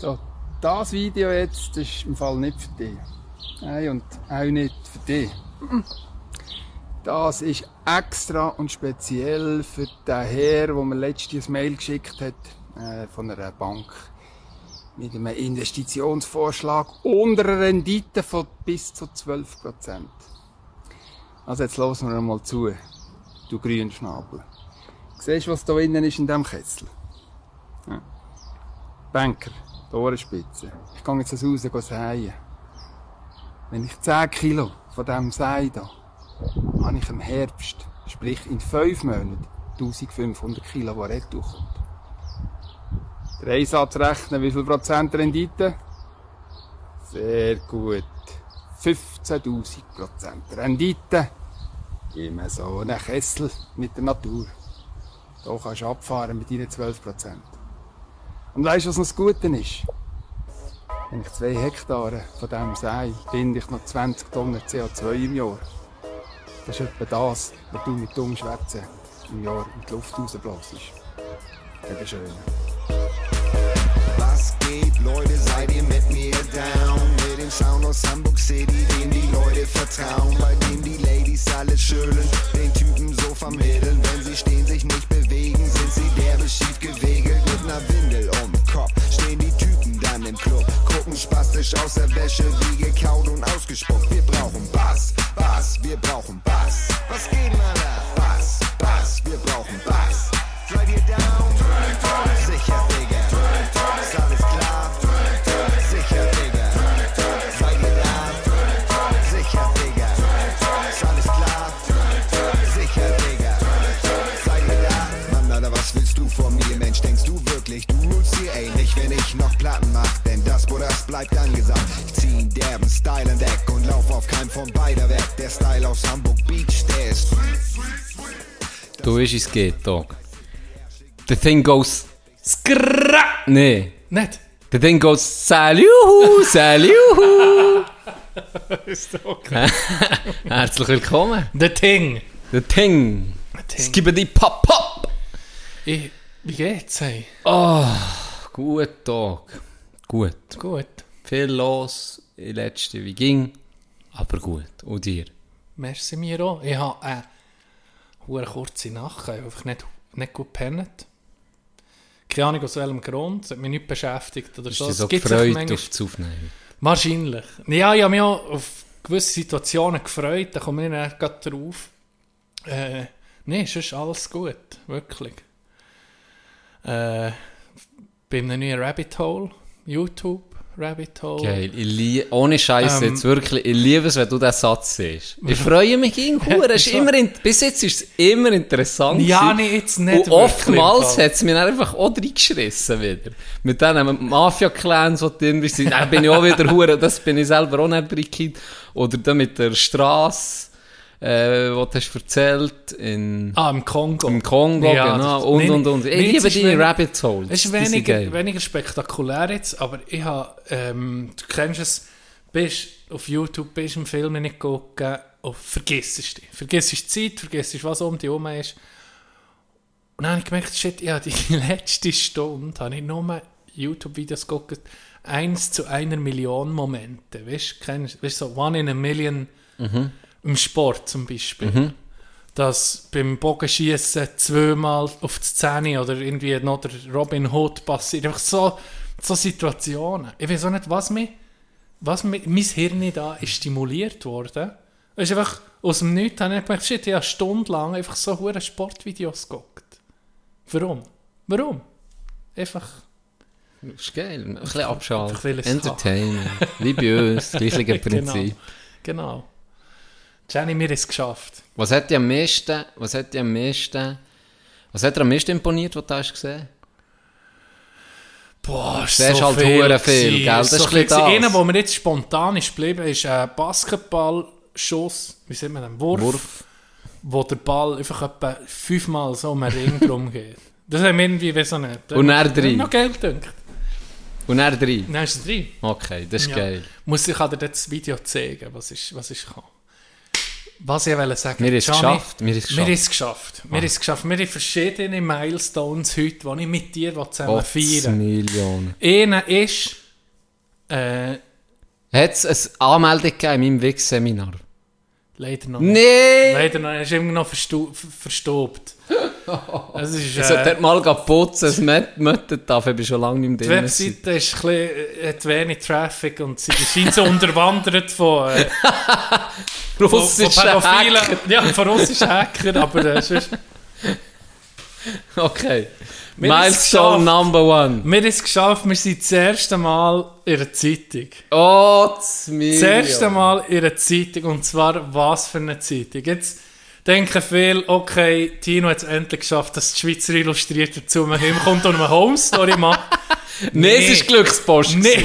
So, das Video jetzt, ist im Fall nicht für dich. Nein, und auch nicht für dich. Das ist extra und speziell für den Herr, wo mir letztes Mail geschickt hat, äh, von einer Bank. Mit einem Investitionsvorschlag unter einer Rendite von bis zu 12%. Also jetzt hören wir mal zu, du Grünschnabel. Siehst du, was da innen ist in diesem Kessel? Ja. Banker, die Ohrenspitze. Ich gehe jetzt raus säen. Wenn ich 10 Kilo von diesem Sei da, habe ich im Herbst, sprich in 5 Monaten, 1500 Kilo, die retour kommt. Der Einsatz rechnen, wie viel Prozent Rendite? Sehr gut. 15.000 Prozent Rendite. Immer so einen Kessel mit der Natur. Da kannst du abfahren mit deinen 12 Prozent. Und weißt du, was noch das Gute ist? Wenn ich 2 Hektare von diesem sei, binde ich noch 20 Tonnen CO2 im Jahr. Das ist etwa das, was du mit dumm Schwätzen im Jahr in die Luft rausblasst. Eben schön. Was geht, Leute, seid ihr mit mir down? Mit dem Sound aus Hamburg City, dem die Leute vertrauen, bei dem die Ladies alles schütteln, den Typen so vermitteln. Wenn sie stehen, sich nicht bewegen, sind sie derbe schief gewegelt mit ner Windel um Kopf. Stehen die Typen dann im Club, gucken spastisch aus der Wäsche, wie gekaut und ausgespuckt. Wir brauchen Bass, Bass, wir brauchen Bass. Was geht, Maler? Bass, Bass, wir brauchen Bass. Seid ihr down? Sicher, du wirklich, du rulst hier ähnlich, wenn ich noch Platten mach? Denn das, wo das bleibt angesagt. Ich zieh einen derben Style in Deck und lauf auf keinem von beider weg. Der Style aus Hamburg Beach, der ist Du wie es geht, Dog. The thing goes... Skra Nee. Nicht? The thing goes... Saluhu, saluhu. Ist okay. Herzlich willkommen. The Thing. The thing. Thing. Skibidi pop pop. Ich, wie geht's, hey? Oh, gut, Dog. Gut. Gut. Viel los in letzter wie ging. Aber gut. Und dir? Merci mir auch. Ich habe eine hure kurze Nacht. Ich habe einfach nicht, nicht gut gepennt. Keine Ahnung aus welchem Grund. Es hat mich nicht beschäftigt oder Bist so. Es so gibt gefreut auf das Aufnehmen? Wahrscheinlich. Ja, ich habe mich auch auf gewisse Situationen gefreut. Da komme ich dann gerade drauf. Äh, Nein, es ist alles gut. Wirklich. Äh, bei einem neuen Rabbit Hole. YouTube Rabbit Hole. Geil. Ich lie Ohne Scheiße Ähm, jetzt wirklich. Ich liebe es, wenn du diesen Satz siehst. Ich freue mich in- Bis jetzt ist es immer interessant. Ja, nee, jetzt nicht Und oftmals hat es mich einfach auch reingeschissen wieder. Mit diesen Mafia-Clans, die drin sind. Dann bin ich auch wieder Hure. Das bin ich selber auch nicht drin. Oder dann mit der Straße, äh, du hast erzählt, in, Ah, im Kongo. im Kongo, Ja, genau. Und, nee, und, und. Ich nee, liebe die Rabbit Holes. Es ist weniger, weniger spektakulär jetzt, aber ich habe, ähm, du kennst es, bist auf YouTube, bist im Film nicht gucken, und vergiss es dich. Vergiss die Zeit, vergiss was um dich herum ist. Und dann habe ich gemerkt, shit, ja, die letzte Stunde habe ich nur YouTube-Videos geguckt, eins zu einer Million Momente. Weißt du, weißt du, so one in a million im Sport zum Beispiel. Dass beim Bogenschießen zweimal auf die Szene oder irgendwie noch der Robin Hood passiert. Einfach so, so Situationen. Ich weiß auch nicht, was mir, was mir, mein Hirn da ist stimuliert worden. Es ist einfach aus dem Nichts, habe ich gemerkt, shit, ich habe stundenlang einfach so hure Sportvideos geguckt. Warum? Warum? Einfach, Das ist geil. Ein bisschen abschalten. Entertainen. Wie bei uns. Gleiche Prinzip. genau. genau. Jenny, mir ist es geschafft. Was hat dir am meisten, was hat dir am meisten, was hat dir am meisten imponiert, was du hast gesehen? Boah, ist siehst halt hure viel, gewesen. gell? Das ist so ein viel gewesen. das. Einer, der mir jetzt spontan ist geblieben, ist ein Basketballschuss, wie sieht man den, Wurf, Wurf. wo der Ball einfach etwa fünfmal so um einen Ring drum geht. Das haben wir irgendwie wie so eine... Und er drin. noch Geld gedacht. Und er drin. Dann ist es drin. Okay, das ist Ja. geil. Muss ich kann dir das Video zeigen, was ist, was ist gekommen. Was ich wollte sagen. Haben es Gianni, geschafft, Wir haben geschafft. es geschafft. Wir haben es geschafft. Wir haben verschiedene Milestones heute, die ich mit dir zusammen Gott, feiern Millionen. Einer ist... Äh, Hat es eine Anmeldung gegeben in meinem Wix-Seminar? leider noch nicht. Nee! Leider noch, er ist immer noch verstu verstobt. Es ist, Ich sollte äh, dort mal putzen, es möttet darf, ich bin schon lange nicht die mehr drin. Webseite ist ein bisschen, äh, hat wenig Traffic und sie scheint so unterwandert von, äh, von, von Pädophilen. Hacker. Ja, von russischen Hackern, aber äh, sonst, Okay. Wir Milestone number one. wir haben es geschafft, wir sind das erste Mal in einer Zeitung. Oh, das. Das erste Mal in einer Zeitung, und zwar was für eine Zeitung. Jetzt denken viele, okay, Tino hat es endlich geschafft, dass die Schweizer Illustrierte zu mir kommt und eine Home Story macht. Nee, es ist Glückspost. Nee.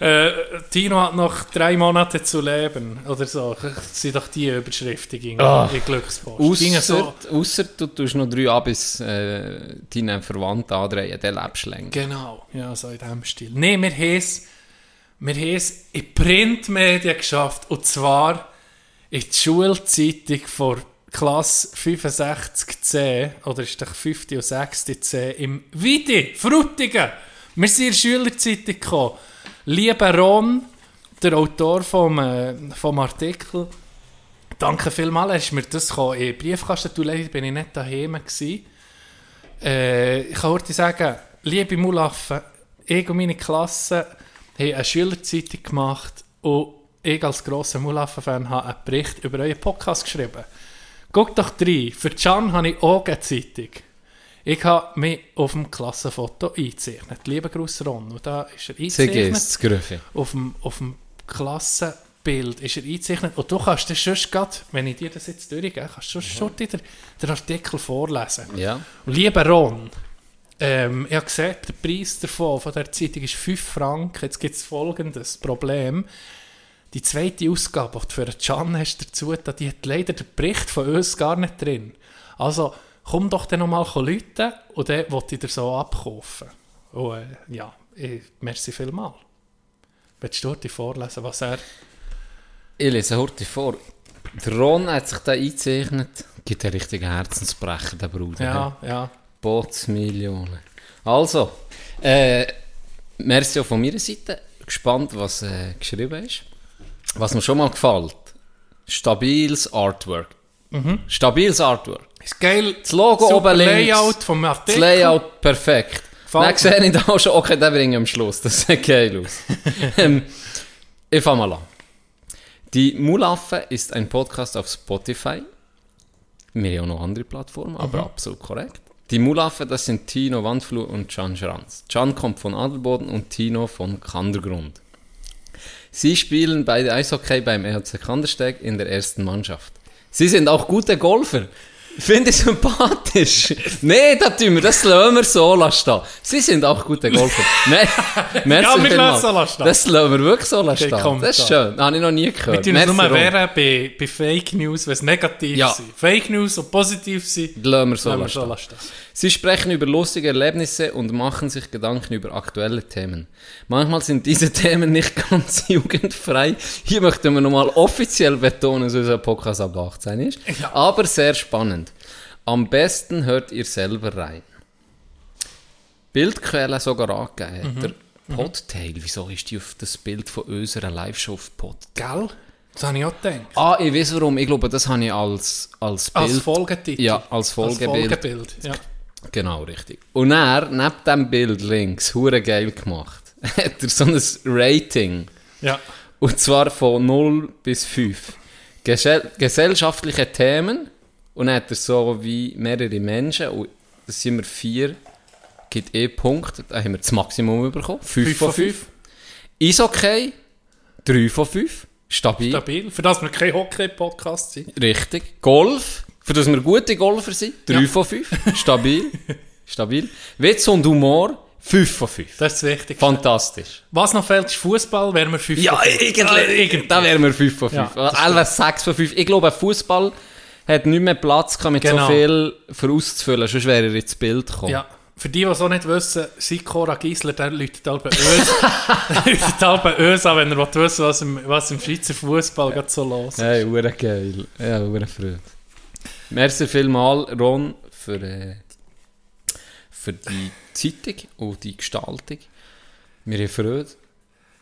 äh, Tino hat noch drei Monate zu leben, oder so. Das sind doch die Überschriften in, in Glückspost. Ausser, so. ausser du tust noch drei Abis äh, deinen Verwandten andrehen, dann lebst du länger. Genau, ja, so in diesem Stil. Nein, wir haben wir haben es in Printmedien geschafft. Und zwar in die Schulzeitung vor Klasse 65c, oder ist das 5. und 6. C, im Vidi, Frutigen. Wir sind in der Schülerzeitung gekommen. Lieber Ron, der Autor vom, äh, vom Artikel, danke vielmals, hast mir das gekommen. In Briefkasten, du leider bin ich nicht daheim gewesen. Äh, ich kann heute sagen, liebe Mulaffen, ich und meine Klasse haben eine Schülerzeitung gemacht und ich als grosser Mulaffen-Fan habe einen Bericht über euren Podcast geschrieben. Guckt doch rein, für Can habe ich auch eine Zeitung. Ich habe mich auf dem Klassenfoto eingezeichnet. Lieber Gruß Ron. Und da ist er eingezeichnet. es, Grüffi. Auf dem, auf dem Klassenbild ist er eingezeichnet. Und du kannst das schon grad, wenn ich dir das jetzt durchgehe, kannst du schon mhm. den, den Artikel vorlesen. Ja. Und lieber Ron, ähm, ich habe gesehen, der Preis davon, von der Zeitung ist 5 Franken. Jetzt gibt es folgendes Problem. Die zweite Ausgabe, die du für Can hast dazu, da, die hat leider den Bericht von uns gar nicht drin. Also komm doch dann nochmal Leute und dann will ich dir so abkaufen. Und äh, ja, ich, merci vielmals. Willst du dir vorlesen, was er... Ich lese heute vor. Der Ron hat sich da eingezeichnet. Gibt einen richtigen Herzensbrecher, der Bruder. Ja, ja. Botsmillionen. Also, äh, merci auch von meiner Seite. Gespannt, was äh, geschrieben ist. Was mir schon mal gefällt. Stabiles Artwork. Stabiles Artwork. Ist geil. Das Logo Super oben links. Layout vom Das Artikel. Layout perfekt. Gefällt Dann sehe ich da schon, okay, den bringe ich am Schluss. Das sieht geil aus. ähm, ich fange mal an. Die Mulaffe ist ein Podcast auf Spotify. Wir haben auch noch andere Plattformen, aber absolut korrekt. Die Mulaffe, das sind Tino Wandfluh und Can Schranz. Can kommt von Adelboden und Tino von Kandergrund. Sie spielen beide Eishockey beim EHC Kandersteg in der ersten Mannschaft. Sie sind auch gute Golfer. Finde ich sympathisch. nee, das tun wir, das lassen wir so lassen. Sie sind auch gute Golfer. Nein, Ja, wir lassen lassen. Das lassen wir wirklich so komm, das ist schön. Habe ich noch nie Wir gehört. tun es nur wehren bei, bei Fake News, wenn es negativ Ja. sind. Fake News und positiv sind, Lassen wir so lassen wir so lassen. Sie sprechen über lustige Erlebnisse und machen sich Gedanken über aktuelle Themen. Manchmal sind diese Themen nicht ganz jugendfrei. Hier möchten wir nochmal offiziell betonen, dass unser Podcast ab 18 ist. Ja. Aber sehr spannend. Am besten hört ihr selber rein. Bildquelle sogar angegeben. Mhm. Der Podtail, wieso ist die auf das Bild von unserer Live-Show auf Pod? Gell? Das habe ich auch gedacht. Ah, ich weiß warum. Ich glaube, das habe ich als, als Bild. Als Folgetitel. Ja, als Als Folgebild. Folgebild. Ja. Genau, richtig. Und er, neben dem Bild links, hure geil gemacht, hat er so ein Rating. ja. Und zwar von 0 bis 5. Gesell gesellschaftliche Themen. Und dann hat er so wie mehrere Menschen. Und das sind wir vier. Gibt eh Punkte. Da haben wir das Maximum bekommen. 5 5 von von 5. 5. Eishockey. 3 von 5. Stabil. Stabil. Für das wir kein Hockey-Podcast sind. Richtig. Golf, für das wir gute Golfer sind, 3 Ja. von 5. Stabil. Stabil. Witz und Humor, 5 von 5. Das ist das Wichtigste. Fantastisch. Was noch fehlt, ist Fußball, wären wir 5 von 5. irgendwie. Da wären wir 5 von 5. Ja, das Ja, 6 von 5. Ich glaube, Fußball hat nicht mehr Platz gehabt, mit Genau. so viel für auszufüllen, sonst wäre er ins Bild gekommen. Ja, für die, die es auch nicht wissen, Sikora Giesler, der läutet bei uns an, wenn er wissen was im, was im Schweizer Fußball gerade so los ist. Hey, hure geil. Ja, hure Freude. Merci vielmal, Ron, für, äh, für die Zeitung und die Gestaltung. Wir haben Freude.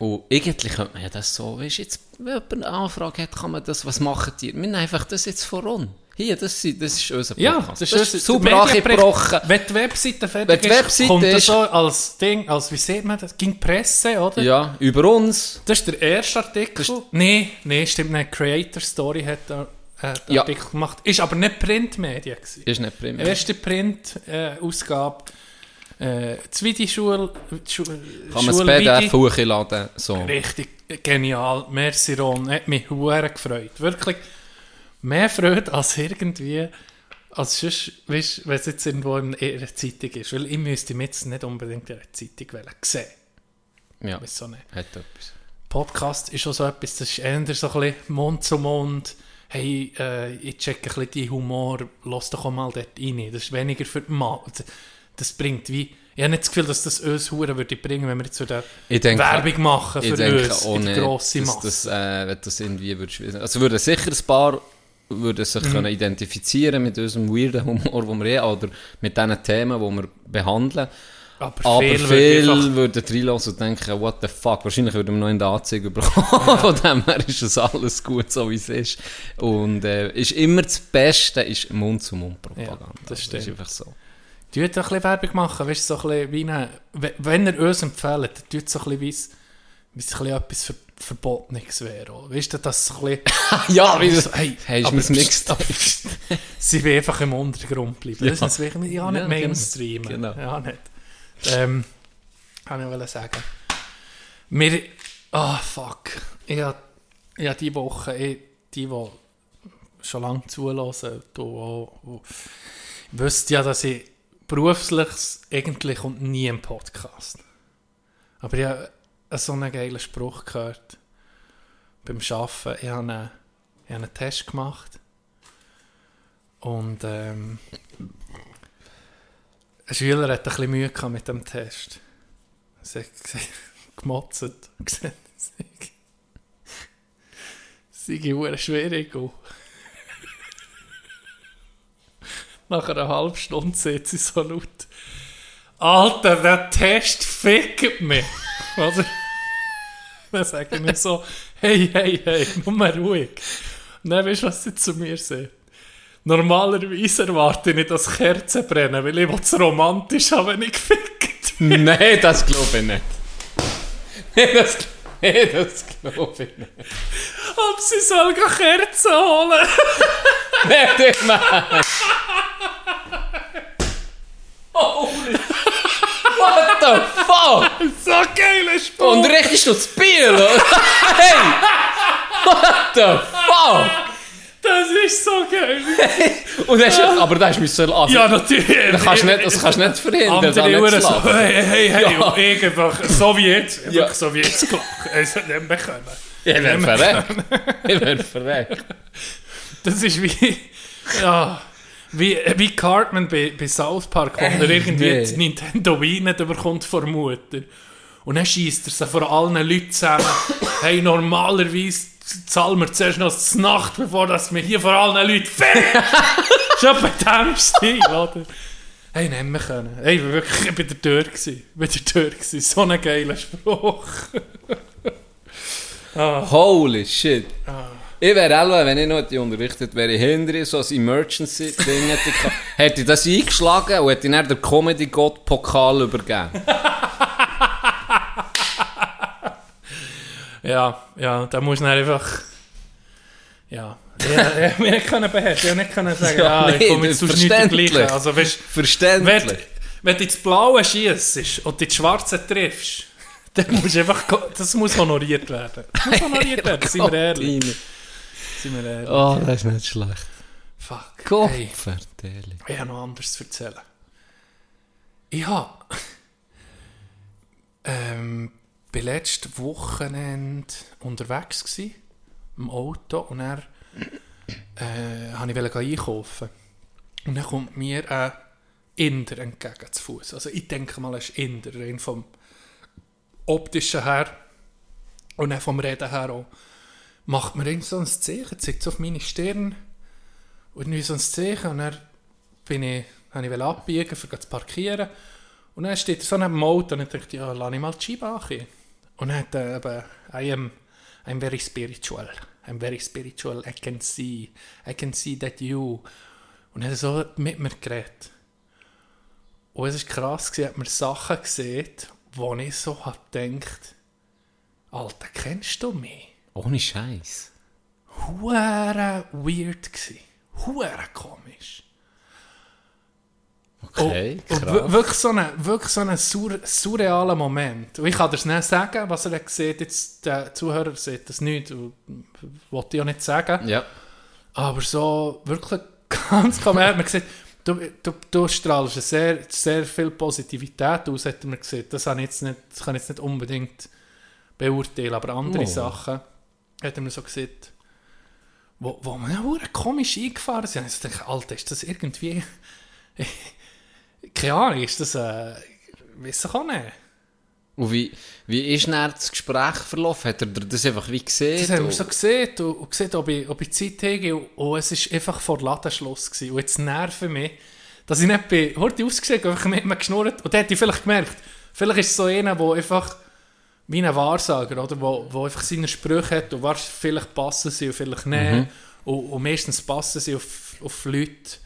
Und eigentlich könnte man ja das so, weißt jetzt, wenn jemand eine Anfrage hat, kann man das, was machen die? Wir nehmen einfach das jetzt von Ron. Hier, das, das ist unser Ja, Podcast. das ist, super der Medienbericht. angebrochen. Wenn die Webseite fertig die ist, Webseite kommt das ist- so als Ding, als, wie sieht man das? Ging Presse, oder? Ja, über uns. Das ist der erste Artikel. Nein, nee, stimmt nicht. Creator Story hat da äh, Ja. Artikel gemacht. Ist aber nicht Printmedia gewesen. Ist nicht primär. Erste Print-Ausgabe. Äh, Zwidi-Schule. Schu Kann man das. PDF hochladen. So. Richtig genial. Merci, Ron. Hat mich hure gefreut. Wirklich mehr Freude als irgendwie, als sonst, weißt, wenn es jetzt irgendwo in einer Zeitung ist. Weil ich müsste mich jetzt nicht unbedingt in einer Zeitung sehen. Ja, Weiss so nicht. hat etwas. Podcast ist auch so etwas, das ist eher so ein bisschen Mund zu Mund. Hey, äh, ich check ein bisschen die Humor, lass doch mal dort rein. Das ist weniger für die Mann. Das bringt wie... Ich habe nicht das Gefühl, dass das uns Huren würde bringen, wenn wir jetzt so denke, Werbung machen für ich denke uns auch in der grossen Masse. das, äh, wenn das irgendwie würdest. Also würden sicher ein paar würden Mhm. sich können identifizieren mit unserem weirden Humor, den wir haben, oder mit diesen Themen, die wir behandeln. aber, Aber viel viele würde würden reinlassen und denken, what the fuck, wahrscheinlich würden wir noch in der Anzeige bekommen. Von dem her ist das alles gut, so wie es ist. Und äh, ist immer das Beste, ist Mund-zu-Mund-Propaganda. Ja, das ist stimmt. einfach so. Tut ein bisschen Werbung machen, weißt du, so ein wie eine, wenn- ihr uns empfehlt, tut so ein bisschen wie es, ein etwas Ver Verbotenes wäre. Weißt du, dass es ein bisschen... Ja, wie so, hey, Hey, ist Mixtape. pst, Sie will einfach im Untergrund bleiben. Ja. Das ist wirklich ja, nicht Ja, genau. Mainstream. Genau. Ja, nicht. Ähm, kann ich wollte sagen. Wir... Ah, fuck. Ich habe hab diese Woche, ich, die, die schon lange zulassen, du auch, wisst ja, dass ich beruflich eigentlich kommt nie im Podcast. Aber ich habe so einen geilen Spruch gehört beim Arbeiten. Ich habe einen, ich habe einen Test gemacht und ähm, ein Schüler hat ein bisschen Mühe mit dem Test. Er hat gemotzt. gesagt, es sei- schwierig. und Nach einer halben Stunde sieht sie so laut. Alter, der Test fickt mich. Oder? Dann sage ich mir so, hey, hey, hey, nur mal ruhig. Und dann weißt du, was sie zu mir sagt. Normalerweise erwarte ich nicht, dass Kerzen brennen, weil ich es romantisch habe, wenn ich gefickt. Nein, das glaube ich nicht. Nein, das, nee, das glaube ich nicht. Ob sie soll Kerzen holen. Nein, der Mann. Holy What the fuck? so geiler Spruch. Und das Bier, oder? Hey! What the fuck? Das ist so geil. Und das ist, aber das ist mir also, ja, natürlich. das kannst du nicht, das kannst du nicht verhindern, Andere Uhren so, hey, hey, hey, Ja. und ich einfach, so wie jetzt, Ja. wirklich so wie jetzt gelacht. Es hat nicht mehr können. Ich werde verreckt. Ich werde verreckt. Das ist wie, ja, wie, wie Cartman bei, bei South Park, wo er irgendwie nee. das Nintendo Wii nicht überkommt von der Mutter. Und dann schießt er sie vor allen Leuten zusammen. hey, normalerweise zahlen wir zuerst noch die Nacht, bevor dass wir hier vor allen Leuten ficken. Schon bei dem Stil, oder? Hey, nehmen wir können. Hey, ich war wirklich ich bin der Tür gewesen. Bin der Tür gewesen. So ein geiler Spruch. Holy shit. Ich wäre auch, wenn ich noch unterrichtet wäre, ich hinter so ein Emergency-Ding hätte, ich das eingeschlagen und hätte dann der Comedy-Gott Pokal übergeben. Ja, ja, da muss man einfach. Ja. Ja, ja, wir nicht können beherrschen. Ich nicht können sagen, Ja, ja, ich nee, komme jetzt nichts verständlich. gleichen. Also, weißt, Verständlich. wenn, wenn du ins Blaue schießt und die Schwarze triffst, dann musst du einfach, das muss honoriert werden. Das muss honoriert werden, sind wir ehrlich. Sind wir ehrlich. Oh, das ist nicht schlecht. Fuck. Gott, Hey, ich habe noch anderes zu erzählen. Ich habe ähm, bei letztem Wochenende unterwegs gsi im Auto und er äh, habe ich einkaufen und dann kommt mir ein Inder entgegen zu Fuß. Also ich denke mal, er ist Inder, rein vom optischen her und dann vom Reden her auch. Macht mir so ein Zeichen, zeigt so auf meine Stirn und irgendwie so ein Zeichen und dann bin ich, habe ich abbiegen, um zu parkieren und dann steht er so neben dem Auto und ich dachte, ja, lass ich mal die Scheibe ankommen. Und dann hat er eben, I am, I'm very spiritual. I'm very spiritual. I can see. I can see that you. Und er hat so mit mir geredet. Und es war krass, gewesen, hat mir Sachen gesehen, wo ich so habe gedacht, Alter, kennst du mich? Ohne Scheiß. Hure weird gsi. Hure komisch. Okay, und, und wir- wirklich so ein wirklich so ein sur surrealer Moment. Und ich kann dir das nicht sagen, was er sieht. Jetzt, der Zuhörer sieht das nicht. Wollte ich auch nicht sagen. ja. Aber so wirklich ganz kaum man sieht, du, du, du strahlst sehr, sehr viel Positivität aus, hat man gesehen. Das, habe ich jetzt nicht, das kann ich jetzt nicht unbedingt beurteilen, aber andere Oh. Sachen hat man so gesehen, wo, wo ja verdammt komisch eingefahren sind. Ich dachte, Alter, ist das irgendwie... Keine Ahnung, ist das... Äh, weiß ich auch nicht. Und wie, wie ist dann das Gespräch verlaufen? Hat er das einfach wie gesehen? Das haben wir so gesehen und, und gesehen, ob ich, ob ich Zeit habe und, und es war einfach vor Ladenschluss. Gewesen. Und jetzt nerven mich, dass ich nicht bin, heute ausgesehen einfach mit mir geschnurrt und dann hätte ich vielleicht gemerkt, vielleicht ist es so einer, der einfach wie ein Wahrsager, oder, wo, wo einfach seine Sprüche hat und was vielleicht passen sie und vielleicht nicht. Und, und meistens passen sie auf, auf Leute.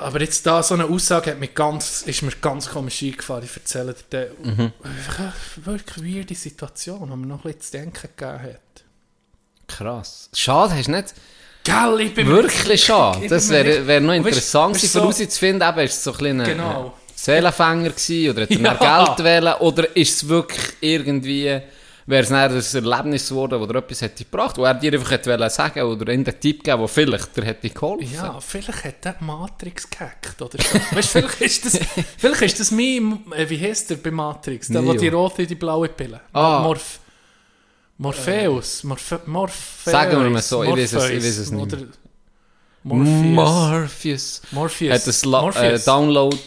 Aber jetzt da so eine Aussage hat mich ganz, ist mir ganz komisch eingefahren. Ich erzähle dir. Einfach eine wirklich weirde Situation, die mir noch ein bisschen zu denken gegeben hat. Krass. Schade, hast du nicht... Gell, ich bin Wirklich schade. Das wäre wär noch interessant gewesen, so- herauszufinden, eben, ist es so ein kleiner Genau. Seelenfänger gewesen, oder hat er Ja. mehr Geld wählen, oder ist es wirklich irgendwie, wäre es dann ein Erlebnis geworden, das er etwas hätte gebracht, wo er dir einfach hätte sagen oder in den Tipp geben, der vielleicht dir hätte geholfen. Ja, vielleicht hat der Matrix gehackt oder so. weißt, vielleicht ist das, vielleicht ist das mein, äh, wie heißt der bei Matrix? Der, Neo. die rote, die blaue Pille. Ah. Morph, Morpheus. Morphe, Morpheus. Sagen wir mal so, ich weiß es- ich weiß es nicht Oder. Morpheus. Morpheus. Morpheus. Hat La- äh. Download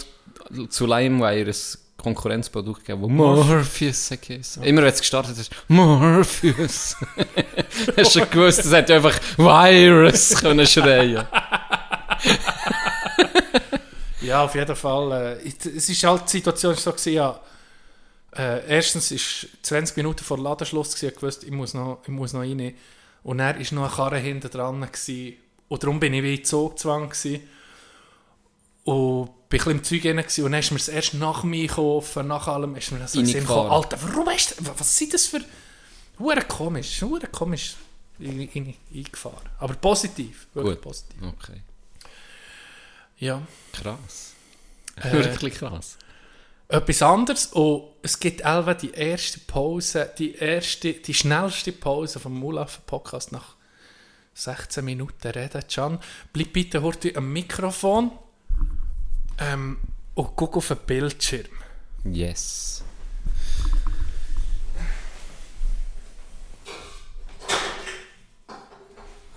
zu LimeWire ein Konkurrenzprodukt gegeben, das Morpheus heisst. Immer wenn es gestartet ist, Morpheus. Hast du schon gewusst, das hätte einfach Virus können schreien. Ja, auf jeden Fall. Äh, es ist halt, die Situation ist so gewesen, ja, äh, erstens ist 20 Minuten vor Ladenschluss gewesen, ich wusste, ich muss noch, ich muss noch rein. Und er ist noch eine Karre hinten dran gewesen. Und darum bin ich wie in Zugzwang gewesen. Und bin ein bisschen im Zeug. Und dann ist mir das erst nach mir kaufen, nach allem, ist mir das so in gekommen. Alter, warum ist das, was sind das für, hure komisch, hure komisch in- in- eingefahren. Aber positiv, wirklich Gut. positiv. Okay. Ja. Krass. Äh, Wirklich krass. etwas anderes und es gibt Elva die erste Pause, die erste, die schnellste Pause vom Mulaffen Podcast nach 16 Minuten reden. Can, bleib bitte heute am Mikrofon ähm, und guck auf den Bildschirm. Yes.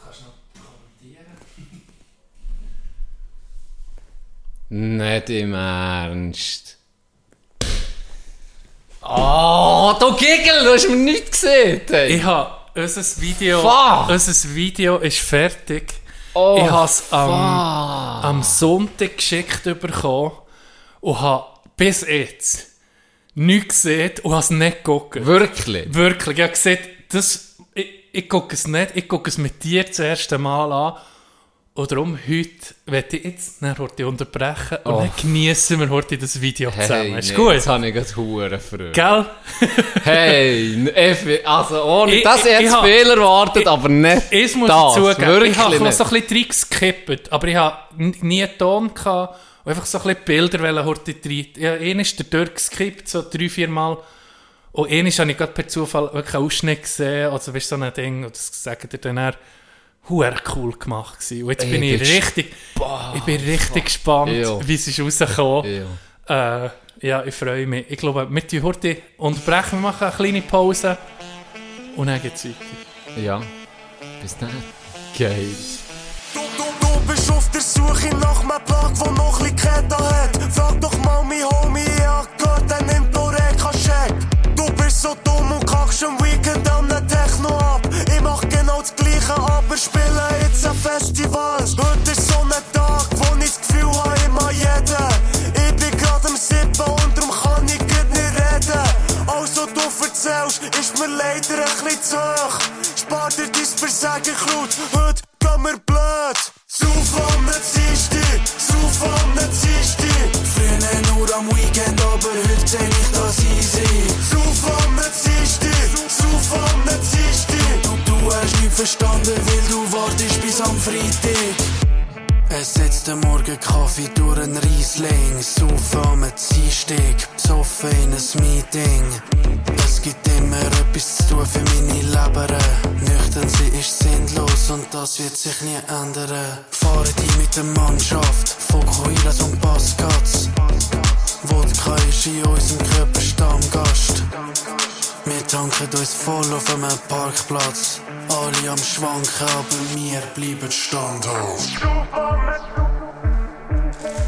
Kannst du noch kommentieren? Nicht im Ernst. Oh, du Giggle, du hast mir nichts gesehen. ey. Ich habe unser Video, Fuck. unser Video ist fertig. Oh, ich habe es am, am Sonntag geschickt bekommen und habe bis jetzt nichts gesehen und habe es nicht geguckt. Wirklich? Wirklich, ich habe gesehen, das, ich, ich gucke es nicht, ich gucke es mit dir das erste Mal an. Und darum heute werde ich jetzt dann heute unterbrechen und Oh. dann genießen wir heute das Video zusammen. Hey, ist nee, gut? Jetzt habe ich gerade Huren früh. Gell? Hey, also ohne Ich- das ich- ich Fehler erwartet, aber nicht Ich muss das. zugeben, Wirklich ich habe so ein bisschen reingeskippt, aber ich habe nie einen Ton gehabt und einfach so ein bisschen Bilder heute rein. Ja, einen ist der durchgeskippt, so drei, vier Mal. Und einen habe ich gerade per Zufall wirklich einen Ausschnitt gesehen, also weißt du, so ein Ding, und das sagt ihr dann eher, huere cool gemacht gewesen. Und jetzt Ey, bin ich richtig, ich bin richtig gespannt, Ja. wie es ist rausgekommen. Ja. Äh, ja, ich freue mich. Ich glaube, wir tun heute unterbrechen, wir machen eine kleine Pause und dann geht es weiter. ja. Bis dann. Geil. Du, du, du bist auf der Suche nach einem Plug, wo noch ein Kette hat. Frag doch mal mein Homie, ich hab gehört, der nimmt Loreka-Check. Du bist so dumm und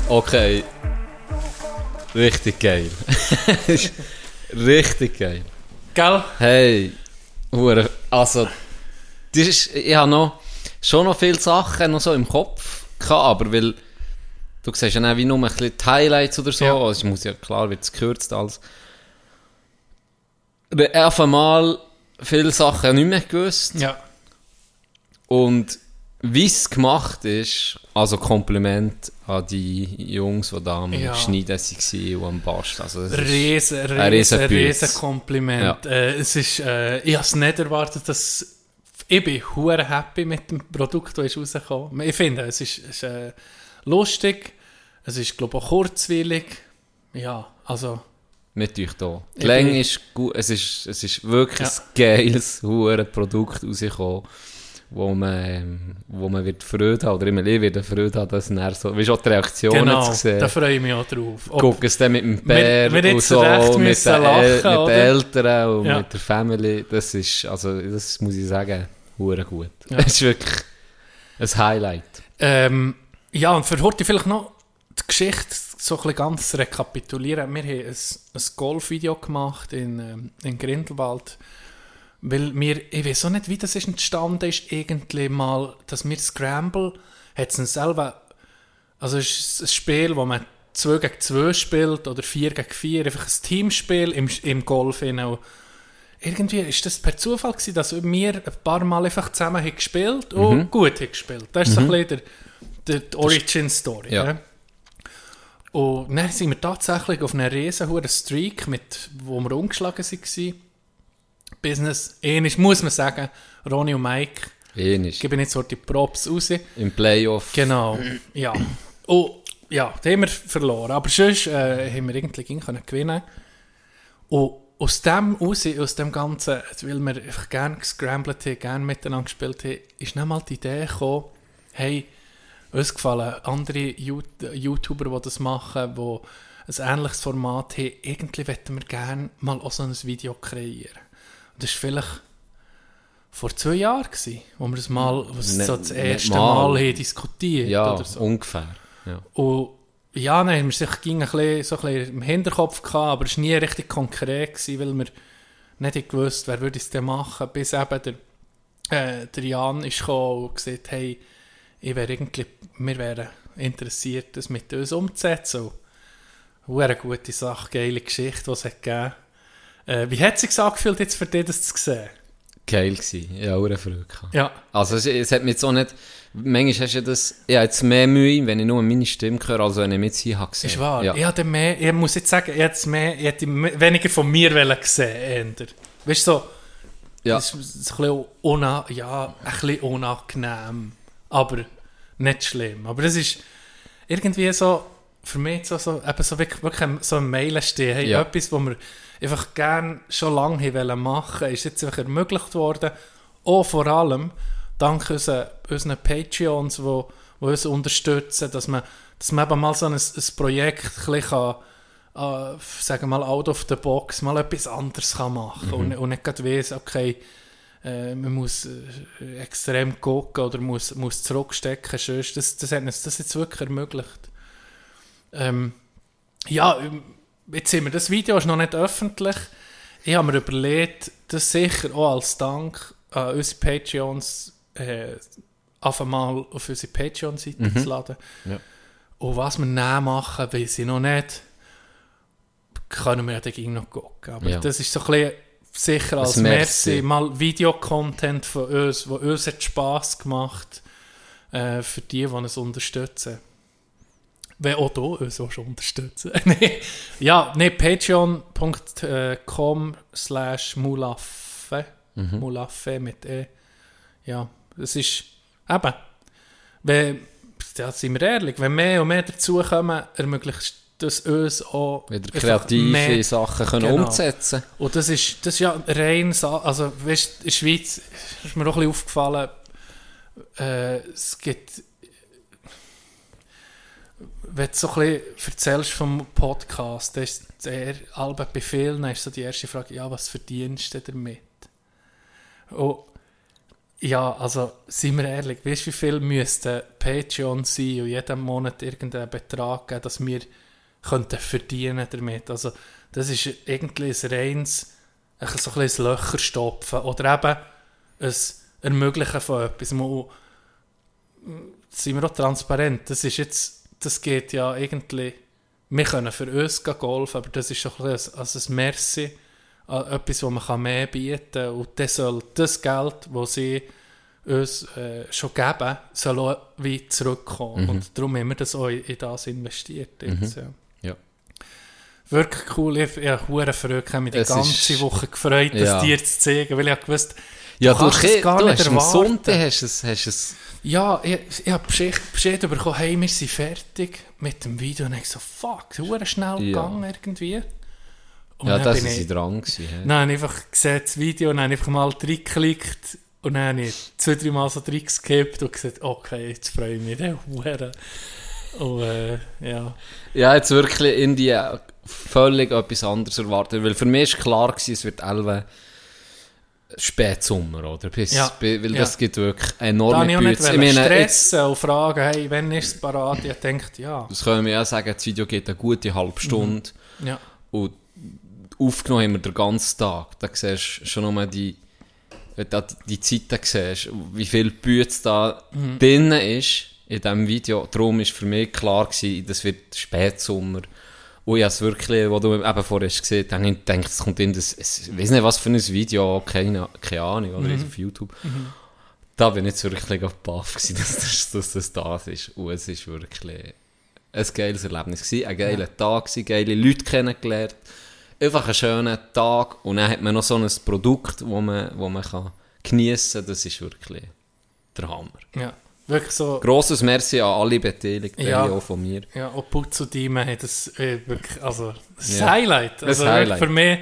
Okay. Richtig geil. Richtig geil. Gell? Hey, Hure, also, das ist, ich habe noch, schon noch viele Sachen noch so im Kopf gehabt, aber weil, du siehst ja dann wie nur ein bisschen die Highlights oder so, Ja. also es muss ja klar, wird es gekürzt alles. Auf einmal viele Sachen nicht mehr gewusst. Ja. Und wie es gemacht ist, also Kompliment an die Jungs, die da am Ja. Schneiden waren und am Bast. Also, Riesen, Ein riesen, riesen riesen. Kompliment. Ja. Äh, es ist, äh, ich habe es nicht erwartet, dass ich bin hure happy mit dem Produkt, das ist rausgekommen. Ich finde, es ist, es ist äh, lustig, es ist glaube ich auch kurzweilig. Ja, also mit euch da. Die Länge ist gut, es ist, es ist wirklich Ja. ein geiles, hure Produkt rausgekommen, wo man, ähm, wo man wird Freude haben, oder immer ich werde Freude haben, dass er so, wie schon die Reaktionen genau, zu sehen. da freue ich mich auch drauf. Ob- Gucken es dann mit dem Wir- Bär wir und jetzt so, mit, den, El- mit lachen, den? Eltern und Ja. mit der Family, das ist, also, das muss ich sagen, hure gut. Ja. Es ist wirklich ein Highlight. Ähm, ja, und für heute vielleicht noch die Geschichte so ein ganz rekapitulieren. Wir haben ein, ein Golfvideo gemacht in, ähm, in Grindelwald, weil wir, ich weiß auch nicht, wie das ist entstanden ist, irgendwie mal, dass wir Scramble, hat es selber, also es ist ein Spiel, wo man 2 gegen 2 spielt oder 4 gegen 4, einfach ein Teamspiel im, im Golf. Genau. Irgendwie ist das per Zufall gewesen, dass wir ein paar Mal einfach zusammen haben gespielt und gut haben gespielt. Das ist so ein bisschen der, der, die Origin-Story. Ja. Ja. Und dann sind wir tatsächlich auf einer riesen Streak, mit, wo wir umgeschlagen waren. Business, ähnlich muss man sagen, Ronny und Mike, Ähnlich. ich gebe jetzt so die Props raus. Im Playoff. Genau, ja. Und ja, da haben wir verloren. Aber sonst äh, haben wir irgendwie gegen können gewinnen Und aus dem raus, aus dem Ganzen, weil wir einfach gerne gescrambled haben, gerne miteinander gespielt haben, ist nicht mal die Idee gekommen, hey, uns gefallen andere You- YouTuber, die das machen, die ein ähnliches Format haben, irgendwie möchten wir gerne mal auch so ein Video kreieren. Das war vielleicht vor zwei Jahren, gewesen, wo wir das mal was Nicht- so das erste mal. Mal, diskutiert Ja, oder so. ungefähr. Ja. Und ja, haben wir sich ging ein bisschen, so ein bisschen im Hinterkopf gehabt, aber es war nie richtig konkret, gewesen, weil wir nicht gewusst, wer würde es denn machen, bis eben der, äh, der Jan ist gekommen und gesagt, hey, ich wäre irgendwie, wir wären interessiert, das mit uns umzusetzen. Und eine gute Sache, geile Geschichte, die es hat gegeben äh, Wie hat es sich angefühlt, jetzt für dich das zu sehen? Geil gewesen. Ja, auch Freude. Ja, Also es, es hat mich jetzt auch nicht... Manchmal hast du ja das... Ich habe jetzt mehr Mühe, wenn ich nur meine Stimme höre, als wenn ich mit sie habe gesehen. ist wahr. Ja. Ich, hatte mehr, ich muss jetzt sagen, ich hätte, mehr, ich hätte weniger von mir wollen gesehen eher. Weißt du, so, Ja. das ist ein bisschen, una, ja, ein bisschen unangenehm, aber nicht schlimm. Aber es ist irgendwie so, für mich so, so, eben so wirklich, wirklich so ein Mail stehen, hey, Ja. etwas, was wir einfach gerne schon lange haben machen, ist jetzt einfach ermöglicht worden, auch vor allem dank unseren, unseren Patreons, die, die uns unterstützen, dass man, dass man eben mal so ein, ein Projekt ein bisschen kann, äh, sagen wir mal, out of the box, mal etwas anderes kann machen und, und nicht gerade weiss, okay, äh, man muss äh, extrem gucken oder muss, muss zurückstecken. Sonst, das, das hat uns das jetzt wirklich ermöglicht. Ähm, ja, jetzt sind wir, das Video ist noch nicht öffentlich. Ich habe mir überlegt, das sicher auch als Dank an unsere Patreons äh, auf einmal auf unsere Patreon-Seite zu laden. Ja. Und was wir dann machen, weiß ich noch nicht. Können wir dagegen noch gucken. Aber Ja. das ist so ein bisschen sicher als Merci. Merci. Mal Videocontent von uns, wo uns hat Spass gemacht äh, für die, die uns unterstützen. Wenn auch du uns unterstützen. Ja, nee, patreon.com slash mulaffe. Mulaffe mit E. Ja, das ist eben, wenn, ja, sind wir ehrlich, wenn mehr und mehr dazukommen, ermöglicht das uns auch Wieder kreative mehr- Sachen können Genau. umsetzen und das ist, das ist ja rein, also weißt, in der Schweiz ist mir auch ein bisschen aufgefallen, äh, es gibt, wenn du so ein erzählst vom Podcast, dann ist der Albert bei vielen ist so die erste Frage, ja, was verdienst du damit? Und ja, also, seien wir ehrlich, weißt du, wie viel müsste Patreon sein und jeden Monat irgendeinen Betrag geben, dass wir könnten verdienen damit? Also, das ist irgendwie ein reines, ein so ein bisschen Löcher stopfen oder eben ein Ermöglichen von etwas. Mal, sind wir auch transparent, das ist jetzt, das geht ja irgendwie, wir können für uns gehen golfen, aber das ist schon ein, also ein Merci an etwas, wo man kann mehr bieten kann und dann soll das Geld, das sie uns äh, schon geben, soll auch wie zurückkommen. Und darum haben wir das auch in, in das investiert. Jetzt, ja. Ja. Wirklich cool. Ich, ich habe hure Freude, ich habe mich die Es ganze ist- Woche gefreut, das Ja. dir zu zeigen, weil ich gewusst, Ja, du kannst es gar du nicht hast am erwarten. Sonntag hast du es, hast es Ja, ich, ich habe Bescheid, Bescheid bekommen, hey, wir sind fertig mit dem Video. Und ich so, fuck, es ist schnell Ja. gegangen irgendwie. Und ja, das ist ich, dran gewesen. dann habe ich einfach gesehen, das Video, und dann einfach mal reingeklickt und dann habe ich zwei, drei Mal so reingeskippt und gesagt, okay, jetzt freue ich mich, der Hure. Und äh, ja. Ja, jetzt wirklich in die völlig etwas anderes erwartet. Weil für mich war klar, gewesen, es wird 11 Spätsommer, oder? Bis, Ja. Weil Ja. das gibt wirklich Da enorme nicht Bütze. Ich meine, jetzt, stressen und fragen, hey, wann ist es parat? Ich denke, ja. das können wir ja sagen, das Video geht eine gute halbe Stunde. ja. Und aufgenommen haben wir den ganzen Tag. Da siehst du schon nochmal die, da die Zeiten siehst, wie viel Bütze da Mhm. drin ist in diesem Video. Darum war für mich klar, gewesen, das wird Spätsommer. Und ich habe es wirklich, wo du eben vorher hast gesehen hast, habe ich gedacht, es kommt in das, ich weiß nicht, was für ein Video, keine, keine Ahnung, oder Mhm. auf YouTube. Da bin ich jetzt wirklich baff gewesen, dass das, dass das das ist. Und es ist wirklich ein geiles Erlebnis gewesen, ein geiler Tag gewesen, geile Leute kennengelernt. Einfach ein schöner Tag und dann hat man noch so ein Produkt, das man, wo man kann geniessen kann. Das ist wirklich der Hammer. ja. Wirklich so. Grosses Merci an alle Beteiligten, Ja. auch von mir. Ja, und Putz und Diemen hat das äh, wirklich, also, das Ja. Highlight. Das Also wirklich Highlight. für mich,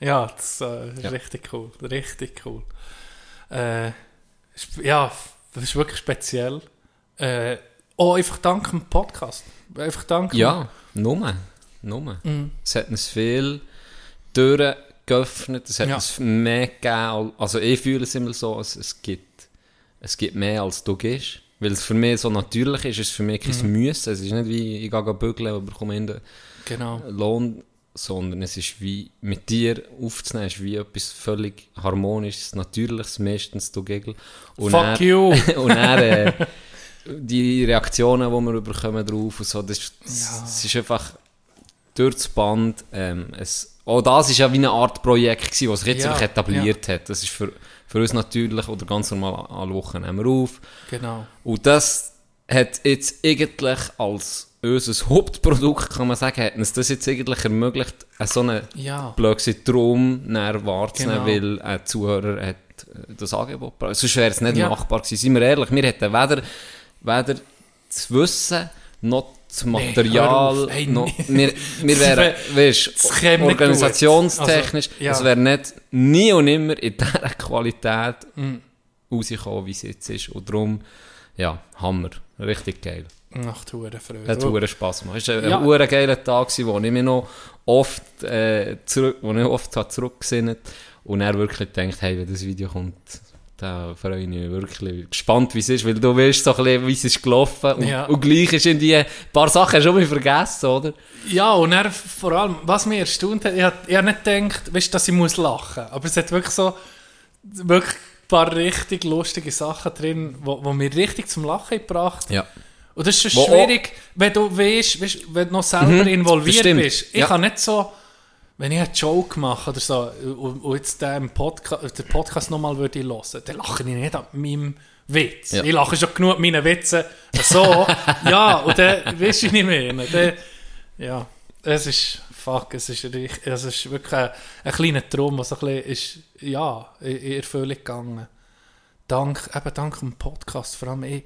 ja, das äh, ist Ja. richtig cool, richtig cool. Äh, ja, das ist wirklich speziell. Äh, oh, einfach dank dem Podcast. Einfach dank. Ja, nur. Nur. Mhm. Es hat uns viel Türen geöffnet, es hat Ja. uns mehr gegeben. Also ich fühle es immer so, es, es, gibt, es gibt mehr als du gibst. Weil es für mich so natürlich ist, es ist für mich kein Mhm. Müssen. Es ist nicht wie, ich gehe bügeln und bekomme in den Genau. Lohn, sondern es ist wie, mit dir aufzunehmen, ist wie etwas völlig harmonisches, natürliches, meistens du Gegel. Und Fuck dann- you! und dann äh, die Reaktionen, die wir bekommen drauf und so, das, ist- das, das ist einfach durch das Band. Ähm, es, auch das war ja wie eine Art Projekt, gewesen, das sich jetzt Ja, etabliert hat. Das ist für, für uns natürlich, oder ganz normal alle Wochen nehmen wir auf. Genau. Und das hat jetzt eigentlich als unser Hauptprodukt, kann man sagen, hat uns das jetzt eigentlich ermöglicht, so eine Ja. blöde Traum wahrzunehmen, Genau. weil ein Zuhörer hat äh, das Angebot gebraucht. Sonst wäre es nicht Ja. machbar gewesen. Seien wir ehrlich, wir hätten weder, weder das Wissen noch das Material, auf. Ey, noch, nee. wir, wir wären, wär- weißt, organisationstechnisch. Also, ja. es wäre nicht nie und immer in dieser Qualität Mm. rausgekommen, wie es jetzt ist. Und darum, ja, Hammer. Richtig geil. Macht hure Freude. Hat hure Spass gemacht. Es war ein Ja. geiler Tag, wo ich mich noch oft, äh, zurück, wo ich oft habe zurückgesinnt und er wirklich denkt, hey, wenn das Video kommt, da freue ich mich wirklich gespannt, wie es ist, weil du weißt so ein bisschen, wie es ist gelaufen und, Ja. und gleich ist in die paar Sachen schon mal vergessen, oder? Ja, und er vor allem, was mich erstaunt hat, ich habe hab nicht gedacht, weißt, dass ich muss lachen muss. Aber es hat wirklich so, wirklich ein paar richtig lustige Sachen drin, die wo, wo mich richtig zum Lachen gebracht Ja. Und das ist schon schwierig, wenn du weißt, weißt, wenn du noch selber Mhm, involviert bist. Ich Ja. kann nicht so, wenn ich einen Joke mache oder so, und, jetzt den, Podca den Podcast nochmal würde ich hören, dann lache ich nicht an meinem Witz. Ja. Ich lache schon genug an meinen Witzen. So, ja, und dann weißt du nicht mehr. Dann, ja, es ist, fuck, es ist, es ist wirklich ein, ein kleiner Traum, was ein bisschen ist, ja, in, Erfüllung gegangen. Dank, eben dank dem Podcast, vor allem ich,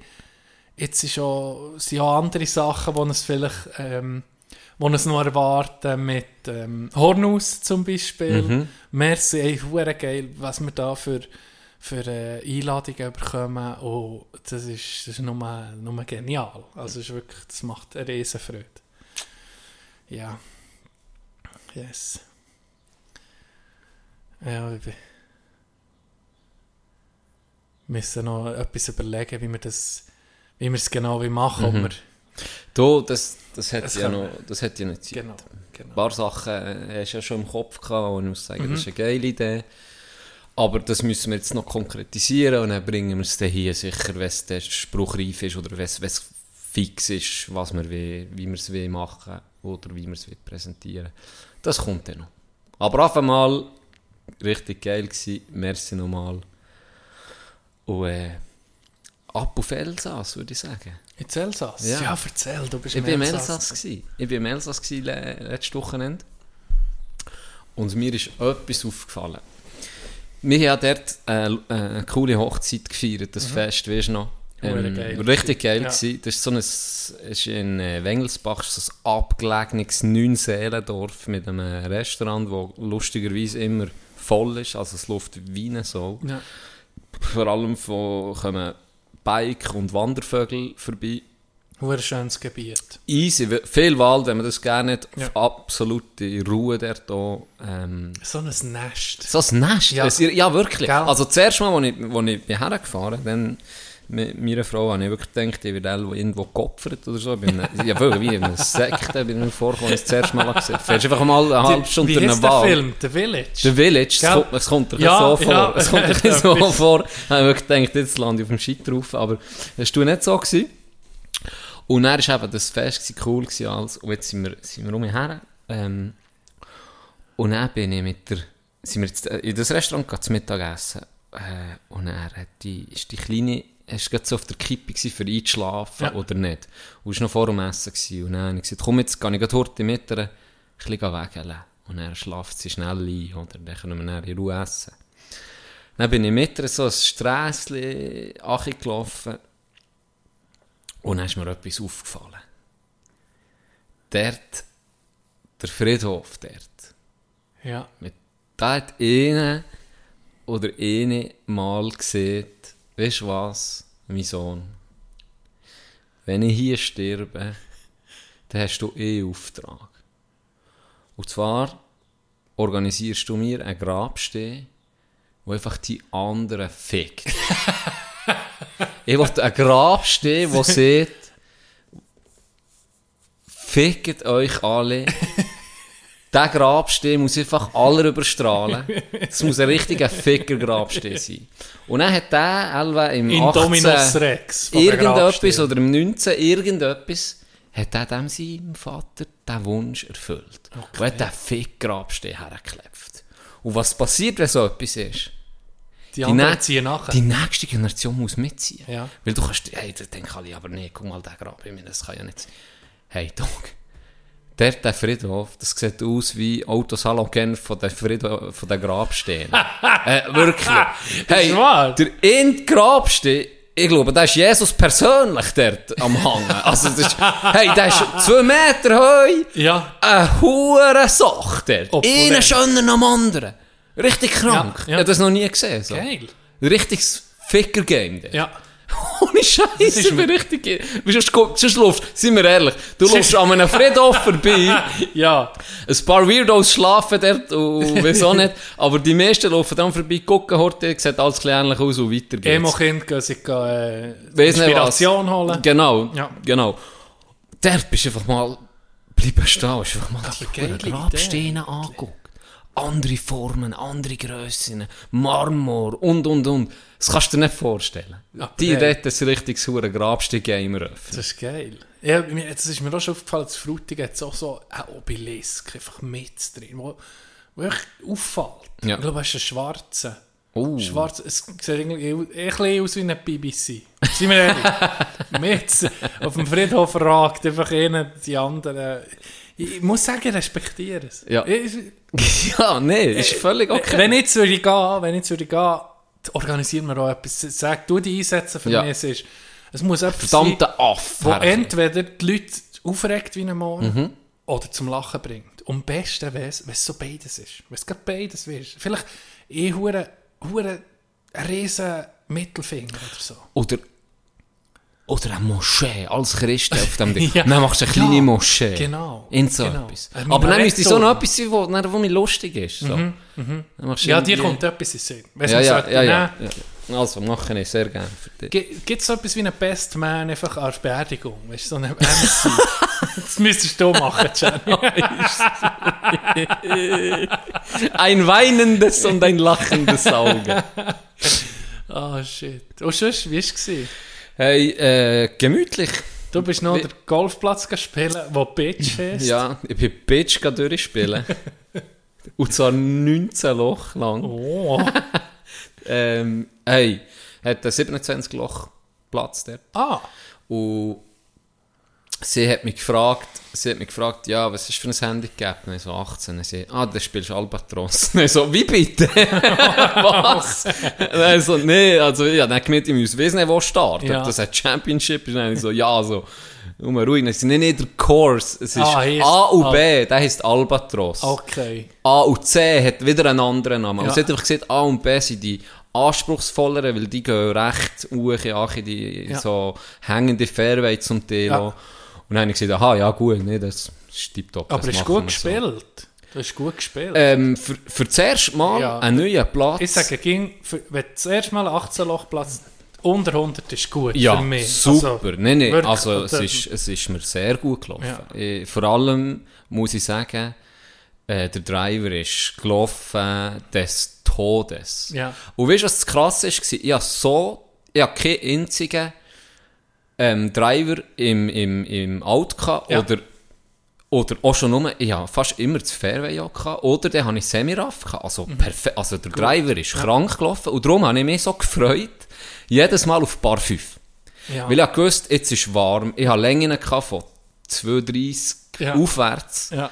jetzt ist auch, sind auch andere Sachen, die uns vielleicht, ähm, die uns noch erwarten, mit ähm, Hornhaus zum Beispiel. Mhm. Merci, ey, geil, was wir da für, für äh, Einladungen bekommen. Und das ist, das ist nur, nur genial. Also ist wirklich, das macht eine riesen Freude. Ja. Yes. Ja, ich bin- müssen noch etwas überlegen, wie wir das, wie wir es genau wie machen. Mhm. ob wir, Du, das, das hat Das ja noch, das hat ja nicht Zeit. genau, Ein genau. paar Sachen äh, hast du ja schon im Kopf gehabt und ich muss sagen, Mhm. das ist eine geile Idee. Aber das müssen wir jetzt noch konkretisieren und dann bringen wir es dann hier sicher, wenn es der spruchreif ist oder wenn es, fix ist, was wir will, wie wir es will machen oder wie wir es will präsentieren. Das kommt dann noch. Aber auf einmal richtig geil gewesen. Merci nochmal. Und äh, ab auf Elsass, würde ich sagen. In Elsass? Ja. Ja. erzähl, du bist Ich im war im Elsass. Gewesen. Ich war im Elsass gewesen, letztes Wochenende. Und mir ist etwas aufgefallen. Wir haben dort äh, äh, eine coole Hochzeit gefeiert, das Fest, weißt du noch? Hure Ähm, geil. richtig geil Ja. gewesen. Das ist so ein, ist in äh, Wengelsbach, so ein abgelegenes Neunseelendorf mit einem Restaurant, das lustigerweise immer voll ist, also es läuft wie eine Sau. Ja. Vor allem von, kommen Bike- und Wandervögel vorbei. Hure schönes Gebiet. Easy, viel Wald, wenn man das gerne hat, Ja. absolute Ruhe dort auch. Ähm, So ein Nest. so ein Nest, Ja. ja, wirklich. Gell? Also zuerst mal, als ich, als ich hergefahren bin, mit meiner Frau, habe ich wirklich gedacht, ich werde irgendwo geopfert oder so. Bin, ja, wirklich, wie in einer Sekte bin ich mir vorgekommen, das erste Mal gesehen. Du fährst einfach mal eine halbe Stunde einen der Wald. Film? The Village? The Village, es kommt, es kommt dir Ja, so vor. ja. Es kommt dir so vor. Ich habe wirklich gedacht, jetzt lande ich auf dem Shit drauf. Aber das war nicht so. Gewesen. Und dann war eben das Fest gewesen, cool gewesen alles. Und jetzt sind wir, sind wir umher. Ähm, und dann bin ich mit der, sind wir äh, in das Restaurant gegangen, zum Mittagessen. Äh, und dann hat die, ist die Kleine, ist gerade so auf der Kippe für einzuschlafen Ja. oder nicht. Und war noch vor dem Essen. Gewesen. Und dann habe ich gesagt, komm, jetzt gehe ich heute mit ihr ein bisschen wegeln. Und dann schlaft sie schnell ein, oder? Dann können wir dann in Ruhe essen. Dann bin ich mit ihr so ein Strässchen gelaufen. Und dann ist mir etwas aufgefallen. Dort, der Friedhof dort, Ja. da hat einer oder eine mal gesehen, weißt du was, mein Sohn, wenn ich hier sterbe, dann hast du eh Auftrag. Und zwar organisierst du mir einen Grabstein, wo einfach die anderen fickt. ich will einen Grabstein, der sieht, fickt euch alle. Der Grabstein muss einfach alle überstrahlen. Es muss ein richtiger Ficker-Grabstein sein. Und dann hat der Elva im In 18... Dominus Rex. Irgendetwas oder im 19. irgendetwas hat er dem seinem Vater den Wunsch erfüllt. Und hat den Fick-Grabstein hergeklebt. Und was passiert, wenn so etwas ist? Die anderen nä- ziehen nachher. Die nächste Generation muss mitziehen. Ja. Weil du kannst, hey, dann denken alle, aber nee, guck mal, der Grab, ich meine, das kann ja nicht sein. Hey, Dog, der, der Friedhof, das sieht aus wie Autosalogen von der Friedhof, von der Grabstein. äh, wirklich. Hey, der in Grabstein, ich glaube, da ist Jesus persönlich dort am Hang. Also, das ist, hey, der ist zwei Meter hoch, Ja. eine hure Sache dort. Einer schöner am anderen. Richtig krank. Ja, Ja, ja. Ich habe das noch nie gesehen. So. Geil. Richtiges Ficker-Game dort. Ja. Ohne Scheiße, bin richtig... Sonst, sonst laufst, sind wir ehrlich, du laufst an einem Friedhof vorbei, Ja, ein paar Weirdos schlafen dort und wieso nicht, aber die meisten laufen dann vorbei, gucken, Horte, sieht alles ähnlich aus und weiter geht's. Emo-Kind gehen sich äh, Inspiration holen. Genau, Ja. genau. Dort bist du einfach mal bleiben stehen, hast einfach mal die Grabsteine angeguckt. Andere Formen, andere Grössen, Marmor und, und, und. Das kannst du dir nicht vorstellen. Aber die der- dort ein richtiges hure Grabstein-Game eröffnen. Das ist geil. Ja, jetzt ist mir auch schon aufgefallen, dass Frutig hat auch so ein Obelisk einfach mit drin, wo, wo echt auffällt. Ja. Ich glaube, es ist ein schwarzer. Oh. Schwarz, es sieht irgendwie ein bisschen aus wie eine BBC. Sind wir ehrlich? mit auf dem Friedhof ragt einfach einer die anderen. Ich muss sagen, ich respektiere es. Ja. Ich, ja, nee, ist völlig okay. Wenn ich jetzt würde gehen, wenn ich jetzt würde gehen, organisieren wir auch etwas. Sag, du die einsetzen für Ja. mich. Es, ist, es muss etwas sein, Verdammter Aff. wo entweder die Leute aufregt wie ein Morgen Mhm. oder zum Lachen bringt. Und am besten wäre es, wenn es so beides ist. Wenn es gerade beides ist. Vielleicht eh hure hure ein riesen Mittelfinger oder so. Oder, oder eine Moschee, als Christ auf dem Ding. Ja. Dann machst du eine kleine Ja, Moschee. genau, In so genau. etwas. Ein Aber dann müsste so noch etwas sein, wo, wo mir lustig ist. So. Machst du Ja, dir kommt etwas in Sinn. Ja, ja, sagt, ja, ja, ja. Also, mache ich sehr gerne für dich. Gibt es so etwas wie einen Best Man einfach als Beerdigung? Weißt du, so eine MC? das müsstest du machen, Jenny. Ein weinendes und ein lachendes Auge. Ah, shit. Und sonst, wie war es? Hey, äh, gemütlich. Du bist noch Wie- den Golfplatz spielen, wo Bitch heisst. Ja, ich bin Bitch durchspielen. und zwar 19 Loch lang. Oh. Ähm, hey, hat einen 27 Loch Platz dort. Ah, Und sie hat mich gefragt, sie hat mich gefragt, ja, was ist für ein Handicap? Und ich so 18. Und sie, ah, dann spielst du Albatros. Ich so, wie bitte? was? Ich so, nee, also, ja, dann gemeint, ich muss wissen, wo starten. Ja. Das hat Championship. Dann ich so, ja, so, nur ruhig. Sie, nee, nee, der Course. Es ist Ah, A und ah. B, der heisst Albatros. okay. A und C hat wieder einen anderen Namen. Ja. Und sie hat einfach gesagt, A und B sind die anspruchsvolleren, weil die gehen recht hoch, in die Ja. so hängende Fairway zum Teil. Ja. Und dann habe ich gesagt, aha, ja gut, nee, das ist tipptopp. Aber das ist gut gespielt. Du hast gut gespielt. So. Ähm, für, für das erste Mal Ja. einen neuen Platz. ich sage, ging, für, wenn das erste Mal 18 Loch Platz unter 100 ist gut ja, für mich. super. Also, nein, nein, wirklich, also es äh, ist, es ist mir sehr gut gelaufen. Ja. Eh, vor allem muss ich sagen, äh, der Driver ist gelaufen des Todes. Ja. Und weißt du, was das Krasse ist? Ich habe so, ich habe keinen einzigen ähm, Driver im, im, im Auto gehabt, Ja. oder, oder auch schon nur, ich habe fast immer das Fairway auch gehabt, oder dann habe ich Semiraff gehabt. Also, Mhm. perfekt, also der Driver ist krank gelaufen und darum habe ich mich so gefreut, jedes Mal auf Bar 5. Ja. Weil ich gewusst, jetzt ist warm, ich habe Längen von 2,30 Ja. aufwärts. ja.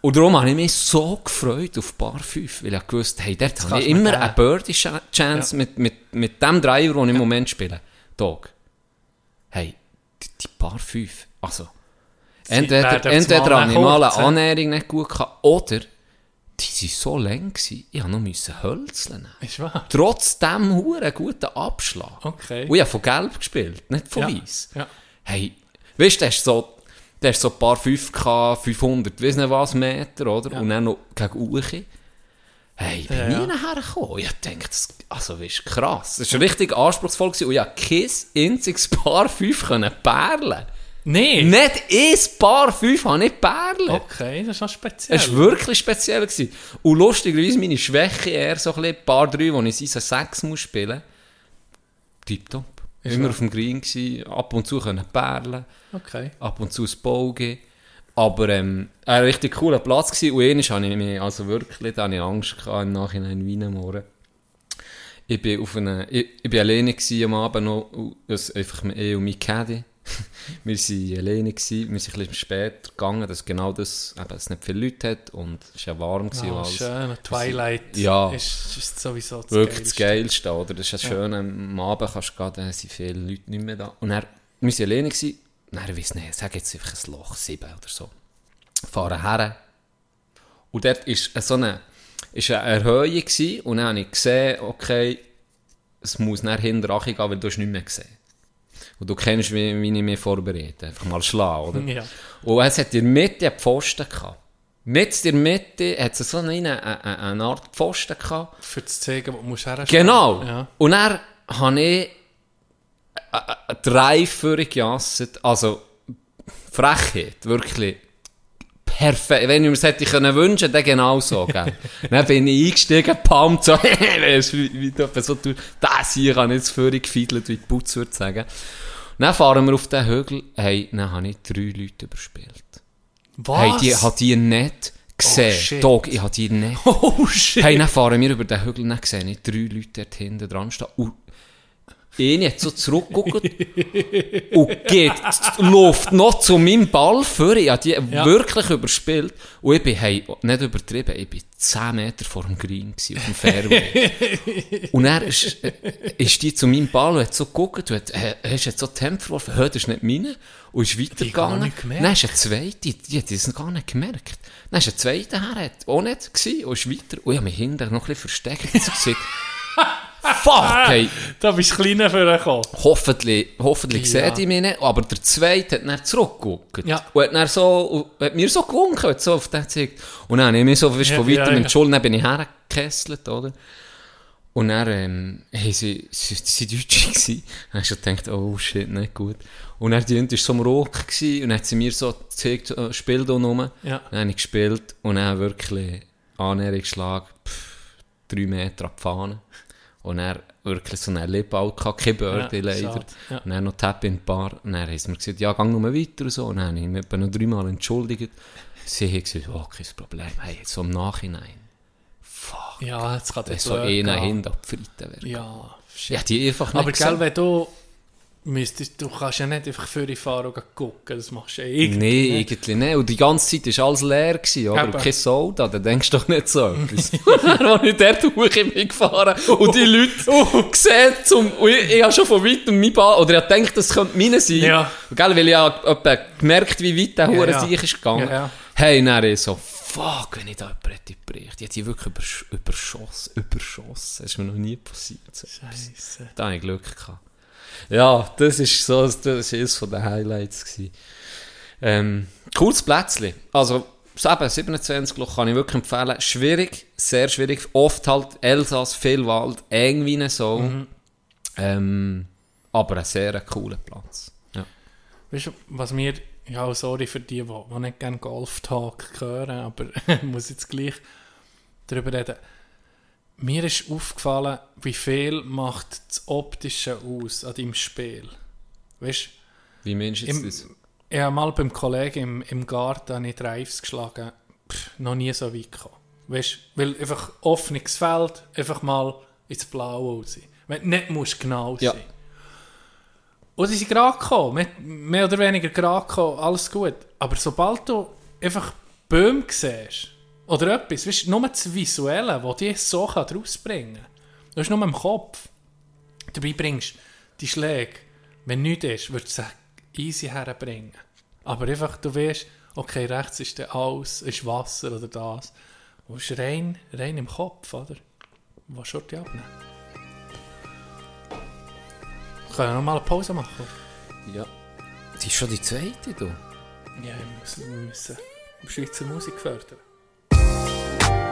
Und darum habe ich mich so gefreut auf Bar 5, weil ich gewusst hey, dort habe ich immer geben. eine Birdie-Chance mit, mit, mit dem Driver, den ich im Moment spiele. Dog. Die, Bar 5, also, entweder, das entweder eine hä? Annäherung nicht gut gehabt, oder die waren so lang, gewesen, ich musste noch müssen Hölzeln. Ist wahr. Trotz dem huren guten Abschlag. Okay. Und ich habe von Gelb gespielt, nicht von Ja. Weiß. Ja. Hey, weißt du, so, der ist so ein paar 5K, 500, weiss nicht was Meter, oder? Ja. Und dann noch gegen Uchi. Hey, ich bin Ja, nie nachher gekommen. Ich denke, das, also, du, krass. Das war richtig anspruchsvoll gewesen. und ich konnte kein einziges Paar 5 können perlen. Nee. Nicht ein Paar 5 habe ich perlen. Okay, das ist noch speziell. Es war wirklich speziell. Gewesen. Und lustigerweise meine Schwäche eher so ein bisschen, ein paar drei, wo ich Season 6 muss spielen. Tipptopp. Ist Immer auf dem Green gewesen, ab und zu können perlen, Okay. ab und zu das Bogen. Aber ähm, ein richtig cooler Platz gewesen. Und einmal habe ich mich, also wirklich, da hatte ich Angst gehabt, im Nachhinein wie morgen. Ich bin auf eine, ich, ich bin alleine gewesen am Abend noch, das, einfach mit eh und mein Caddy. wir waren alleine gewesen, wir sind ein bisschen später gegangen, dass genau das, eben, es nicht viele Leute hat und es war ja warm gewesen und Ah, alles. schön. Twilight Ja. ist, ist sowieso das Wirklich das Geilste. Geilste, oder? Das ist ja schön, am Abend kannst du gehen, dann sind viele Leute nicht mehr da. Und dann, wir waren alleine, gewesen, dann, ich nicht, sag jetzt einfach ein Loch, sieben oder so. Fahren her. Und dort war so eine, ist eine Erhöhung gewesen, und dann habe ich gesehen, okay, es muss nach hinten gehen, weil du hast nicht mehr gesehen. Und du kennst, wie, wie ich mich vorbereite. Einfach mal schlagen, oder? Ja. Und es hat in der Mitte einen Pfosten gehabt. Mit in der Mitte hat es so eine, eine, eine Art Pfosten gehabt. Für zu zeigen, wo du musst. Genau. Ja. Und dann habe ich äh, drei Führung gejasset. Also, Frechheit, wirklich. Perfekt. Wenn ich mir das hätte können wünschen, dann genau so, gell. dann bin ich eingestiegen, pumpt, so, wie, du so tust. Das hier habe ich jetzt Führung gefiedelt, wie die Putz würde sagen. Dann fahren wir auf den Hügel, hey, dann habe ich drei Leute überspielt. Was? Hey, die, ich habe die nicht gesehen. shit. Dog, ich habe die nicht oh shit. Hey, dann fahren wir über den Hügel, dann sehe ich drei Leute dort hinten dran stehen. Und einer hat so zurückgeguckt und geht, läuft noch zu meinem Ball vor. Ich habe die wirklich überspielt. Und ich bin, hey, nicht übertrieben, ich bin 10 Meter vor dem Green gewesen, auf dem Fairway. und er ist, äh, ist die zu meinem Ball und hat so geguckt und hat, äh, hast jetzt so Tempo geworfen, hör, das ist nicht meine. Und ist gar weitergegangen. nicht gemerkt. Dann ist ein zweiter, die, die hat das gar nicht gemerkt. Dann ist ein zweiter her, auch nicht gewesen, und ist weiter. Und ich habe mich hinterher noch ein bisschen versteckt. Fuck, hey. Da bist du kleiner für gekommen. Hoffentlich, hoffentlich Ja. seht ihr mich nicht. Aber der Zweite hat dann zurückgeguckt. Ja. Und hat, dann so, hat mir so gewunken, so auf den gezeigt. Und dann habe ich mich so weißt, Ja, von weitem ja, ja. mit Schulden, bin ich hergekesselt, oder? Und dann, ähm, hey, sie, sie, sie waren Deutsche gewesen. Dann habe ich schon gedacht, oh shit, nicht gut. Und dann, die war so am Rock gewesen, und dann hat sie mir so gezeigt, so, spiel da rum. Ja. Dann habe ich gespielt, und dann wirklich Annäherungsschlag, pff, drei Meter ab Fahne. Und er wirklich so einen Lippball gehabt, kein Birdie Ja, leider. ja. Und dann noch Tap in die Bar. Und dann haben sie mir gesagt, ja, geh nur weiter und so. Und dann habe ich mich noch dreimal entschuldigt. Sie haben gesagt, oh, kein Problem. Hey, so im Nachhinein. Fuck. Ja, jetzt kann das so einer hinten abgefreiten wäre. Ja, shit. Ja, die einfach nicht Aber gell, wenn du müsstest, du kannst ja nicht einfach für die gehen gucken, das machst du ja irgendwie Nee, nicht. irgendwie nicht. Und die ganze Zeit war alles leer, gewesen, oder? Eben. Und kein Soda, dann denkst du doch nicht so etwas. Bin ich dort hoch bin gefahren und die Leute sehen zum... Und ich, ich habe schon von weitem mein Ball... Oder ich gedacht, das könnte meine sein. Ja. Gell, weil ich habe gemerkt, wie weit der Ja, Hure ja. sich ist gegangen. Ja, ja. Hey, dann ich so... Fuck, wenn ich da jemanden hätte gebracht. Die hat die wirklich übersch überschossen. Überschossen. Das ist mir noch nie passiert. So. Scheisse. Da habe ich Glück gehabt. Ja, das ist so, das ist eines von den Highlights gewesen. Ähm, cooles Plätzchen. Also, eben, 27 Loch kann ich wirklich empfehlen. Schwierig, sehr schwierig. Oft halt Elsass, viel Wald, eng wie Sau. Mhm. Ähm, aber ein sehr cooler Platz. Ja. Weißt du, was mir, ja, sorry für die, die, die nicht gerne Golf Talk hören, aber ich muss jetzt gleich darüber reden. Mir ist aufgefallen, wie viel macht das Optische aus an deinem Spiel. Weißt Wie meinst du jetzt das? ich habe mal beim Kollegen im, im Garten ich Drives geschlagen, Pff, noch nie so weit gekommen. Weißt weil einfach offenes Feld, einfach mal ins Blaue raus. Wenn du nicht musst genau Ja. sein. Und sie sind gerade gekommen, mehr, mehr oder weniger gerade gekommen, alles gut. Aber sobald du einfach Böhm siehst, oder etwas, weißt, nur das Visuelle, das die so rausbringen kann, du hast nur im Kopf. Dabei bringst die Schläge, wenn nichts ist, würdest du sie easy herbringen. Aber einfach, du weißt, okay, rechts ist der alles, ist Wasser oder das. Du bist rein, rein im Kopf, oder? Was schon die abnehmen? Können wir noch mal eine Pause machen? Ja. Das ist schon die zweite, du. Ja, ich muss, wir müssen Schweizer Musik fördern.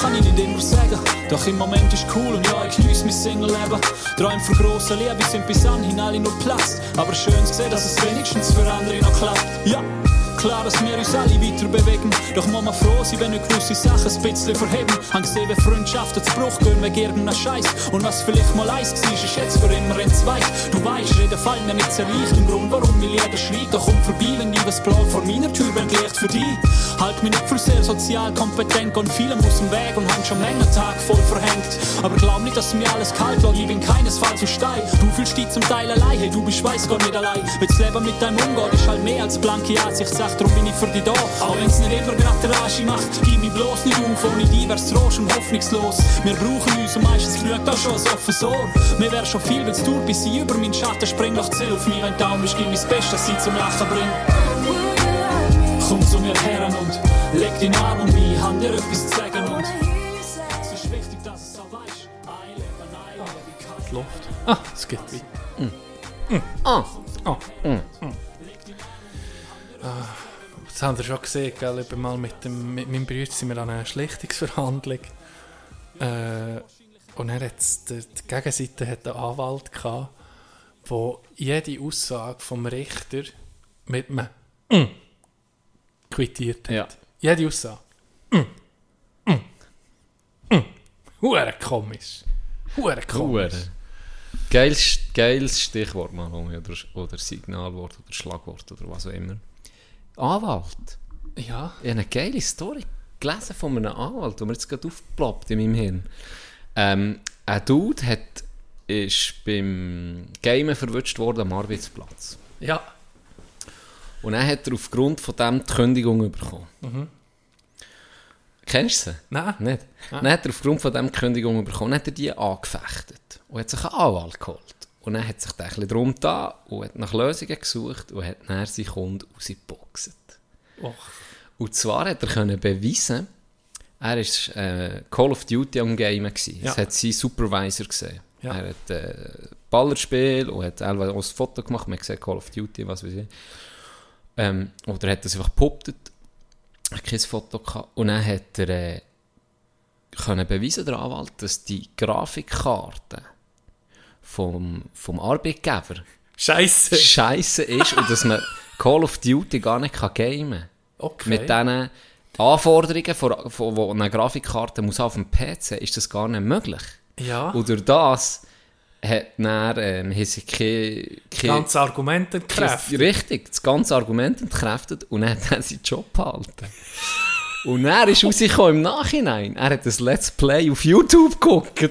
kann ich nicht immer sagen. Doch im Moment ist cool und ja, ich geniesse mein Single-Leben. Träume von grosser Liebe sind bis anhin alle nur Platz. Aber schön zu sehen, dass es wenigstens für andere noch klappt. Ja, klar, dass wir uns alle weiter bewegen. Doch muss man froh sein, wenn wir gewisse Sachen ein bisschen verheben. Han gesehen, wie Freundschaften zu Bruch gehen wegen irgendeinem Scheiß. Und was vielleicht mal eins war, ist jetzt für immer entzweit. Du weißt, Reden fallen mir nicht sehr leicht. Im Grund, warum mir jeder schreit. Doch komm vorbei, wenn ich was blau vor meiner Tür wenn Licht für dich. Halt mich nicht für sehr sozial kompetent und vielem aus dem Weg und haben schon länger Tag voll verhängt. Aber glaub nicht, dass mir alles kalt lässt, ich bin keinesfalls so steil. Du fühlst dich zum Teil allein, hey, du bist weiss Gott nicht allein. Wenn das Leben mit deinem umgeht, ist halt mehr als blanke Ansichtsache. Schlecht, darum bin ich für dich da. Auch wenn's nicht immer gerade der Aschi macht, gib mich bloß nicht auf. Ohne dich wär's Rost und hoffnungslos. Wir brauchen uns und meistens genügt das schon ein offenes Ohr. Mir wär schon viel, wenn's dauert, bis sie über meinen Schatten springt. Doch zähl auf mich, wenn du bist, gib mein Bestes, dass sie zum Lachen bringt. Komm zu mir her und leg deinen Arm um mich, hab dir etwas zu sagen und es ist wichtig, dass es auch weisst. Ein Leben, ein Leben, wie Luft. Ah, es geht weiter. Ah, Ah. Ah, Das haben wir schon gesehen, gell? Ich bin mal mit, dem, mit meinem Bruder sind wir an einer Schlichtungsverhandlung. Äh, und er hat die, die Gegenseite hat einen Anwalt gehabt, wo jede Aussage vom Richter mit einem mm quittiert hat. Ja. Jede Aussage. Mm. Mm. Mm. Hure komisch. Hure komisch. Hure. Geiles, geiles Stichwort, Malongi, oder, oder Signalwort, oder Schlagwort, oder was auch immer. Anwalt. Ja. Ich habe eine geile Story gelesen von einem Anwalt, die mir jetzt gerade aufgeploppt in meinem Hirn. Ähm, ein Dude hat, ist beim Gamen verwünscht worden am Arbeitsplatz. Ja. Und dann hat er aufgrund von dem die Kündigung bekommen. Kennst du sie? Nein. Nicht? Dann hat er aufgrund von dem die Kündigung bekommen, dann hat er die angefechtet und hat sich einen Anwalt geholt. Und dann hat sich der ein drum da und hat nach Lösungen gesucht und hat dann seinen Kunden rausgeboxt. Och. Und zwar hat er können beweisen, er war äh, Call of Duty am Gamen. gewesen. Das Ja. hat sein Supervisor gesehen. Ja. Er hat äh, Ballerspiel und hat auch ein Foto gemacht. Man hat gesehen Call of Duty, was weiß ich. Ähm, oder er hat das einfach gepuppt. Hat kein Foto gehabt. Und dann hat er äh, können beweisen, der Anwalt, dass die Grafikkarte vom, vom Arbeitgeber Scheiße. scheiße ist und dass man Call of Duty gar nicht kann gamen kann. Okay. Mit diesen Anforderungen, von, von, wo eine Grafikkarte muss auf dem PC, ist das gar nicht möglich. ja. Und durch das hat dann, ähm, haben sie keine, keine, Ganz Argument entkräftet. Richtig, das ganze Argument entkräftet und dann hat er seinen Job behalten. Und er ist rausgekommen im Nachhinein. Er hat ein Let's Play auf YouTube geguckt.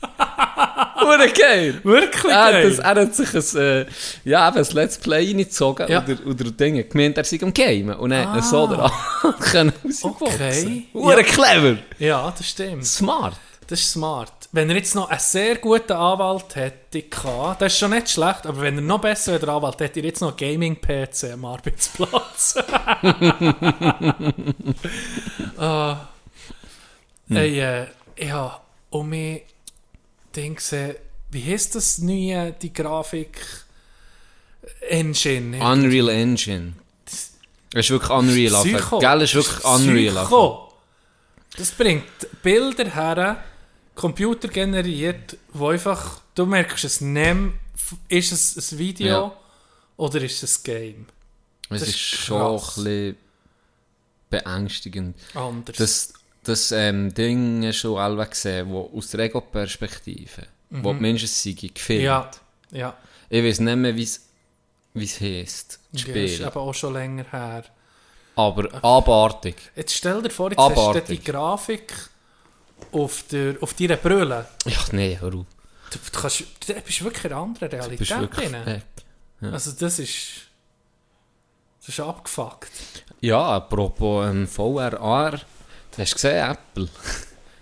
Hure geil! Wirklich Er geil. das, er hat sich ein, äh, ja, eben ein Let's Play reingezogen Ja. oder, oder Dinge gemeint, er sei am Gamen. Und dann er so daran können. Okay. Hure Ja. clever! Ja, das stimmt. Smart! Das ist smart. Wenn er jetzt noch einen sehr guten Anwalt hätte das ist schon nicht schlecht, aber wenn er noch besser wäre, der Anwalt, hätte er jetzt noch Gaming-PC am Arbeitsplatz. ah. Hey, äh, habe um mich Ding gesehen, wie heisst das neue, die Grafik Engine? Unreal Engine. Das ist wirklich Unreal. Psycho. Gell, ist wirklich Unreal. Psycho. Das bringt Bilder her, computergeneriert, wo einfach, du merkst es nicht, ist es ein Video Ja. oder ist es ein Game? Es ist ist schon ein bisschen beängstigend. Anders. Das, das ähm, Ding du alle gesehen, wo aus der Ego-Perspektive, wo die Menschen sind. Mhm. ja, ja. Ich weiß nicht mehr, wie es heisst, das Das ist aber auch schon länger her. Aber abartig. Jetzt stell dir vor, jetzt hast du Abartig. die Grafik auf, der, auf deiner Brille. Ja, nee, hör auf. Du, du, kannst, du bist wirklich in einer anderen Realität drin. weg. Also das ist... Das ist abgefuckt. Ja, apropos ähm, VR, AR, du hast gesehen, Apple.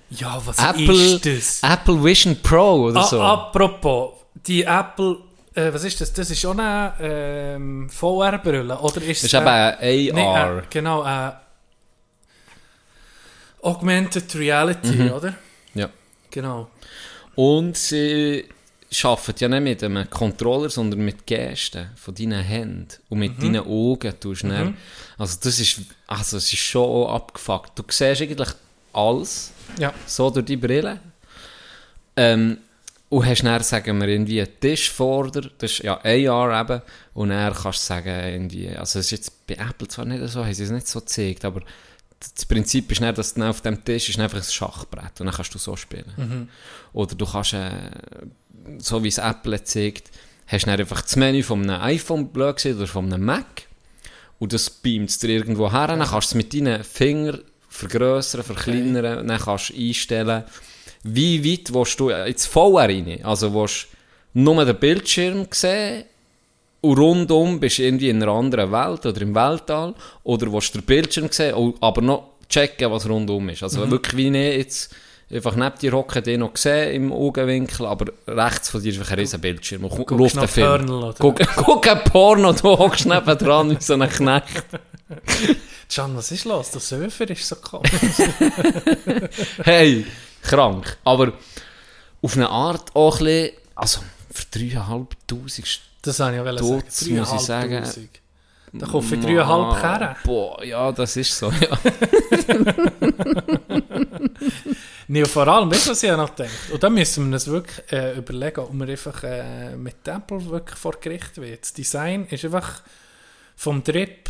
Ja, was Apple, ist das? Apple Vision Pro oder Ah, so. Apropos, die Apple, äh, was ist das? Das ist schon eine ähm, VR-Brille, oder ist das ist äh, eben AR. nee, äh, genau, äh, Augmented Reality, Mhm. oder? ja. Genau. Und sie arbeiten ja nicht mit einem Controller, sondern mit Gesten von deinen Händen und mit deinen Augen. Tust du dann- Also das ist, also es ist schon abgefuckt. Du siehst eigentlich alles Ja. so durch die Brille. Ähm, und hast dann, sagen wir, irgendwie einen Tisch vor dir, das ist ja AR eben, und dann kannst du sagen, irgendwie, also es ist jetzt bei Apple zwar nicht so, haben sie es nicht so gezeigt, aber das Prinzip ist nicht, dass dann auf dem Tisch ist einfach ein Schachbrett und dann kannst du so spielen. Oder du kannst, äh, so wie es Apple zeigt, hast du einfach das Menü von einem iPhone blöd gesehen oder von einem Mac und das beamt es dir irgendwo her, dann kannst du es mit deinen Fingern vergrößern, verkleinern, dann kannst du einstellen, wie weit willst du ins VR rein? Also willst du nur den Bildschirm sehen und rundum bist du irgendwie in einer anderen Welt oder im Weltall oder willst du den Bildschirm sehen, und- aber noch checken, was rundum ist. Also wirklich wie ich jetzt einfach neben dir hocken, den noch gesehen im Augenwinkel, aber rechts von dir ist ein riesen Bildschirm läuft noch der Film. Guck, guck ein Porno, du hockst nebendran wie so ein Knecht. Can, was ist los? Der Surfer ist so komisch. Hey, krank. Aber auf eine Art auch ein bisschen, also für 3'500 Das habe ich auch Tut, sagen. muss ich sagen. 3'500. Da kaufe ich 3,5 Kerne. Boah, ja, das ist so, ja. Nee, vor allem, weißt du, was ich noch denke? Und da müssen wir uns wirklich äh, überlegen, ob wir einfach äh, mit Apple wirklich vor Gericht wird. Das Design ist einfach vom Trip,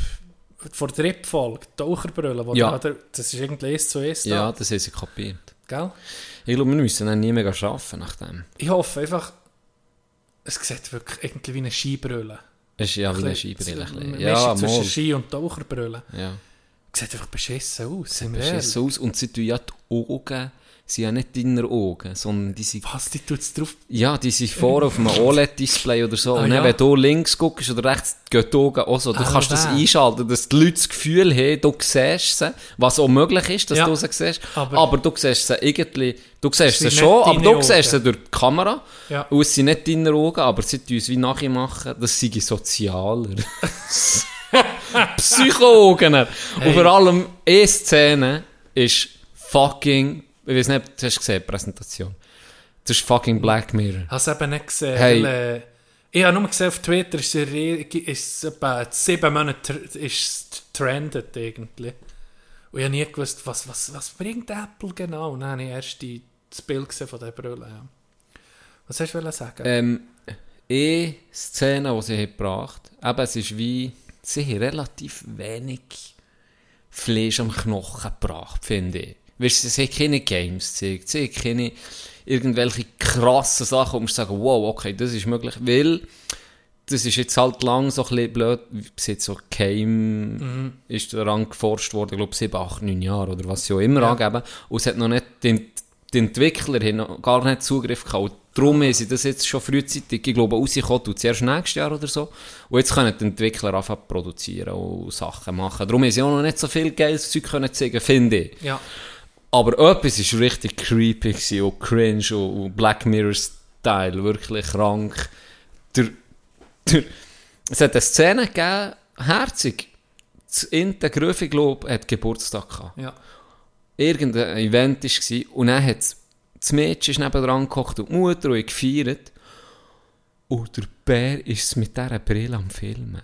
vor der Trip-Folge, Taucherbrille, Ja. da, das ist irgendwie eins zu eins Ja, das haben sie kapiert. gell? Ich glaube, wir müssen dann nie mehr arbeiten nach dem. Ich hoffe einfach, es sieht wirklich irgendwie wie eine Skibrille. Es ist ja wie eine Skibrille. ein Ja, zwischen mal. Ski- und Taucherbrille. Ja. Sieht einfach beschissen aus. ehrlich. so aus. Und sie tun ja die Augen, sind ja nicht deine Augen, sondern die sind, Was, die tut es drauf? ja, die sind vorne auf einem OLED-Display oder so. Ah, und dann, ja. wenn du links guckst oder rechts, gehen die Augen auch so. Du Ah, kannst das einschalten, dass die Leute das Gefühl haben, du siehst sie, was auch möglich ist, dass Ja. du sie siehst. Aber- Aber, du siehst sie irgendwie, du siehst sie schon, aber du deine siehst sie Augen. durch die Kamera. Ja. Und es sind nicht deine Augen, aber sie tun uns wie nachmachen, das sei sozialer. Psycho-Augen. Und vor allem, eine Szene ist fucking, ich weiß nicht, du hast gesehen, die Präsentation. Das ist fucking Black Mirror. Habe es eben nicht gesehen. Hey. Weil, äh, ich habe nur gesehen, auf Twitter ist es etwa sieben Monate ist trendet irgendwie. Und ich habe nie gewusst, was, was, was bringt Apple genau. Und dann habe ich erst die, das Bild gesehen von dieser Brille. Ja. Was hast du sagen? Ähm, eine Szene, die sie gebracht haben, eben, es ist wie, sie haben relativ wenig Fleisch am Knochen gebracht, finde ich. Weißt du, sie haben keine Games gezeigt, sie haben keine irgendwelche krassen Sachen, wo man sagen, wow, okay, das ist möglich, weil das ist jetzt halt lang so ein bisschen blöd, bis jetzt so Game ist daran geforscht worden, ich glaube 7, 8, 9 Jahre oder was sie auch immer Ja. angeben. Und es hat noch nicht, die, die Entwickler haben noch gar nicht Zugriff gehabt. Und darum haben sie das jetzt schon frühzeitig, ich glaube, rausgekommen, zuerst nächstes Jahr oder so. Und jetzt können die Entwickler anfangen produzieren und Sachen machen. Darum haben sie auch noch nicht so viel geiles Zeug können zeigen, finde ich. ja. Aber etwas war richtig creepy gewesen, und cringe und, und Black Mirror-Style, wirklich krank. Der, der, es hat eine Szene gegeben, herzig. Das Inte Gröfe, glaube hat Geburtstag gehabt. ja. Irgendein Event war und dann hat das Mädchen ist nebendran gekocht und die Mutter und gefeiert. Und der Bär ist mit dieser Brille am Filmen.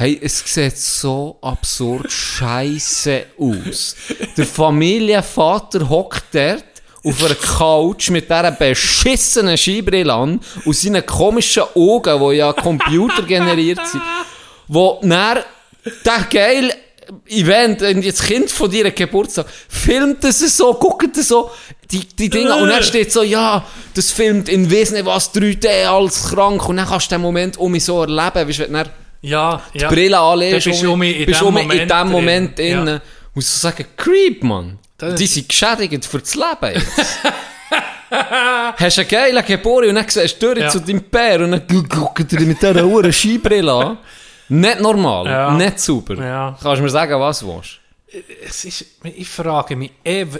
Hey, es sieht so absurd scheiße aus. Der Familienvater hockt dort auf einer Couch mit dieser beschissenen Skibrille an und seinen komischen Augen, die ja computergeneriert sind, wo dann der geile Event, das Kind von dir Geburtstag, filmt es so, guckt es so, die, die Dinge, und dann steht so, ja, das filmt in Wesen was 3D, alles krank, und dann kannst du den Moment um mich so erleben, weißt du, wenn du Ja, ja. die Brille anlegst, bist du um in dem um mich in Moment drin. Moment Ja. musst du sagen, Creep, Mann. Die sind geschädigt für das Leben jetzt. Hast einen geilen Geboren und dann siehst du durch Ja. zu deinem Bär und dann guckt er mit dieser Uhr Skibrille an. Nicht normal, Ja. nicht sauber. Ja. Kannst du mir sagen, was du willst? Es ist, ich frage mich,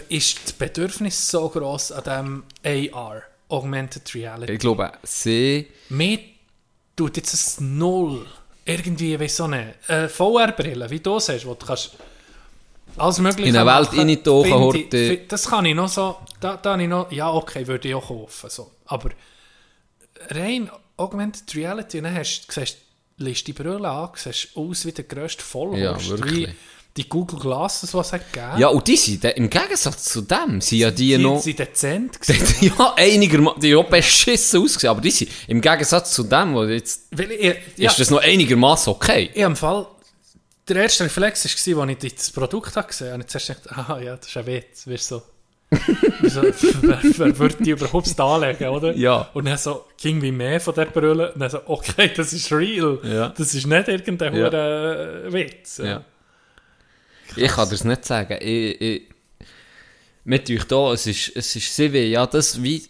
ist das Bedürfnis so gross an dem AR, Augmented Reality? Ich glaube, sie... Mir tut jetzt das Null. Irgendwie, wie so eine äh, VR-Brille, wie du siehst, wo du kannst alles Mögliche In eine Welt reintauchen, Horte. Das kann ich noch so, da, da ich noch, ja okay, würde ich auch kaufen, so. aber rein Augmented Reality, dann hast, du siehst, liest die Brille an, siehst aus wie der grösste Vollhorst, Ja, wirklich. wie die Google Glasses, was es hat gegeben. Ja, und die sind, im Gegensatz zu dem, sind ja die, die noch... sind dezent gewesen. ja, einigermaßen, die haben auch beschissen ausgesehen, aber die sind, im Gegensatz zu dem, wo jetzt, Weil ich, ja, ist das noch einigermaßen okay. Ich im Fall, der erste Reflex war, als ich das Produkt habe gesehen habe, habe ich zuerst gedacht, aha, ja, das ist ein Witz, weißt du, so. so wer, wer würde die überhaupt anlegen, oder? Ja. Und dann so, ging wie mehr von der Brille, und dann so, okay, das ist real. Ja. Das ist nicht irgendein Ja. äh, Witz. Ja. Ich kann das nicht sagen. Ich, ich, mit euch da, es ist, es ist sie wie, ja, das wie,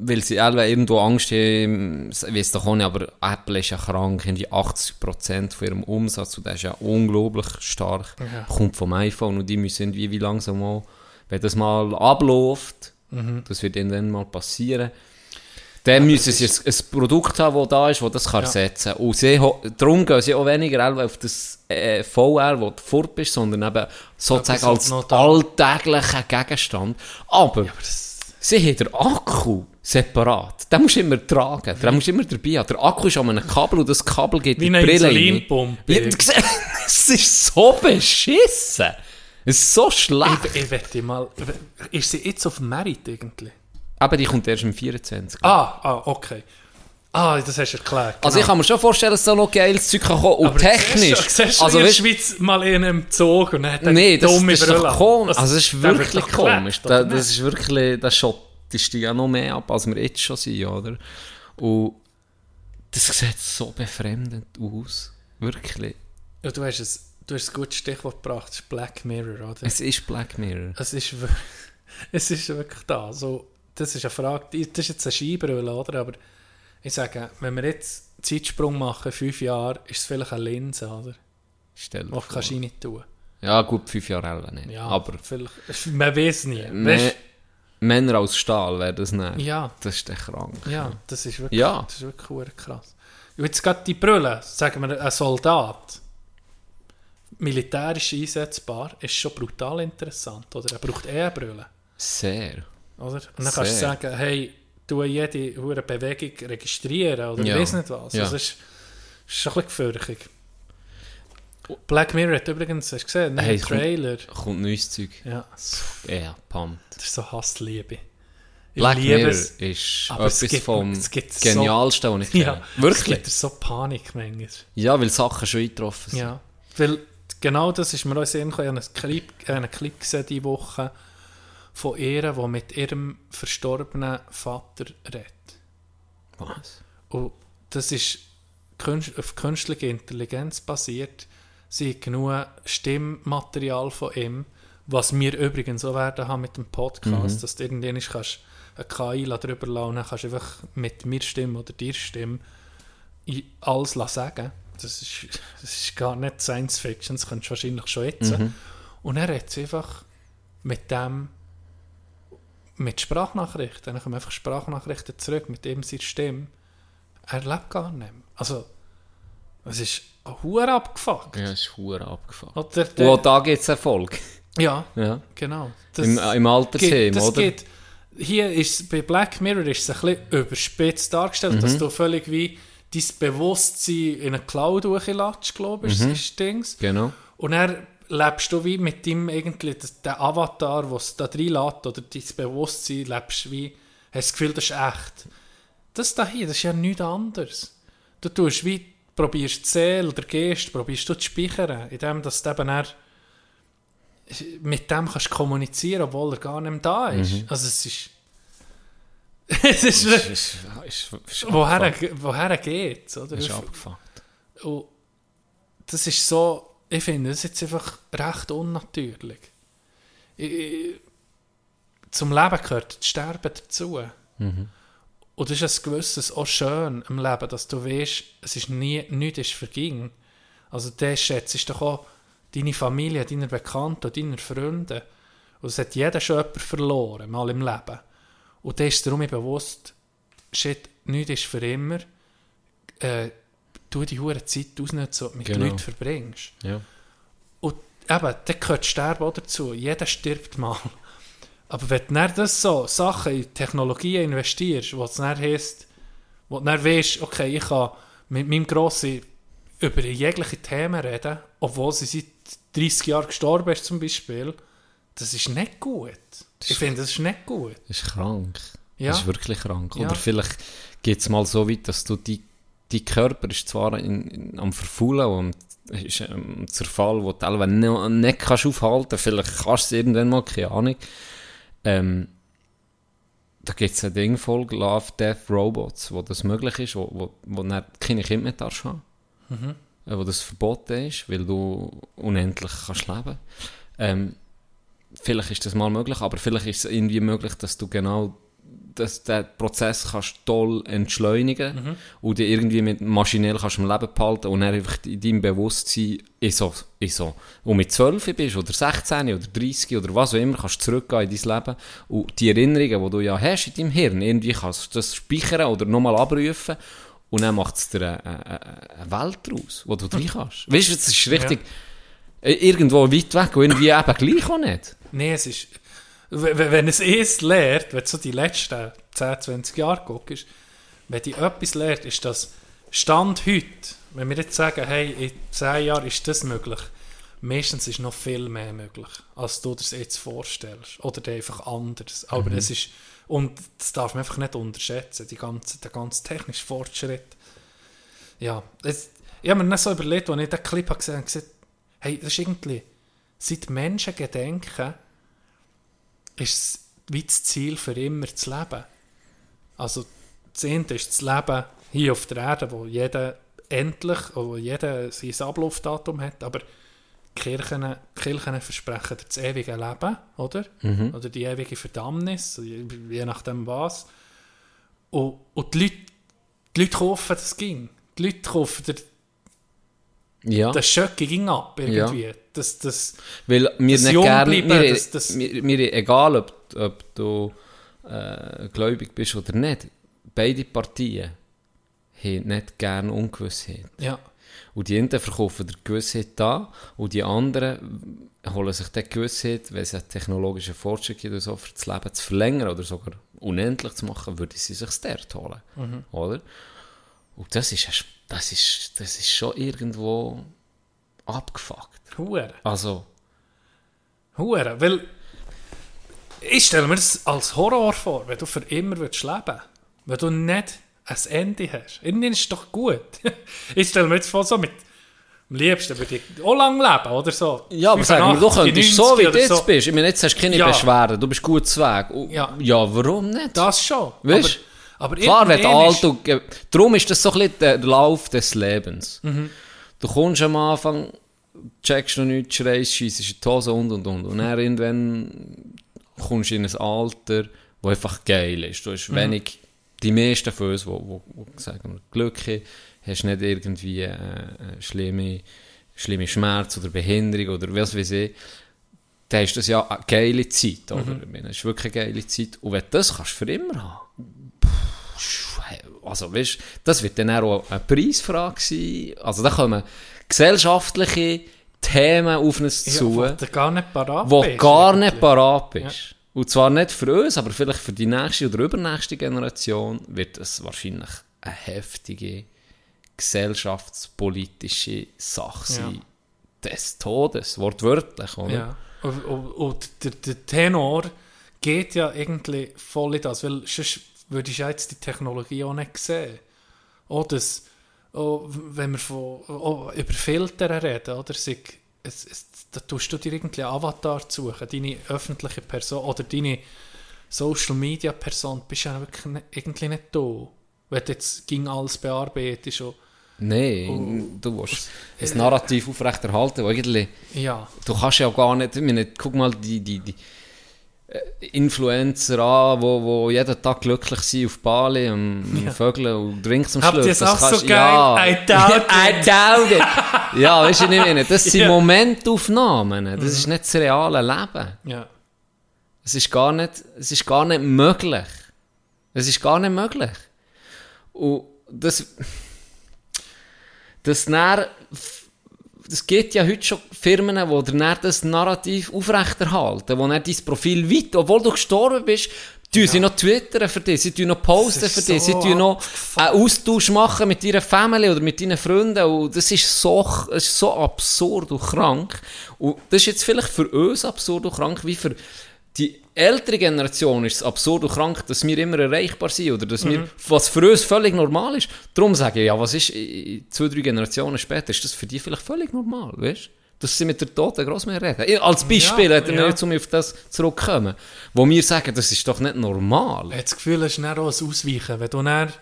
weil sie alle irgendwo Angst haben, ich weiß doch auch nicht, aber Apple ist ja krank, haben die 80% von ihrem Umsatz, und der ist ja unglaublich stark, Ja. kommt vom iPhone und die müssen irgendwie wie langsam mal, wenn das mal abläuft, Mhm. das wird ihnen dann mal passieren, dann müssen sie ein, ein Produkt haben, das da ist, das das kann Ja. ersetzen kann. Und sie, darum gehen sie auch weniger auf das äh, VR, wo du fort bist, sondern eben sozusagen was als noch da- alltäglicher Gegenstand. Aber, sie haben den Akku separat. Den musst du immer tragen, den musst du immer dabei haben. Der Akku ist an einem Kabel und das Kabel geht Wie in die eine Brille. Insulinpumpe. Ja, es ist so beschissen. Es ist so schlecht. Ich, ich wette mal, ist sie jetzt auf Merit irgendwie? Aber die kommt erst im 24. Ah, ah, okay. Ah, das hast du erklärt. Also ich kann mir schon vorstellen, dass da noch geiles Zeug kann kommen Und Aber technisch. Du, siehst du also in der Schweiz mal in einem Zug und dann nee, das, das ist doch komisch. Das- Also das ist wirklich komisch. Da, das ist wirklich, das schottest dich ja noch mehr ab, als wir jetzt schon sind, oder? Und das sieht so befremdend aus. Wirklich. Ja, du, hast es, du hast ein gutes Stichwort gebracht, das ist Black Mirror, oder? Es ist Black Mirror. Es ist, es ist wirklich da. So, das ist eine Frage, das ist jetzt eine Skibrille, oder? Aber ich sage, wenn wir jetzt einen Zeitsprung machen, fünf Jahre, ist es vielleicht eine Linse, oder? Stell dir Was kannst du nicht tun? Ja, gut, fünf Jahre älter nicht. Ja, Aber vielleicht, man weiß nie. Weißt, Männer aus Stahl wäre das nicht. ja, Das ist echt krank. ja, das ist wirklich, Ja. das ist wirklich krass. Und jetzt gerade die Brille, sagen wir, ein Soldat, militärisch einsetzbar, ist schon brutal interessant, oder? Er braucht eh eine Brille. Sehr. Oder? Und dann kannst du sagen, hey, du jede hure Bewegung registrieren oder Ja. weiß nicht was. Ja. Das ist, ist schon ein bisschen gefährlich. Black Mirror hat übrigens, hast du gesehen, Hey, es kommt- Trailer. Kommt neues Zeug. Ja, Ja, pumped. das ist so Hassliebe. Ich Black Mirror es. ist es etwas gibt- vom es gibt so- Genialsten, was ich kenne. Ja, es Wirklich? gibt so Panik manchmal. Ja, weil Sachen schon eingetroffen sind. Ja, weil genau das ist mir auch sehr Ich habe einen Clip, einen Clip gesehen diese Woche von ihr, die mit ihrem verstorbenen Vater redet. Was? Und das ist auf künstliche Intelligenz basiert. Sie hat genug Stimmmaterial von ihm, was wir übrigens auch werden haben mit dem Podcast, dass du irgendwann kannst eine KI drüber lassen und dann kannst du einfach mit mir stimmen oder dir stimmen alles sagen. Das ist, das ist gar nicht Science Fiction, das könntest du wahrscheinlich schon jetzt. Und er redet einfach mit dem mit Sprachnachrichten. Dann kommen einfach Sprachnachrichten zurück mit ihm seiner Stimme. Er lebt gar nicht mehr. Also, es ist Huhr abgefuckt. Ja, es ist hure abgefahren. Oder Und der, auch da gibt es Erfolg. ja, Ja. genau. Das Im, äh, Im Altersheim, oder? geht. Hier ist bei Black Mirror ist es ein bisschen überspitzt dargestellt, Mhm. dass du völlig wie dein Bewusstsein in eine Cloud hochlatsch, glaube ich, Mhm. ist Dings. Genau. Und dann lebst du wie mit dem irgendwie, das- der Avatar, es da reinlässt, oder dein Bewusstsein, lebst wie, hast das Gefühl, das ist echt. Das da hier, das ist ja nichts anderes. Du tust wie, probierst die Seele oder Geist, probierst du zu speichern, indem dass du eben dann mit dem kannst kommunizieren, obwohl er gar nicht da ist. Mhm. Also es ist... es ist... Ist, ist, ist, ist woher, woher geht's, oder? Ist abgefuckt. Und das ist so, ich finde, das ist jetzt einfach recht unnatürlich. Ich, ich, zum Leben gehört das Sterben dazu. Und das ist ein gewisses auch schön im Leben, dass du weißt, es ist nie, nichts ist verging. Also das schätzt ist doch auch deine Familie, deine Bekannten, deine Freunde. Und es hat jeder schon jemanden verloren, mal im Leben. Und da ist darum bewusst, shit, nichts ist für immer. Äh, du die hure Zeit ausnutzen, die mit Genau. Leuten verbringst. Ja. Und eben, da gehört Sterben auch dazu. Jeder stirbt mal. Aber wenn du dann das so Sachen in Technologien investierst, wo es dann heisst, wo du dann weißt, okay, ich kann mit meinem Grossen über jegliche Themen reden, obwohl sie seit 30 Jahren gestorben ist zum Beispiel, das ist nicht gut. Ich finde, das ist nicht gut. Das ist krank. Ja. Das ist wirklich krank. Ja. Oder vielleicht geht es mal so weit, dass du die, die Körper ist zwar in, in, am Verfaulen und ist ein Zerfall, wo du teilweise nicht, nicht kannst aufhalten Vielleicht kannst du es irgendwann mal, keine Ahnung. Ähm, da gibt es ein Ding voll, Love, Death, Robots, wo das möglich ist, wo, wo, wo du keine Kinder mehr darfst haben. Äh, wo das verboten ist, weil du unendlich kannst leben. Ähm, vielleicht ist das mal möglich, aber vielleicht ist es irgendwie möglich, dass du genau dass der Prozess kannst toll entschleunigen Mhm. und dich irgendwie mit maschinell kannst am Leben behalten und dann einfach in deinem Bewusstsein ist so, ist so. Und mit 12 bist oder 16 oder 30 oder was auch immer, kannst du zurückgehen in dein Leben und die Erinnerungen, die du ja hast in deinem Hirn, irgendwie kannst du das speichern oder nochmal abrufen und dann macht es dir eine, eine, eine Welt daraus, wo du drin kannst. Weißt du, es ist richtig äh, irgendwo weit weg und irgendwie eben gleich auch nicht. Nee, es ist. Wenn es es lehrt, wenn du so die letzten 10, 20 Jahre guckst, wenn die etwas lehrt, ist das Stand heute, wenn wir jetzt sagen, hey, in 10 Jahren ist das möglich, meistens ist noch viel mehr möglich, als du dir das jetzt vorstellst. Oder einfach anders. Aber es ist. Und das darf man einfach nicht unterschätzen, die ganze, der ganze technische Fortschritt. Ja, es, ich habe mir nicht so überlegt, als ich diesen Clip gesehen habe, gesagt, hey, das ist irgendwie, seit Menschen gedenken, ist es wie das Ziel für immer zu leben. Also das eine ist das Leben hier auf der Erde, wo jeder endlich, wo jeder sein Ablaufdatum hat, aber die Kirchen, Kirchen versprechen das ewige Leben, oder? Oder die ewige Verdammnis, je, je nachdem was. Und, und die, Leute, die Leute kaufen das ging. Die Leute kaufen Ja. das Schöcke ging ab, irgendwie. Das, das, Weil wir Das nicht gerne, bleiben, mir, das- das- mir, mir egal ob, ob du äh, gläubig bist oder nicht, beide Partien haben nicht gerne Ungewissheit. ja. Und die einen verkaufen der Gewissheit da und die anderen holen sich die Gewissheit, wenn es einen technologischen Fortschritt gibt, so, für das Leben zu verlängern oder sogar unendlich zu machen, würden sie sich dort holen. Mhm. Oder? Und das ist, ein Sp- das, ist, das ist schon irgendwo abgefuckt. Hure. Also, Hure. Weil ich stelle mir das als Horror vor, wenn du für immer willst leben Wenn du nicht ein Ende hast. Irgendwann ist es doch gut. ich stelle mir jetzt vor, so mit am liebsten würde ich auch lang leben, oder so. Ja, aber sag mal, du 85, könntest so, wie 90 du jetzt bist. Ich meine, jetzt hast du keine Ja. Beschwerden, du bist gut zu Weg. Und- Ja. ja, warum nicht? Das schon. Weißt? aber, aber Klar, wenn du alt und... Darum ist das so ein bisschen der Lauf des Lebens. Mhm. Du kommst am Anfang, checkst noch nichts, schreist, scheissest in die Hose und und und. Und dann irgendwann kommst du in ein Alter, wo einfach geil ist. Du Mhm. hast wenig... Die meisten von uns, die, die, die sagen Glück haben, hast nicht irgendwie äh, äh, schlimme, schlimme Schmerz oder Behinderung oder was weiß ich. Dann ist das ja eine geile Zeit, oder? Mhm. Ich meine, Es ist wirklich eine geile Zeit. Und wenn du das kannst du für immer haben, also weißt, das wird dann auch eine Preisfrage sein. Also da kommen gesellschaftliche Themen auf uns ja, zu, wo du gar nicht parat wo bist, gar nicht parat bist. Und zwar nicht für uns, aber vielleicht für die nächste oder übernächste Generation wird es wahrscheinlich eine heftige gesellschaftspolitische Sache sein. Des Todes, wortwörtlich, oder? Ja. Und, und, und der, der Tenor geht ja irgendwie voll in das, weil sonst würde ich ja jetzt die Technologie auch nicht sehen. Auch das, auch wenn wir von, auch über Filter reden, oder? Sei, es, es, da tust du dir irgendwie einen Avatar suchen, deine öffentliche Person oder deine Social Media Person, bist ja wirklich nicht, irgendwie nicht da. Wenn du jetzt ging alles bearbeitest und, Nein, du willst ein Narrativ aufrechterhalten, wo eigentlich, ja, du kannst ja auch gar nicht, ich meine, guck mal die, die, die Influencer an, wo, wo jeden Tag glücklich sind auf Bali und Ja. Vögeln und Drinks am Habt ihr es auch so kannst- geil? Ja. I doubt I doubt it. ja, weißt du, ich meine, das sind Ja. Mhm. Momentaufnahmen, das ist nicht das reale Leben. ja. Es ist gar nicht, es ist gar nicht möglich. Es ist gar nicht möglich. Und das, das dann, das gibt ja heute schon Firmen, die dann das Narrativ aufrechterhalten, wo dann dein Profil weit, obwohl du gestorben bist, tun sie noch twittern für dich, sie tun noch posten für dich, sie so tun noch einen Austausch machen mit deiner Family oder mit deinen Freunden und das ist so, das ist so absurd und krank. Und das ist jetzt vielleicht für uns absurd und krank, wie für die ältere Generation ist es absurd und krank, dass wir immer erreichbar sind oder dass wir, was für uns völlig normal ist. Darum sage ich, ja, was ist äh, zwei, drei Generationen später, ist das für die vielleicht völlig normal, weißt du? Dass sie mit der toten Großmutter reden. Als Beispiel, Ja, hätten wir ja. jetzt, um auf das zurückkommen, wo wir sagen, das ist doch nicht normal. Ich habe das Gefühl, es ist dann auch ein Ausweichen. Wenn du dann,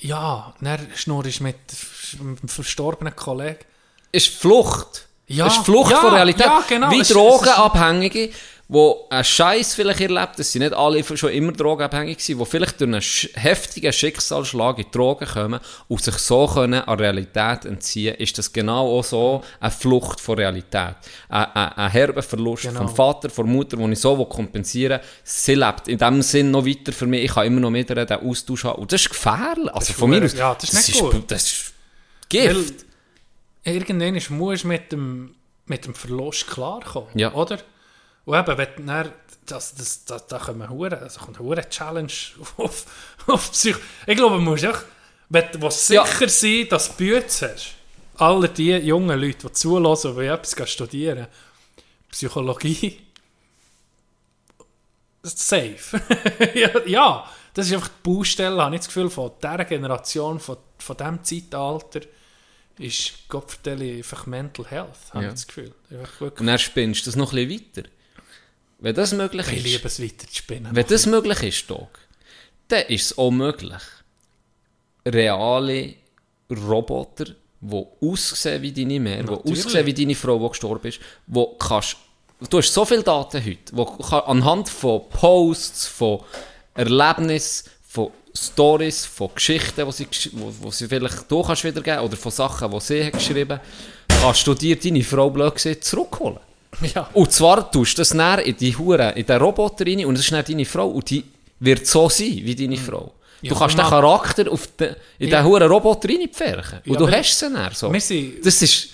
ja, dann schnurrst mit einem verstorbenen Kollegen. ist Flucht. Ja, es ist Flucht ja, von Realität. ja, genau. Wie Drogenabhängige, wo einen Scheiß vielleicht erlebt, das sind nicht alle schon immer drogenabhängig gewesen, die vielleicht durch einen heftigen Schicksalsschlag in die Drogen kommen und sich so können an Realität entziehen, ist das genau auch so eine Flucht von Realität. Ein, ein, ein herber Verlust Genau. vom Vater, von der Mutter, den ich so will kompensieren will. Sie lebt in dem Sinn noch weiter für mich. Ich kann immer noch mit ihr den Austausch haben. Und das ist gefährlich. Also ist von mir aus. ja, das ist nicht ist, gut. Das ist Gift. Weil irgendwann musst du mit dem, mit dem Verlust klarkommen, Ja. oder? Und eben, wenn dann, das, das, das, da kommen hure, also kommt eine Challenge auf, auf Psych. Ich glaube, du musst auch, wenn du willst Ja. sicher sein, dass du Bütze hast, alle die jungen Leute, die zulassen, die etwas studieren, Psychologie, safe. ja, ja, das ist einfach die Baustelle, habe ich das Gefühl, von dieser Generation, von, von diesem Zeitalter, ist Gott einfach Mental Health, habe Ja. ich das Gefühl. Wirklich, Und dann spinnst du das noch ein bisschen weiter. Wenn das möglich ich ist. liebe es weiter zu spinnen. Wenn das möglich ist, Dog, dann ist es auch möglich, reale Roboter, die aussehen wie deine Mehr, die aussehen wie deine Frau, die gestorben ist, wo kannst, du hast so viele Daten heute, wo kann, anhand von Posts, von Erlebnissen, von Stories, von Geschichten, die sie, wo, wo sie vielleicht du kannst wiedergeben oder von Sachen, die sie hat geschrieben kannst du dir deine Frau blöd gesehen zurückholen. Ja. Und zwar tust du das näher in die Hure, in den Roboter rein und das ist dann deine Frau und die wird so sein wie deine Frau. Ja, du kannst den Charakter auf den, in Ja. den Huren Roboter reinpferchen. Und Ja, du hast sie dann so. Sind- Das ist,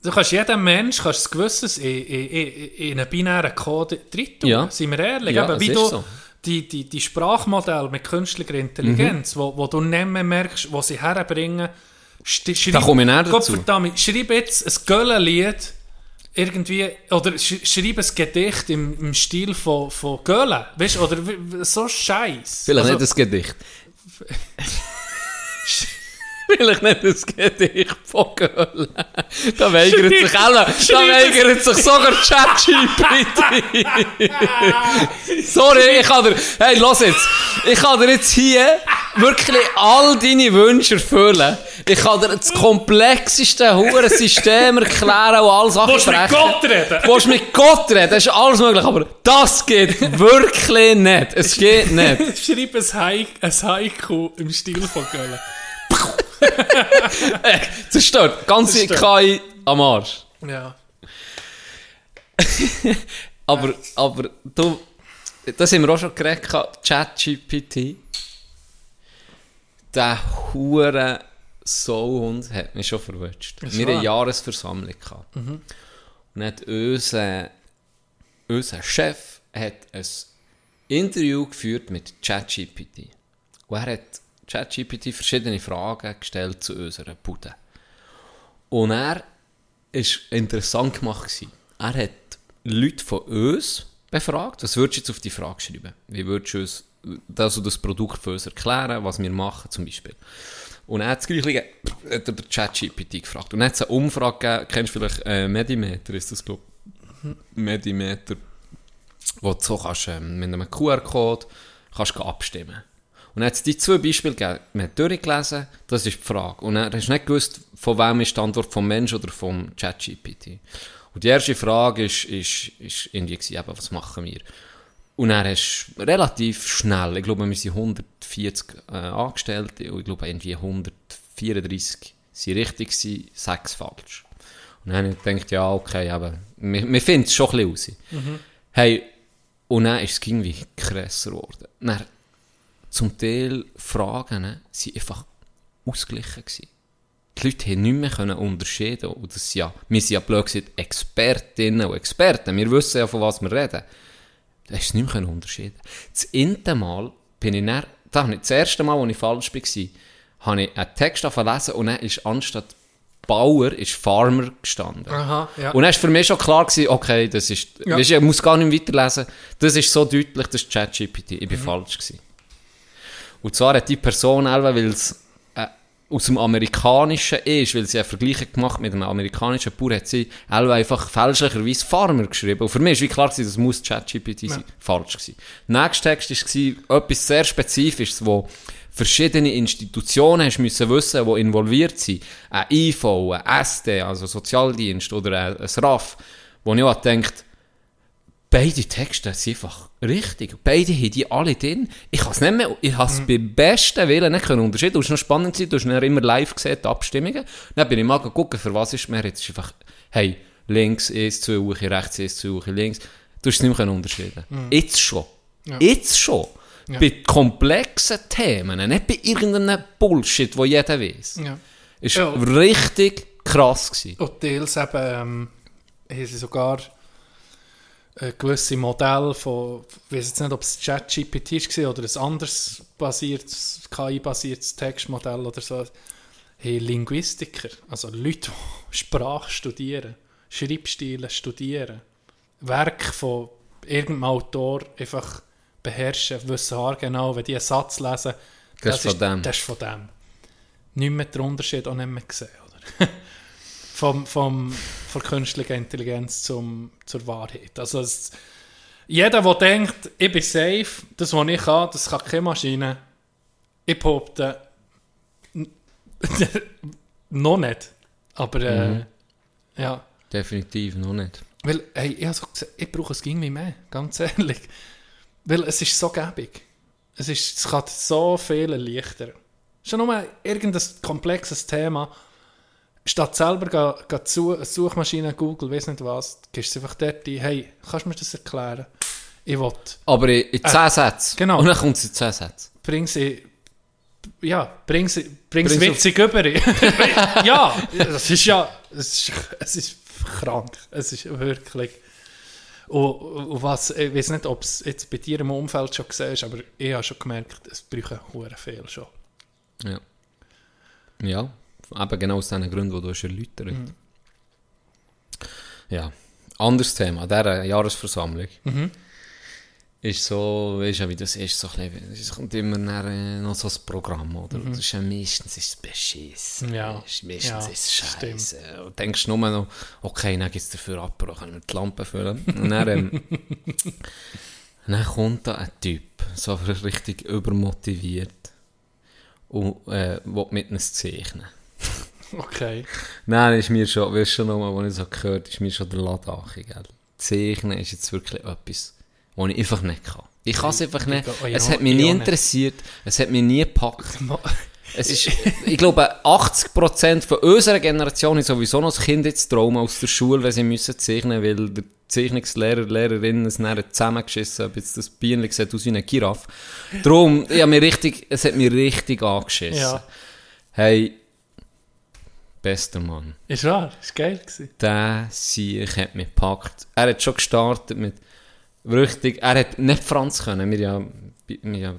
Du kannst jedem Mensch kannst das Gewisses in, in, in, in einen binären Code drin tun. Ja. Sind wir ehrlich? Ja, Eben, wie du so. die, die, die Sprachmodelle mit künstlicher Intelligenz, wo, wo du nicht mehr merkst, wo sie herbringen, schreib, Da komme ich näher dazu. Gottverdammt, schreib jetzt ein Göllenlied irgendwie, oder sch, schreib ein Gedicht im, im Stil von, von Gölen, weißt du, oder so Scheiß. vielleicht Also, nicht das Gedicht. vielleicht nicht das Gedicht von Köln. Da weigert sich alle, da weigert sich sogar ChatGPT. Sorry, ich kann dir, hey, los jetzt, ich kann dir jetzt hier wirklich all deine Wünsche erfüllen. Ich kann dir das komplexeste hure System erklären und alles Willst du mit. Gott reden? Du mit Gott reden? Das ist alles möglich, aber das geht wirklich nicht. Es geht nicht. Schreib ein, Haik, ein Haiku im Stil von Gölen. Zerstört. Ganze Zerstört. KI am Arsch. Ja. Aber, aber du, das haben wir auch schon geredet, ChatGPT. Der hure Sauhund hat mich schon verwünscht. Wir hatten eine Jahresversammlung. Gehabt. Und dann hat unser, unser Chef hat ein Interview geführt mit ChatGPT. Und er hat ChatGPT verschiedene Fragen gestellt zu unserer Bude. Und er ist interessant gemacht. Gewesen. Er hat Leute von uns befragt. Was würdest du jetzt auf die Frage schreiben? Wie würdest du uns das, das Produkt für uns erklären, was wir machen zum Beispiel? Und er hat das Gleiche hat er der ChatGPT gefragt. Und dann hat eine Umfrage gegeben, kennst du vielleicht äh, Medimeter, ist das glaube? Medimeter, wo du so kannst, ähm, mit einem QR-Code kannst du abstimmen. Und dann hat es die zwei Beispiele gegeben. Man hat durchgelesen, das ist die Frage. Und dann hast du nicht gewusst, von wem ist die Antwort, vom Mensch oder vom ChatGPT. Und die erste Frage ist, ist, ist irgendwie gewesen, eben, was machen wir? Und dann hast du relativ schnell, ich glaube, wir sind 140 äh, Angestellte und ich glaube, irgendwie 134 sind richtig gewesen, sechs falsch. Und dann habe ich gedacht, ja, okay, aber wir, wir finden es schon ein bisschen raus. Hey, und dann ist es irgendwie krasser geworden. Dann, zum Teil Fragen ne, sind einfach ausgeglichen gewesen. Die Leute haben nicht mehr können unterscheiden und das ja, wir sind ja blöd gesagt Expertinnen und Experten, wir wissen ja, von was wir reden. Da hast du es nicht mehr unterscheiden. Das erste Mal bin ich dann, da habe ich, das erste Mal, als ich falsch war, habe ich einen Text lesen und dann ist anstatt Bauer ist Farmer gestanden. Aha, ja. Und dann war für mich schon klar, gewesen, okay, das ist, Ja. weisst du, ich muss gar nicht weiterlesen, das ist so deutlich, das ist ChatGPT, ich bin falsch gewesen. Und zwar hat die Person, einfach, weil es äh, aus dem Amerikanischen ist, weil sie einen Vergleich gemacht mit einem amerikanischen Bauer, hat sie einfach einfach fälschlicherweise Farmer geschrieben. Und für mich war wie klar, gewesen, das muss ChatGPT sein. Falsch gewesen. Der nächste Text war etwas sehr Spezifisches, wo verschiedene Institutionen hast müssen wissen, die involviert sind. Ein IV, ein SD, also Sozialdienst oder ein, ein RAF, wo ich auch gedacht beide Texte sind einfach richtig. Beide haben die alle drin. Ich kann es nicht mehr, ich habe es beim besten Willen nicht können unterscheiden. Du hast noch spannend gewesen, du hast dann immer live gesehen, die Abstimmungen. Dann bin ich mal gucken, für was ist mehr. Jetzt ist einfach, hey, links ist zwei Wochen, rechts ist zwei Wochen, links. Du hast es nicht mehr unterscheiden. Jetzt schon. Jetzt schon. Bei komplexen Themen, nicht bei irgendeinem Bullshit, wo jeder weiß. Ja. Ist Ja. richtig krass gewesen. Und teils eben, ähm, haben sie sogar gewisse Modelle von, ich weiß jetzt nicht, ob es ChatGPT war oder ein anderes basiertes, KI-basiertes Textmodell oder so, haben Linguistiker, also Leute, die Sprache studieren, Schreibstile studieren, Werk von irgendeinem Autor einfach beherrschen, wissen genau, wenn die einen Satz lesen, Das ist von dem. Das ist von dem. Nicht mehr den Unterschied auch nicht mehr gesehen, oder? vom, vom, von künstlicher Intelligenz zum, zur Wahrheit. Also es, jeder, der denkt, ich bin safe, das, was ich kann, das kann keine Maschine, ich behaupte, noch nicht. Aber äh, Mhm. ja, Definitiv noch nicht. weil, hey, ich, habe so gesagt, ich brauche es ging mehr, ganz ehrlich. Weil es ist so gäbig. Es, ist, es kann so viel erleichtern. Schon nur irgendein komplexes Thema. Statt selber ga, ga zu, Suchmaschine, Google, weiß nicht was, gehst du einfach dort ein, hey, kannst du mir das erklären? Ich will, Aber in, in 10 Sätzen. genau. Und dann kommt es in 10 Sätzen. bring sie, ja, bring sie, bring sie Bring sie witzig über. ja, das ist ja, es ist, es ist krank. Es ist wirklich. Und, und was, ich weiß nicht, ob es jetzt bei dir im Umfeld schon gesehen ist, aber ich habe schon gemerkt, es brauchen hure viel schon. Ja. Ja, eben genau aus den Gründen, die du hast erläutert Mhm. Ja. Anderes Thema, dieser Jahresversammlung. Mhm. Ist so, weißt du, wie das ist, so ein bisschen, es kommt immer äh, noch so ein Programm, oder? Das ist ja meistens ist es beschissen. Mhm. Ja. Ist, meistens Ja, ist es stimmt. scheiße. Und denkst nur noch, okay, dann gibt es dafür kann ich mir die Lampe füllen. Und dann, ähm, dann kommt da ein Typ, so richtig übermotiviert und äh, will mit uns zeichnen. Okay. Nein, ist mir schon, weißt schon nochmal, als ich so gehört ist mir schon der Ladache, gell. Zeichnen ist jetzt wirklich etwas, was ich einfach nicht kann. Ich kann es einfach nicht. ich- Es hat mich ich nie interessiert, es hat mich nie gepackt. Es ist, ich glaube, 80% von unserer Generation ist sowieso noch das Kind jetzt Trauma aus der Schule, wenn sie müssen zeichnen, weil der Zeichnungslehrer, Lehrerin es nachher zusammengeschissen hat, jetzt das Bienen sieht aus wie eine Giraffe. Darum, ich mich richtig, es hat mich richtig angeschissen. Ja. Hey, bester Mann. Ist wahr, ist geil gewesen. Der Sieg hat mich gepackt. Er hat schon gestartet mit richtig, er hat nicht Franz können, wir ja, wir ja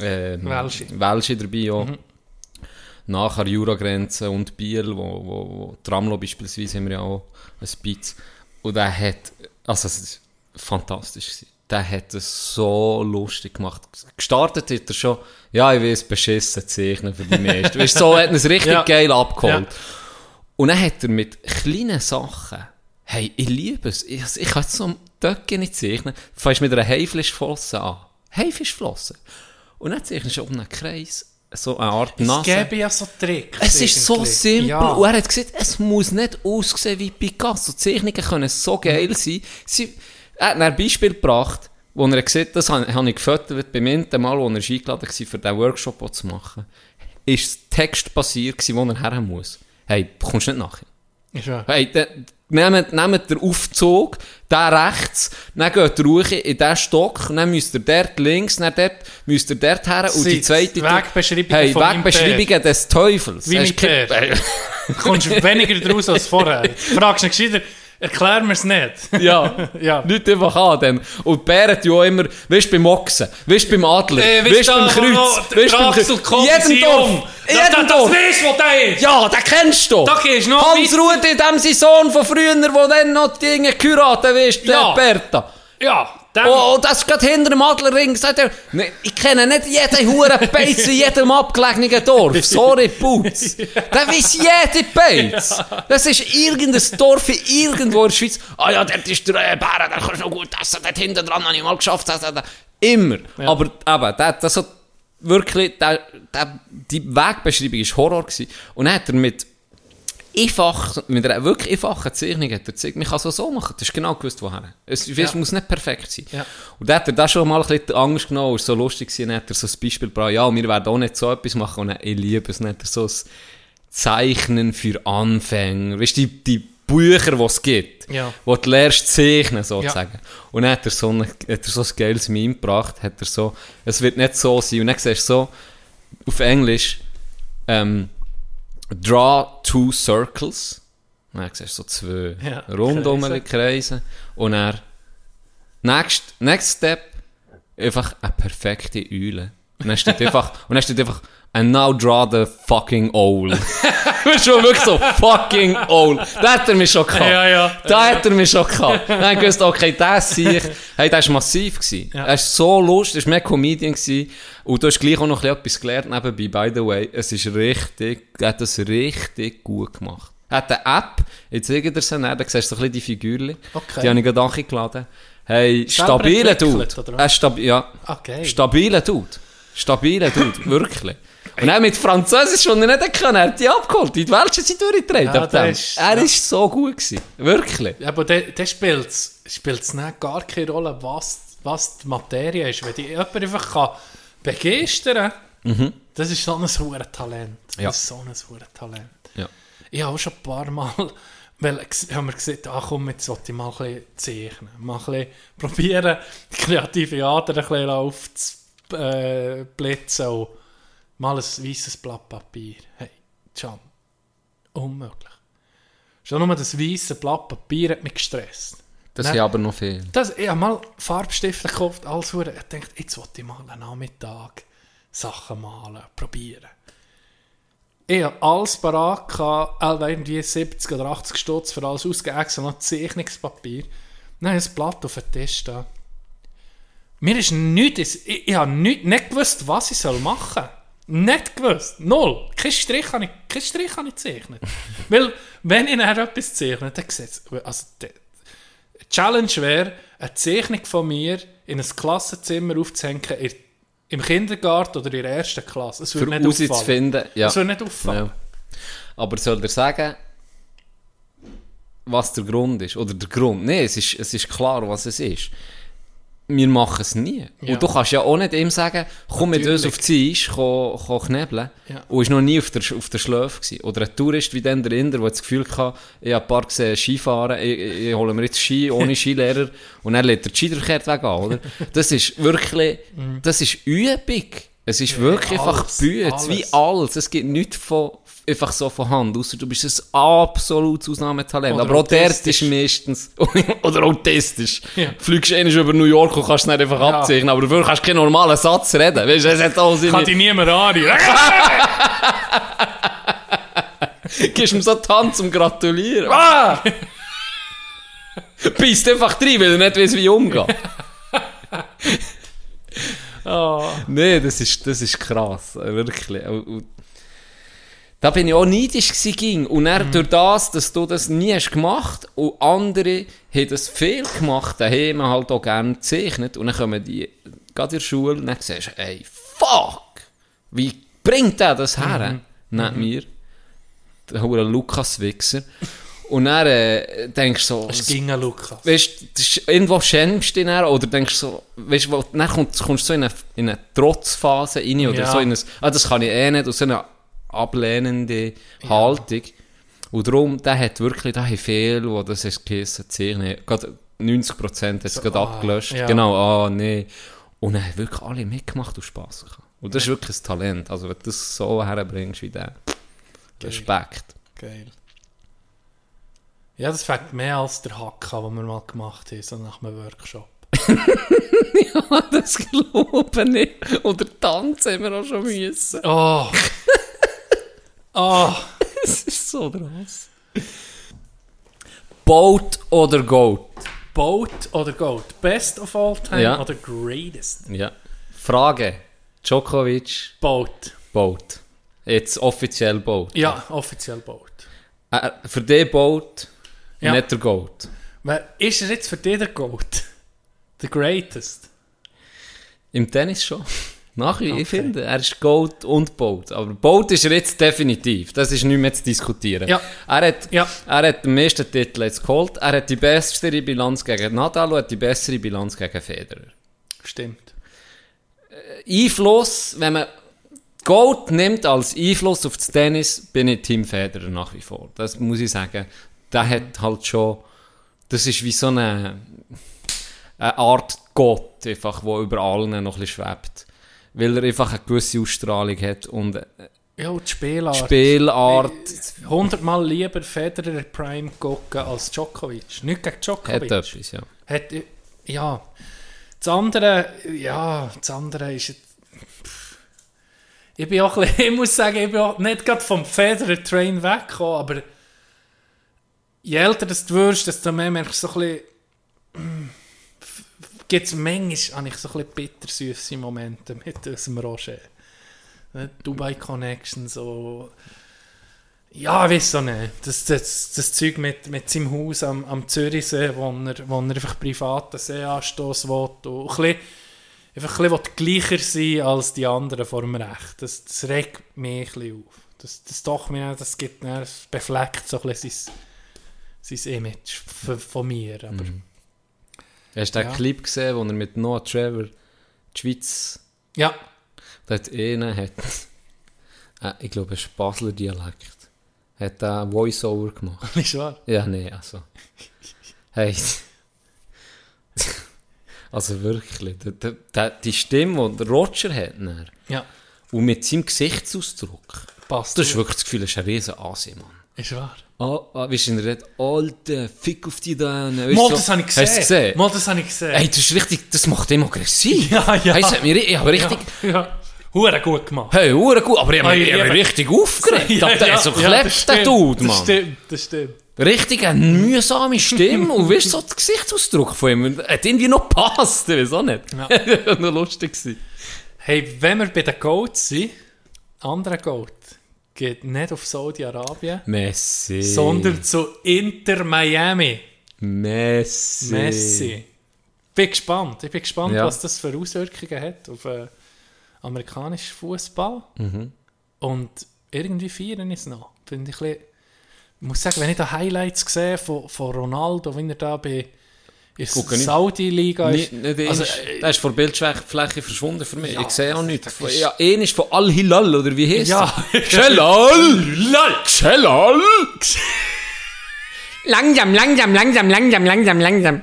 ähm, Welschi. Welschi dabei ja. Nachher Juragrenze und Biel, wo, wo, wo Tramlo beispielsweise haben wir ja auch ein Spitz. Und er hat, also es ist fantastisch gewesen. Der hat es so lustig gemacht. Gestartet hat er schon, ja, ich es beschissen zeichnen für die meisten. weißt du, so hat er es richtig Ja. geil abgeholt. Ja. Und dann hat er mit kleinen Sachen, hey, ich liebe es, ich, ich kann jetzt so am Töcke nicht zeichnen, fängst mit einer Haifischflosse an. Haifischflosse. Und dann zeichnest du um einen Kreis, so eine Art Es Nase. gäbe ja so Tricks. Es ist so simpel. Ja. Und er hat gesagt, es muss nicht aussehen wie Picasso. Die Zeichnungen können so geil sein. Sie, er hat ein Beispiel gebracht, wo er hat, das habe habe ich gefüttert beim ersten Mal, wo er eingeladen war, für diesen Workshop zu machen. Ist das Text basiert gewesen, wo er her muss. Hey, kommst du nicht nachher? Ist wahr. Hey, nehmt, nehmt den Aufzug, der rechts, dann geht ihr ruhig in diesen Stock, dann müsst ihr dort links, dann dort, müsst ihr dort her und die zweite... Wegbeschreibungen hey, Wegbeschreibungen des Teufels. Wie Hast mein du Du kommst weniger draus als vorher. Du fragst ihn gescheiter, erklär es nicht. Ja, Ja. nicht einfach an dann. Und die Bären ja auch immer, weißt du, beim Ochsen, weißt du, beim Adler, Äh, weißt du, beim Kreuz, weißt du, beim Kreuz. Jedem Dorf, jedem Dorf. weißt du, wo der ist. Ja, den kennst du. Da gehst noch Hans Rudi, dem sein Sohn von früher, der dann noch die Dinge geheiratet weißt du, Ja. der Bertha. Ja, dem, Oh, oh, das ist gerade hinter dem Adlerring, sagt er. Nee, ich kenne nicht jeden huren Beiz in jedem abgelegenen Dorf. Sorry, Putz. Der weiss jede Beiz. Das ist irgendein Dorf in irgendwo in der Schweiz. Ah ja, dort ist der äh, Bären, der kannst du noch gut essen. Dort hinten dran habe ich mal geschafft. Das, das, das. Immer. Aber eben, der, das hat wirklich, der, der, die Wegbeschreibung war Horror. Gewesen. Und dann hat er mit einfach, mit einer wirklich einfachen Zeichnung hat er gezeigt, man kann es auch so machen. Du hast genau gewusst, woher. Es Ja. muss nicht perfekt sein. Ja. Und da hat er da schon mal ein bisschen Angst genommen, es war so lustig, gewesen, dann hat er so ein Beispiel gebracht, ja, wir werden auch nicht so etwas machen, und dann, ich liebe es, dann hat er so ein Zeichnen für Anfänger, weißt du, die, die Bücher, die es gibt, Ja. wo du lernst zeichnen, sozusagen. Und dann hat er, so ein, hat er so ein geiles Meme gebracht, hat er so, es wird nicht so sein, und dann siehst du so, auf Englisch, ähm, draw two circles, und dann siehst du so zwei Ja, rundum Kreise. Kreise, und er next, next step, einfach eine perfekte Eule. Und dann steht einfach, und dann steht einfach, and now draw the fucking owl. Weißt du, wirklich so, fucking owl. Da hat er mich schon gehabt. Ja, ja. Da hat er mich schon gehabt. Dann habe ich gewusst, okay, das sehe ich. Hey, das war massiv. Gewesen. Ja. Er war so lustig, er war mehr Comedian. Gewesen. Und du hast gleich auch noch etwas gelernt nebenbei, by the way. Es ist richtig, er hat das richtig gut gemacht. Er hat eine App, jetzt zeige ich dir sie näher, da siehst du so ein bisschen die Figürchen. Okay. Die habe ich gerade angeladen. Hey, stabiler Dude. Ein stabi ja, Okay. stabiler Dude. Stabiler Dude, wirklich. Und auch mit Französisch, schon er nicht können, er hat die abgeholt. Die Welt sind sie durchgedreht. Ja, ab dem. das ist- er ja. ist so gut gewesen. Wirklich. Ja, aber der, der spielt es nicht gar keine Rolle, was, was die Materie ist. Wenn dich jemand einfach kann begeistern kann, das ist so ein hohes Talent. Das Mhm. Ja. ist so ein hohes Talent. Ja. Ich habe auch schon ein paar Mal weil, haben wir gesagt, ach komm, jetzt sollte ich mal ein bisschen zeichnen. Mal ein bisschen probieren, die kreative Ader ein bisschen aufzublitzen. Äh, mal ein weißes Blatt Papier. Hey, Can, unmöglich. Schon nur das weiße Blatt Papier hat mich gestresst. Das sind aber noch viel. Das, ich habe mal Farbstifte gekauft, alles hure. Ich dachte, jetzt wollte ich mal einen Nachmittag Sachen malen, probieren. Ich habe alles parat etwa irgendwie 70 oder 80 Stutz für alles ausgegeben, extra noch Zeichnungspapier. Dann habe ich ein Blatt auf den Tisch da. Mir ist nichts, ich, ich habe nicht, nicht gewusst, was ich machen soll. Nicht gewusst. Null. Kein Strich habe ich, kein Strich habe ich gezeichnet. Weil, wenn ich nachher etwas zeichne, dann sieht es, also, die Challenge wäre, eine Zeichnung von mir in ein Klassenzimmer aufzuhängen, im Kindergarten oder in der ersten Klasse. Es würde nicht auffallen. herauszufinden. Ja. Es würde nicht auffallen. Ja. Aber soll er sagen, was der Grund ist? Oder der Grund? Nein, es ist, es ist klar, was es ist. Wir machen es nie. Ja. Und du kannst ja auch nicht ihm sagen, komm mit uns Natürlich. auf die Eis, komm, komm knebeln. Ja. Und ist noch nie auf der, auf der Schläfe gewesen. Oder ein Tourist wie dann der Inder, der das Gefühl hatte, ich habe ein paar gesehen Skifahren, ich, ich, ich hole mir jetzt Ski ohne Skilehrer und dann lädt er die Skiverkehrt weg an, oder? Das ist wirklich, das ist Übung. Es ist wirklich einfach alles, Bütz, wie alles. alles. Es gibt nichts von, einfach so von Hand, außer du bist ein absolutes Ausnahmetalent. Oder Aber auch autistisch. ist meistens, oder autistisch. Ja. Fliegst einmal über New York und kannst es nicht einfach abzeichnen, aber dafür kannst du keinen normalen Satz reden. Weißt du, es hat alles in Kann dich niemand anrühren. Gibst ihm so die Hand zum Gratulieren. Ah! Beißt einfach rein, weil er nicht weiß, wie umgehen. oh. Nee, das ist, das ist krass, wirklich. Da bin ich auch neidisch ging. Und dann durch das, dass du das nie hast gemacht und andere haben das viel gemacht, daheim halt auch gerne gezeichnet und dann kommen die, gerade in der Schule, und dann siehst du, ey, fuck, wie bringt der das her? Nicht mir. Der Lukas Wichser. Und dann äh, denkst du so, Es ging an Lukas. weißt du, das ist- irgendwo schämst du dich dann, oder denkst du so, weißt du, wo- dann kommst, kommst du so in eine, in eine Trotzphase rein, oder Ja. so in ein, ah, das kann ich eh nicht, und so eine ablehnende Haltung. Und darum, der hat wirklich, da haben viele, wo das ist gerade 90% hat es gerade ah, abgelöscht. ja. Genau, ah, nee. Und dann haben wirklich alle mitgemacht und Spass gehabt. Und das ist wirklich ein Talent. Also, wenn du das so herbringst wie der, Respekt. Geil. Ja, das fängt mehr als der Hack an, den wir mal gemacht haben, so nach einem Workshop. ja, das glaube ich. Oder tanzen haben wir auch schon müssen. Oh. oh. Das ist so draus. Boat oder Goat? Boat oder Goat? Best of all time Ja. oder greatest? Ja. Frage. Djokovic, Boat. Boat. Jetzt offiziell Boat. Ja, offiziell Boat. Äh, für den Boat, Ja. nicht der Goat. Wer ist er jetzt für dich der Goat? The greatest? Im Tennis schon. Nach wie, ich finde, er ist Gold und Bolt. Aber Bolt ist er jetzt definitiv. Das ist nicht mehr zu diskutieren. Ja. Er hat, Ja. er hat den meisten Titel jetzt geholt. Er hat die bessere Bilanz gegen Nadal und hat die bessere Bilanz gegen Federer. Stimmt. Einfluss, wenn man Gold nimmt als Einfluss auf das Tennis, bin ich Team Federer nach wie vor. Das muss ich sagen. Der hat halt schon, das ist wie so eine, eine Art Gott, einfach, der über allen noch ein bisschen schwebt. Weil er einfach eine gewisse Ausstrahlung hat und äh, Ja, die Spielart. Spielart Hundertmal lieber Federer Prime gucken als Djokovic. Nicht gegen hat Djokovic. etwas, ja. Hat, ja. Das andere, ja, das andere ist pff. ich bin auch ein bisschen, ich muss sagen, ich bin auch nicht gerade vom Federer-Train weggekommen, aber je älter das du wirst, desto mehr merkst du so ein bisschen, gibt es manchmal, habe ich so ein bittersüße Momente mit unserem Roger. Ne, Dubai Connection, so... Ja, ich weiß auch nicht. Das, das, das Zeug mit, mit seinem Haus am, am Zürichsee, wo er, wo er einfach privaten Seeanstoss will und ein bisschen, einfach ein bisschen gleicher sein als die anderen vor dem Recht. Das, das regt mich ein bisschen auf. Das, das doch das gibt mir, das befleckt so ein bisschen sein, sein Image von, mir. Aber Hast du den Ja. Clip gesehen, wo er mit Noah Trevor die Schweiz, ja, da hat einer, hat, äh, ich glaube, es ist Basler Dialekt, hat einen Voice-Over gemacht. nicht wahr? Ja, nee, also. Hey. Also wirklich, der, der, die Stimme, die der Roger hat, dann, Ja, und mit seinem Gesichtsausdruck, passt. du hast wirklich das Gefühl, er ist ein riesen Asi, Mann. Ist wahr. Ah, ah, wie in der? Alter, fick auf die da. Mal, das habe ich gesehen. Hast gesehen? Mal, das habe ich gesehen. Hey, das ist richtig, das macht ihm aggressiv. Ja, ja. Hey, das hat mich, ri- ich habe richtig, Ja, ja. Hure gut gemacht. hey, hure gut, aber ich habe mich, ich mich richtig aufgeregt. Ja, der ist so das klebt, der Dude, Das Mann. stimmt, das stimmt. Richtig eine mühsame Stimme und weißt so der Gesichtsausdruck von ihm, hat irgendwie noch gepasst, ich weiß auch nicht. Ja. noch lustig gewesen. Hey, wenn wir bei den Goats sind, anderer Goat geht nicht auf Saudi-Arabien, Messi. sondern zu Inter Miami. Messi. Messi. Bin gespannt. Ich bin gespannt, Ja. was das für Auswirkungen hat auf äh, amerikanischen Fußball. Mhm. Und irgendwie feiern ist es noch. Finde ich ein bisschen, ich muss sagen, wenn ich da Highlights sehe von, von Ronaldo, wenn er da bei nicht. Saudi-Liga ist. Nicht, nicht Also, also, äh, der ist von der Bildfläche verschwunden für mich. Ja, ich sehe auch nichts. Von- ist- Ja, einer ist von Al-Hilal, oder wie heißt Ja. Celal! Celal! Langsam, langsam, langsam, langsam, langsam, langsam.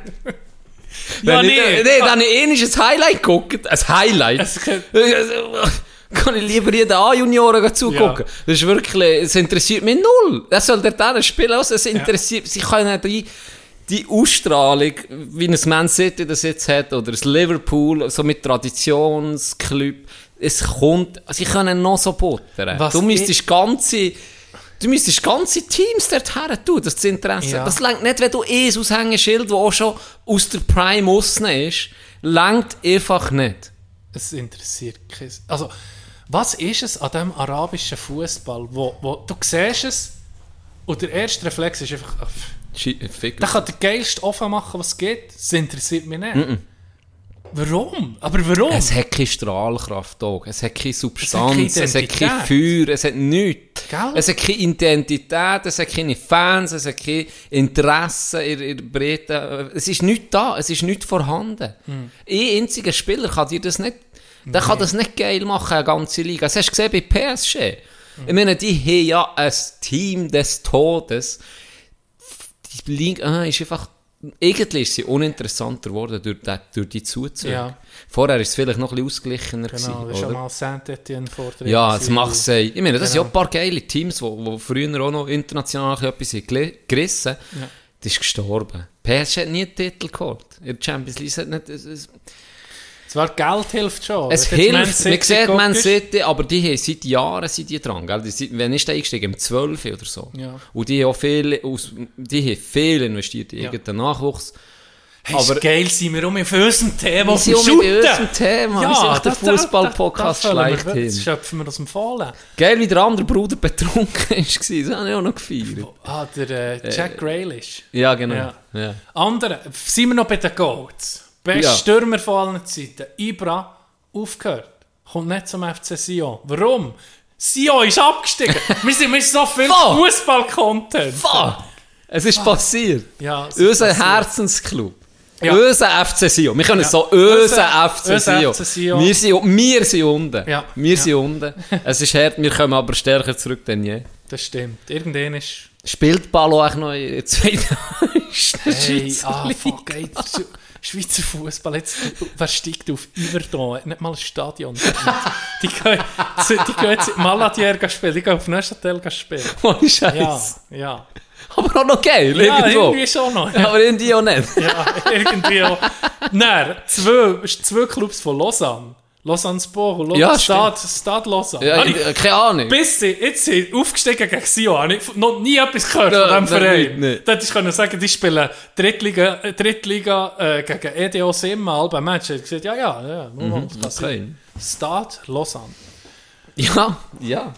Ja, Wenn ich- nee. nee, dann habe ich ein Highlight geguckt. Ein Highlight. Kann- ich lieber jeden A-Junioren zugucken. Ja. Das ist wirklich, es interessiert mich null. Das soll der dann spielen, also es interessiert, sie können die, die Ausstrahlung, wie ein Man City das jetzt hat, oder ein Liverpool, so mit Traditionsclub, es kommt, sie können noch so buttern. Was du müsstest ganze, du müsstest ganze Teams dort her tun, das zu Interesse. Ja. Das längt nicht, wenn du eh ein Aushängeschild, das auch schon aus der Prime aussen ist, längt einfach nicht. Es interessiert kein... Also, was ist es an diesem arabischen Fußball, wo, wo du siehst es und der erste Reflex ist einfach, Schi- Fick. der kann der geilste offen machen, was es geht. Das interessiert mich nicht. Warum? Aber warum? Es hat keine Strahlkraft auch. Es hat keine Substanz, keine es hat kein. Feuer, es hat nichts. Gell? Es hat keine Identität, es hat keine Fans, es hat kein Interesse in in Breite. Es ist nichts da, es ist nichts vorhanden. Hm. Ein einziger Spieler kann dir das nicht, der kann das nicht geil machen, eine ganze Liga. Das hast du gesehen bei PSG. Hm. Ich meine, die haben ja ein Team des Todes. Die Liga ah, ist einfach... Irgendwie ist sie uninteressanter geworden durch die, durch die Zuzüge. Ja. Vorher war es vielleicht noch ein bisschen ausgeglichener. Genau, gewesen, das ist schon oder? mal Saint-Etienne vor der Ja, das macht es. Ich meine, das sind ja Genau. ein paar geile Teams, die, die früher auch noch international etwas haben gerissen Ja. Das ist gestorben. PSG hat nie einen Titel geholt. In der Champions League hat nicht... Es, es, Zwar Geld hilft schon. es hilft, man sieht Man City, aber die haben seit Jahren sind die dran. Gell? Die sind, wenn ist der eingestiegen? Im 12 oder so. Ja. Und die haben auch viel, aus, die haben viel investiert in Ja. irgendeinen Nachwuchs. Hey, aber- geil, sind wir um auf unserem Thema Wir auf sind dem auch mit Shooten. unserem Thema. wir sind der Fußball-Podcast schlechthin. Das schöpfen wir aus dem Fallen. Geil, wie der andere Bruder betrunken war. Das habe ich auch noch gefeiert. Ah, der äh, Jack Grealish. Ja, genau. Ja. Ja. Andere, sind wir noch bei den Goats. Best Ja. Stürmer von allen Zeiten. Ibra, aufgehört. kommt nicht zum FC Sion. Warum? Sion ist abgestiegen. wir, sind, sind so viel Fuck. Fußball-Content. Fuck! Es ist passiert. Ja, es Unser passiert. Herzensclub. Ja. Unser FC Sion. Wir können Ja. so, Unser- FC Sion. Wir sind, wir sind unten. Ja. Wir sind unten. Es ist hart, wir kommen aber stärker zurück denn je. Das stimmt. Irgendwann ist... Spielt Ballo auch noch in der zweiten Hey, ah, fuck, ey, Schweizer Fußball, jetzt, wer steigt auf Iverdon? Hat Nicht mal ein Stadion. Die gehen, die gehen jetzt Maladier spielen, die gehen auf Neuchâtel spielen. Ohne Ja, Scheiß. ja. Aber auch noch geil, Ja, irgendwo. irgendwie schon noch. Aber irgendwie auch nicht. Ja, irgendwie auch. Nein, zwei, zwei Clubs von Lausanne. Lausanne Sport und Ja, Stade, Stade Lausanne. Ja, ich- äh, keine Ahnung. bis sie jetzt sind aufgestiegen gegen Sion, habe ich noch nie etwas gehört Ja, von diesem Verein. nicht. Hätte ich können sagen, die spielen Drittliga, Drittliga äh, gegen EDO Simma, beim Match. Ich gesagt, ja, ja, ja, mhm, das sein. Stade Lausanne. Ja, ja.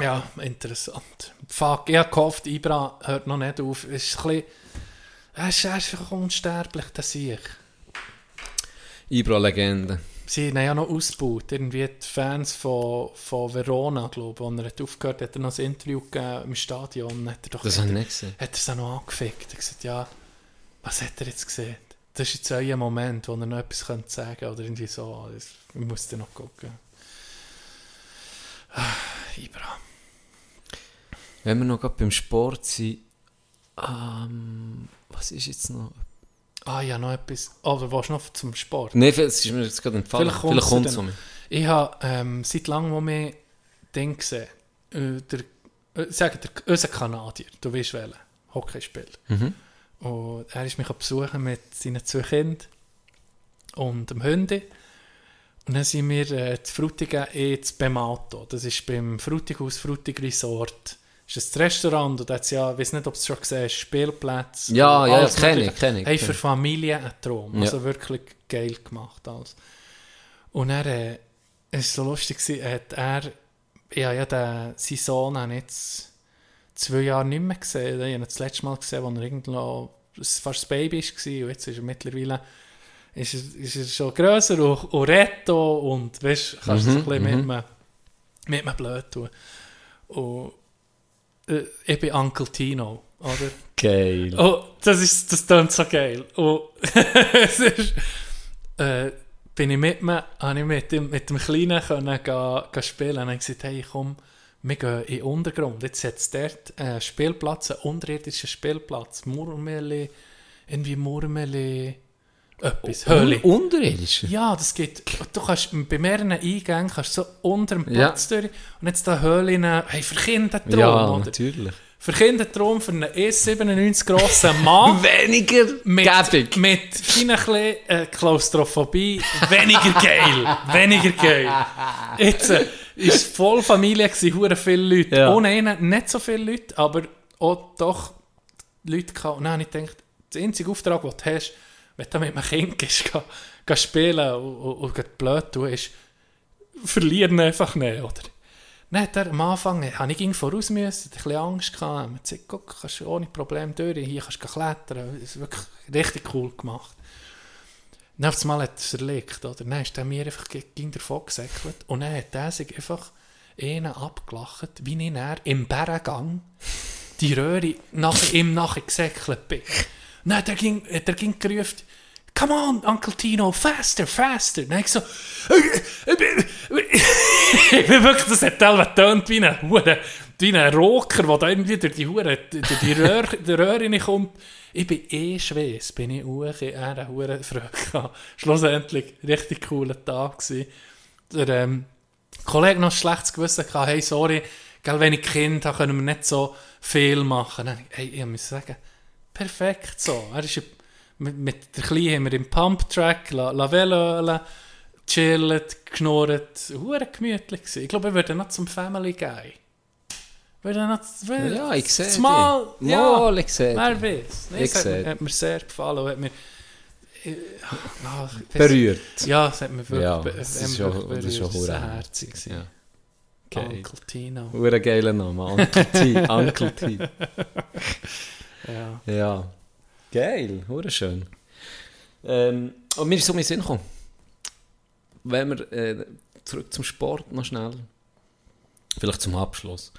Ja, interessant. Fuck, ich habe gehofft, Ibra hört noch nicht auf. Es ist ein bisschen, er ist, einfach unsterblich, das sehe ich. Ibra-Legende. Sie haben ja noch ausgebaut. Irgendwie die Fans von, von Verona, glaube ich, als er hat aufgehört hat, er noch ein Interview gegeben im Stadion. Hat er doch Das habe ich nicht gesehen. hat er es auch noch angefickt. Er hat gesagt, ja, was hat er jetzt gesehen? Das ist jetzt euer Moment, wo er noch etwas könnte sagen oder irgendwie so. Ich muss noch gucken. Ah, Ibra. Wenn wir noch gerade beim Sport sind, ähm, was ist jetzt noch? Ah ja, noch etwas. Oder willst du noch zum Sport? Nein, es ist mir jetzt gerade entfallen. Vielleicht kommt es um. Ich habe ähm, seit langem wo mehr Ding gesehen. Äh, der, äh, sagen der, unser Kanadier, du weißt wählen, Hockey spielt. Mhm. Und er ist mich besuchen mit seinen zwei Kindern und dem Hundi. Und dann sind wir äh, zu Frutigen ins Bemato. Das ist beim Frutighaus Frutig Resort. Das ist ein Restaurant und da hat's ja, ich weiß nicht, ob du es schon gesehen hast, Spielplätze. Ja, und ja, alles kenne ich, kenne ich, Hey, für ich. Familien ein Traum. Ja. Also wirklich geil gemacht alles. Und er, äh, es war so lustig, hat er, ja, ja, den, seinen Sohn habe jetzt zwei Jahre nicht mehr gesehen. Ich habe ihn das letzte Mal gesehen, als er irgendwo fast ein Baby war und jetzt ist er mittlerweile ist er, ist er schon grösser und, und retto und weißt, kannst du Mhm, so ein bisschen mit, mhm. mit ihm blöd tun. Und äh, ich bin Uncle Tino, oder? Geil. Oh, das ist, das klingt so geil. Und es ist, äh, bin ich mit mir, habe ich mit dem, mit dem Kleinen können ga, ga spielen und habe gesagt, hey, komm, wir gehen in den Untergrund. Jetzt hat es dort einen Spielplatz, einen unterirdischen Spielplatz. Murmeli, irgendwie Murmeli, etwas, Höhle. Unterirdisch? Ja, das geht. Du kannst bei mehreren Eingängen kannst so unter dem Ja. Platz durch und jetzt da Höhlen, hey, für Kinder Traum, Ja, oder? natürlich. Für Kinder Traum für einen E97 grossen Mann. Weniger mit, gäbig. mit bisschen, äh, Klaustrophobie weniger geil. weniger geil. Jetzt äh, ist voll Familie gewesen, hure viele Leute. Ja. Ohne einen nicht so viele Leute, aber auch doch Leute gehabt. Und dann habe ich gedacht, der einzige Auftrag, den du hast, wenn du mit einem Kind gehst, geh, geh spielen und, und, und blöd tun, ist, verlieren einfach nicht, oder? Dann hat er am Anfang, habe ich voraus müssen, ein bisschen Angst gehabt. Man guck, kannst ohne Probleme durch, hier kannst du klettern. Das ist wirklich richtig cool gemacht. Dann auf einmal hat es erlegt, oder? Dann ist er mir einfach ge- ging davon gesäckelt und dann hat er sich einfach einen abgelacht, wie ich dann im Bärengang die Röhre nach ihm nachher gesäckelt bin. Dann hat er ging, hat er ging gerufen, Come on, Uncle Tino, faster, faster. Dann ich so, ich bin wirklich, das hat teilweise getönt wie ein, Hure- wie ein Rocker, der da irgendwie durch die Hure, durch die Röhre, die Röhre reinkommt. Ich bin eh schweiss, bin ich auch er eine Hure Freude. Schlussendlich, richtig cooler Tag gewesen. Der, ähm, Kollege noch ein schlechtes Gewissen gehabt, hey, sorry, gell, wenn ich Kind habe, können wir nicht so viel machen. Dann, hey, ich muss sagen, perfekt so. Er ist mit, mit der Kleinen haben wir im Pumptrack, la, la Velölen, chillt, geschnurrt, hure gemütlich gewesen. Ich glaube, wir würden noch zum Family Guy. Würde noch, würde, Ja, ich sehe dich. Mal, ja, Mal, ich sehe wer weiß. Nee, Ich hat, mir, hat mir sehr gefallen. Hat mir, äh, ich weiss- Berührt. Ja, es hat mir wirklich, Ja, be- das ist schon- wirklich das ist schon berührt. sehr herzig. Ja. Geil. Uncle Tino. Hure geiler Name. Uncle T. Uncle T. Ja. Ja. Geil. Hure schön. Ähm, und mir ist so mein Sinn gekommen. Wenn wir äh, zurück zum Sport noch schnell. Vielleicht zum Abschluss.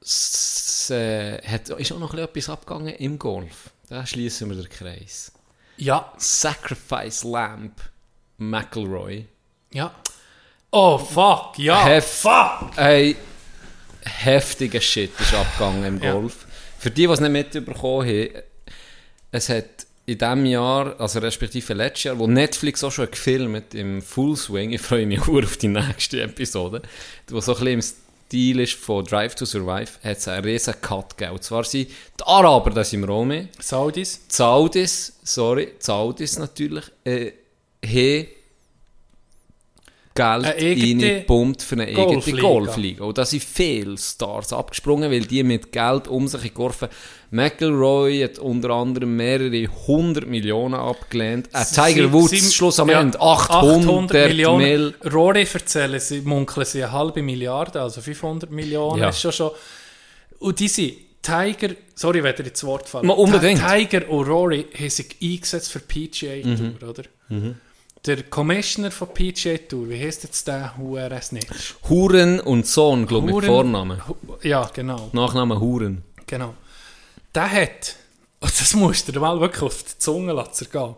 Es äh, hat, ist auch noch etwas abgegangen im Golf. Da schließen wir den Kreis. Ja, Sacrifice Lamp McElroy. ja. Oh, fuck, ja. Hef- fuck! Ein heftiger Shit ist abgegangen im Ja. Für die, die es nicht mitbekommen haben, es hat in diesem Jahr, also respektive letztes Jahr, wo Netflix auch schon gefilmt im Full Swing, ich freue mich auch auf die nächste Episode, wo so ein bisschen im Stil ist von Drive to Survive, hat es einen riesen Cut gegeben. Und zwar sind die Araber, das auch mit, Saudis. Saudis, sorry, Saudis natürlich, äh, haben Geld reingepumpt für eine eigene Golfliga. Und da sind viele Stars abgesprungen, weil die mit Geld um sich geworfen McElroy hat unter anderem mehrere hundert Millionen abgelehnt. Äh, Tiger Woods, sie- Schluss am ja, Ende, 800, Millionen. Mil. Rory erzählen, sie munkeln sie eine halbe Milliarde, also 500 Millionen. Ja. Ist schon schon. Und diese Tiger, sorry, wenn ihr ins Wort fallen. Unbedingt. Ti- Tiger und Rory haben sich eingesetzt für PGA Mhm. Oder? Der Commissioner von PGA Tour, wie heißt jetzt der Huren Snitch? Huren und Sohn, glaube ich, mit Vornamen. Hu- Ja, genau. Nachname Huren. Genau. Der hat, und das musst du dir mal wirklich auf die Zunge lassen gehen.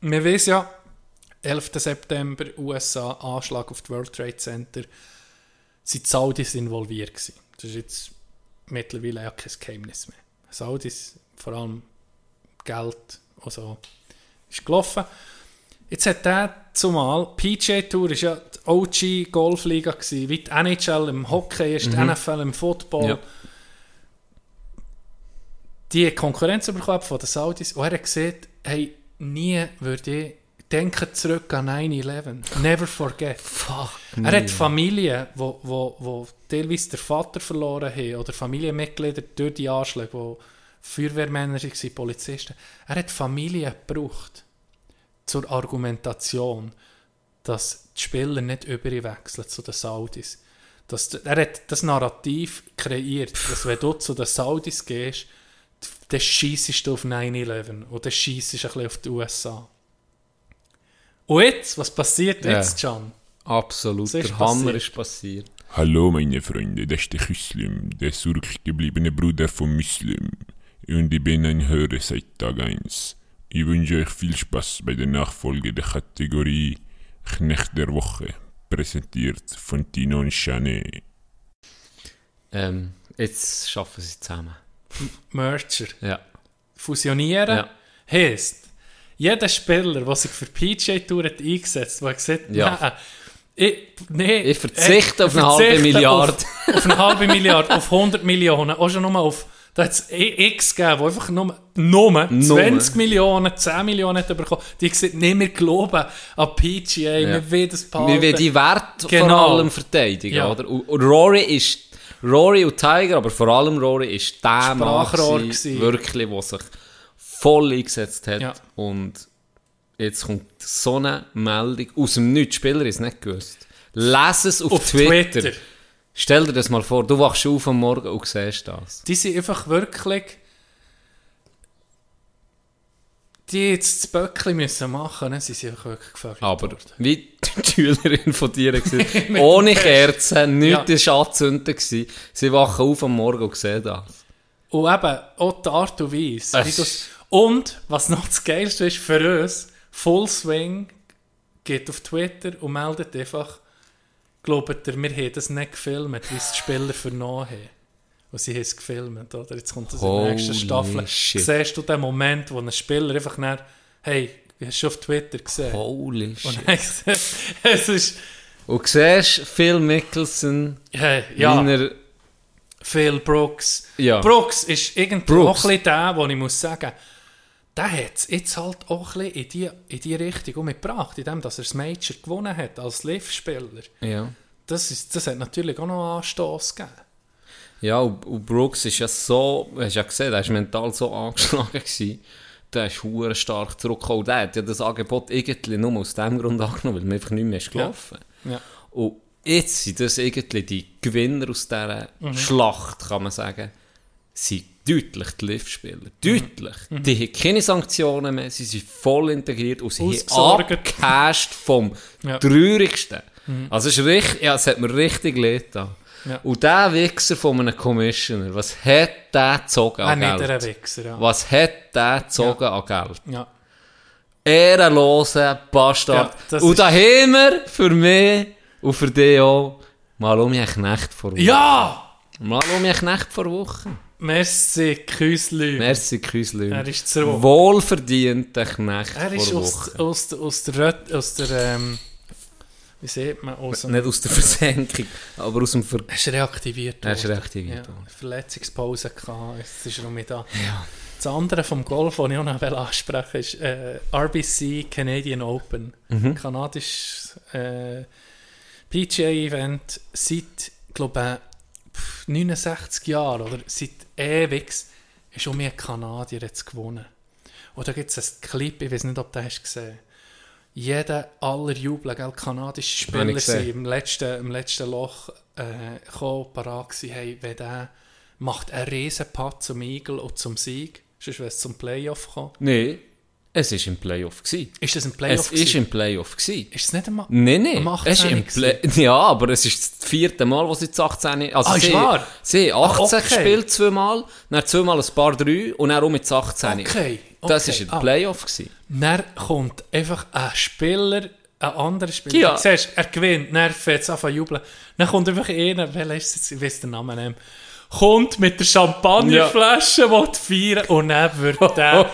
Wir wissen ja, 11. September, USA, Anschlag auf das World Trade Center, sind die Saudis involviert gewesen. Das ist jetzt mittlerweile ja kein Geheimnis mehr. Saudis, vor allem Geld und so, ist gelaufen. Jetzt hat der zumal, PGA Tour ist ja die OG Golfliga gewesen, wie die NHL im Hockey ist, die NFL im Football. Ja. Die Konkurrenz bekommen von den Saudis und er hat gesagt, hey, nie würde ich denken zurück an 9-11. Never forget. Fuck. Er hat Familien, wo, wo, wo teilweise der Vater verloren haben oder Familienmitglieder durch die Anschläge, wo Feuerwehrmänner waren, Polizisten. Er hat Familien gebraucht zur Argumentation, dass die Spieler nicht überwechseln zu den Saudis. Dass, er hat das Narrativ kreiert, dass wenn du zu den Saudis gehst, dann scheissest du auf 9-11 oder scheissest ein bisschen auf die USA. Und jetzt, was passiert Ja. jetzt, Can? Absolut. Was ist Der Hammer passiert? ist passiert. Hallo meine Freunde, das ist der Muslim, der zurückgebliebene Bruder von Muslim. Und ich bin ein Hörer seit Tag 1. Ich wünsche euch viel Spaß bei der Nachfolge der Kategorie Knecht der Woche, präsentiert von Tino und Chanet. Ähm, jetzt schaffen sie zusammen. Merger. Ja. Fusionieren Ja. heisst, jeder Spieler, der sich für die PGA Tour hat eingesetzt hat, hat Ja. nein, ich, nee, Ich verzichte äh, auf eine halbe verzichte Milliarde. Auf, auf eine halbe Milliarde, auf 100 Millionen, auch schon nur auf, da hat es X gegeben, wo einfach nur, nur 20 Millionen, 10 Millionen hat bekommen. Die haben gesagt, nee, wir glauben an PGA, wir wollen das behalten. Wir wollen die Werte Genau. vor allem verteidigen, Ja. oder? Und, Rory ist, Rory und Tiger, aber vor allem Rory ist der Mann wirklich, der sich voll eingesetzt hat. Ja. Und jetzt kommt so eine Meldung aus dem Nichts. Die Spieler ist es nicht gewusst. Lass es auf, auf Twitter. Twitter. Stell dir das mal vor, du wachst auf am Morgen und siehst das. Die sind einfach wirklich. Die jetzt das Böckchen müssen machen, ne? sie sind einfach wirklich gefragt. Aber worden. wie die Schülerin von dir gesagt ohne Kerzen, nichts Ja. ist gewesen. Sie wachen auf am Morgen und sehen das. Und eben auch die Art und Weise. Du's- Und, was noch das Geilste ist für uns, Full Swing geht auf Twitter und meldet einfach, glaubt ihr, wir haben das nicht gefilmt, wie es die Spieler vernommen haben. Und sie haben es gefilmt, oder? Jetzt kommt das in der nächsten Staffel. shit. Siehst du den Moment, wo ein Spieler einfach nach, hey, hast du auf Twitter gesehen? Holy shit. Und dann gesagt, es ist, Und du siehst Phil Mickelson, hey, ja, wie er, Phil Brooks. Ja. Brooks ist irgendwie Brooks. auch ein bisschen der, wo ich muss sagen, der hat es jetzt halt auch ein in die, in die Richtung umgebracht, indem dass er das Major gewonnen hat als Live-Spieler. ja. Das, ist, das hat natürlich auch noch Anstoß gegeben. Ja, und, und Brooks ist ja so, hast ja gesehen, der ist mental so angeschlagen gewesen. Der ist hure stark zurückgekommen. Der hat ja das Angebot irgendwie nur aus dem Grund angenommen, weil mir einfach nicht mehr ist gelaufen. Ja. Und jetzt sind das irgendwie die Gewinner aus dieser Mhm. Schlacht, kann man sagen, sind deutlich die Liv-Spieler. Deutlich. Die haben keine Sanktionen mehr, sie sind voll integriert und sie haben abgecasht vom Ja. Traurigsten. Also es ist richtig, ja, es hat mir richtig leid getan. Ja. Und der Wichser von einem Commissioner, was hat der gezogen Ah, an nicht Geld? ein Wichser, ja. Was hat der gezogen an Geld? ja. Ehrenloser Bastard. Ja, und da haben wir für mich und für dich auch mal um einen Knecht vor Woche. Ja! Mal um einen Knecht vor Woche. Merci, Küsli. Merci, Küsli. Er ist zurück. Wohlverdienter Knecht Er ist aus, aus, der- aus der, Röt- aus der, ähm, wie sieht man, aus dem, Nicht aus der Versenkung, aber aus dem Ver... er ist reaktiviert Er ist reaktiviert ja. Verletzungspause gehabt, jetzt ist er noch mit da. Das andere vom Golf, das ich auch noch ansprechen will, ist äh, RBC Canadian Open. Mhm. Kanadisches äh, PGA-Event seit, glaube ich, 69 Jahren oder? Seit ewig ist auch mehr Kanadier jetzt gewonnen. Und da gibt es einen Clip, ich weiß nicht, ob du den hast gesehen. Jeder aller jubeln, gell, kanadische Spieler sind im letzten, im letzten Loch äh, gekommen, parat gewesen, hey, wenn der macht einen riesen Putt zum Eagle und zum Sieg, sonst wäre es zum Playoff gekommen. Nein, es war im Playoff. Gewesen. Ist das ein Playoff Es ist gewesen? im Playoff. Gewesen. Ist es nicht einmal? Nein, nein. Es ist 18. im Play ja, aber es ist das vierte Mal, wo sie das 18. Also Ah, ist sie, wahr? sie haben 18 Ah, okay. gespielt zweimal, dann zweimal ein paar drei und dann auch mit das 18. Okay, Das okay. war im Ah. Playoff. Gewesen. Dann kommt einfach ein Spieler, ein anderer Spieler. Ja. Du siehst, er gewinnt, dann fängt es an zu jubeln. Dann kommt einfach einer, welcher ist es jetzt? Ich weiß den Namen nicht. Kommt mit der Champagnerflasche, will feiern und dann wird der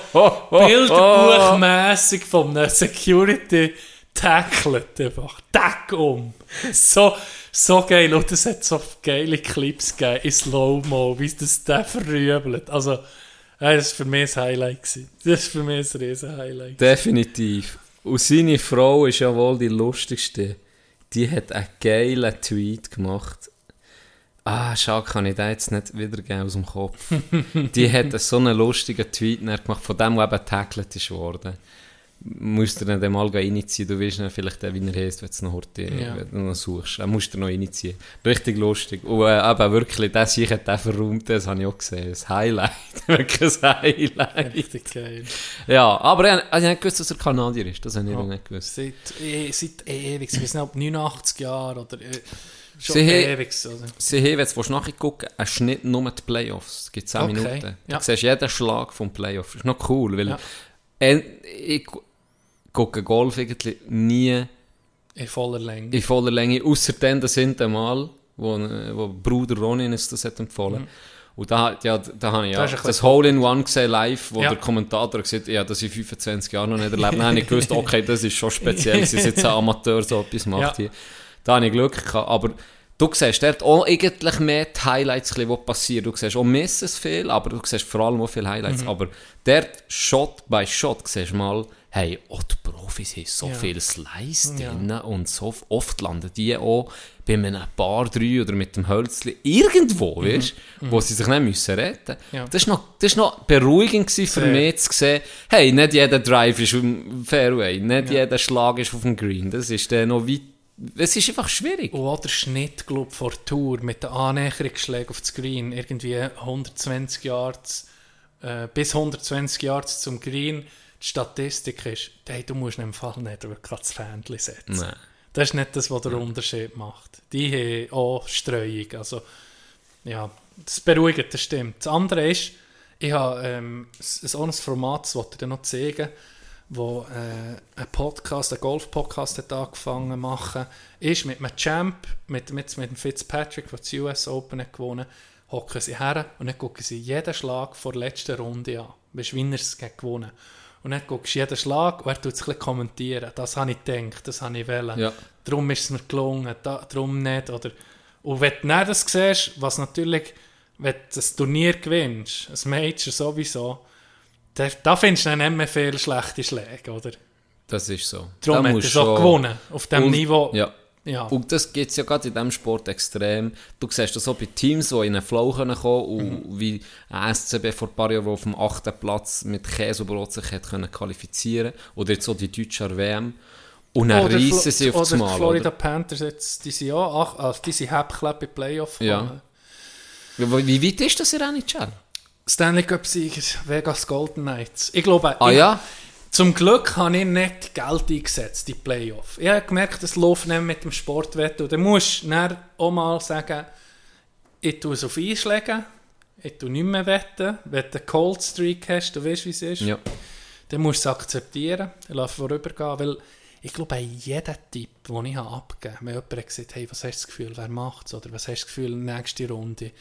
bilderbuchmässig von einem Security tackelt einfach. Tack um. So, so geil. Und es hat so geile Clips gegeben in Slow-Mo, wie das der verrübelt. Also, ja, das war für mich ein Highlight. Gewesen. Das war für mich ein riesen Highlight. Definitiv. Und seine Frau ist ja wohl die lustigste. Die hat einen geilen Tweet gemacht. Ah, schade, kann ich den jetzt nicht wiedergeben aus dem Kopf. die hat so einen lustigen Tweet gemacht, von dem, der eben getackelt ist worden. Musst du dann mal reinziehen, du weißt dann vielleicht, den, wie er heisst, wenn du noch, heute, Ja. noch suchst. Dann musst du noch reinziehen. Richtig lustig. Und äh, eben wirklich, das ich hat den verräumt, das habe ich auch gesehen. Ein Highlight. wirklich ein Highlight. Richtig geil. Ja, aber ich, ich habe nicht gewusst, dass er Kanadier ist. Das habe ich noch nicht gewusst. Seit, eh, seit ewig, ich weiß nicht, ob 89 Jahre oder äh, schon ewig. Also. Sie haben, wenn du nachgucken willst, einen Schnitt nur die Playoffs. Es gibt 10 Okay, Minuten. Du ja. siehst jeden Schlag vom Playoff. Ist noch cool, weil Ja. ich gu- gucke Golf eigentlich nie In voller Länge. in voller Länge, außer dann das sind Mal, wo, wo Bruder Ronin uns das hat empfohlen. Und da, ja, da habe ich ja Mhm. Das ist das bisschen- Hole in One gesehen live, wo Ja. der Kommentator gesagt hat, ja, das ich 25 Jahre noch nicht erlebt. Dann habe ich gewusst, okay, das ist schon speziell, dass jetzt ein Amateur so etwas macht Ja. hier. Da habe ich Glück gehabt. Aber du siehst, der hat auch eigentlich mehr die Highlights, die passieren. Du siehst auch Misses viel, aber du siehst vor allem auch viele Mhm. Highlights. Aber der Shot by Shot siehst mal, hey, auch die Profis haben so Ja. viel Slice Ja. drin und so oft landen die auch bei einem Paar drei oder mit dem Hölzli irgendwo, weißt, wo sie sich nicht müssen retten Mhm. Ja. Das war noch, das ist noch beruhigend für Sehr. mich zu sehen, hey, nicht jeder Drive ist im Fairway, nicht jeder Schlag ist auf dem Green. Das ist dann noch weit, es ist einfach schwierig. Und auch der Schnitt, glaub, vor der Tour mit den Annäherungsschlägen auf das Green, irgendwie 120 Yards, äh, bis 120 Yards zum Green, die Statistik ist, hey, du musst im Fall nicht wirklich ans Fähnchen setzen. Nein. Das ist nicht das, was den Unterschied macht. Die haben auch Streuung. Also, ja, das beruhigt, das stimmt. Das andere ist, ich habe ähm, so ein Format, das wollte ich dir noch zeigen, wo äh, ein Podcast, ein Golf-Podcast hat angefangen zu machen, ist mit einem Champ, mit, mit, mit dem Fitzpatrick, der das US Open hat gewonnen hocken sie her und dann gucken sie jeden Schlag vor der letzten Runde an. Weißt du, wie er es gewonnen Und dann guckst du jeden Schlag und er tut es ein kommentieren. Das habe ich gedacht, das habe ich wollen. Ja. Darum ist es mir gelungen, da, darum nicht. Oder, und wenn du dann das siehst, was natürlich, wenn du das Turnier gewinnst, ein Major sowieso, da, da findest du dann nicht mehr viele schlechte Schläge, oder? Das ist so. Darum Da hat er so schon- gewonnen, auf dem Und- Niveau. Ja. Ja. Und das gibt es ja gerade in diesem Sport extrem. Du siehst das auch bei Teams, die in einen Flow kommen können und Mhm. wie ein SCB vor ein paar Jahren, auf dem achten Platz mit Käsebrot sich hat können qualifizieren Oder jetzt auch die Deutsche WM. Und dann Oder reissen sie auf das oder die Mal. Florida Oder? Panthers, jetzt, die sind ja ach, also die sind Hauptklappe Playoff Ja. Wie, wie weit ist das in der NHL? Stanley Cup-Sieger, Vegas Golden Knights. Ich glaube, Ah ich, ja? zum Glück habe ich nicht Geld eingesetzt, die Playoff. Ich habe gemerkt, es läuft nicht mit dem Sportwetten. Und dann musst du dann auch mal sagen, ich tue es auf Einschläge, ich tue nicht mehr wetten. Wenn du einen Cold Streak hast, du weißt, wie es ist, Ja. dann musst du es akzeptieren, ich lasse vorübergehen, weil ich glaube, bei jedem Tipp, den ich abgegeben habe, wenn jemand hat gesagt hey, was hast du das Gefühl, wer macht es? Oder was hast du das Gefühl, nächste Runde,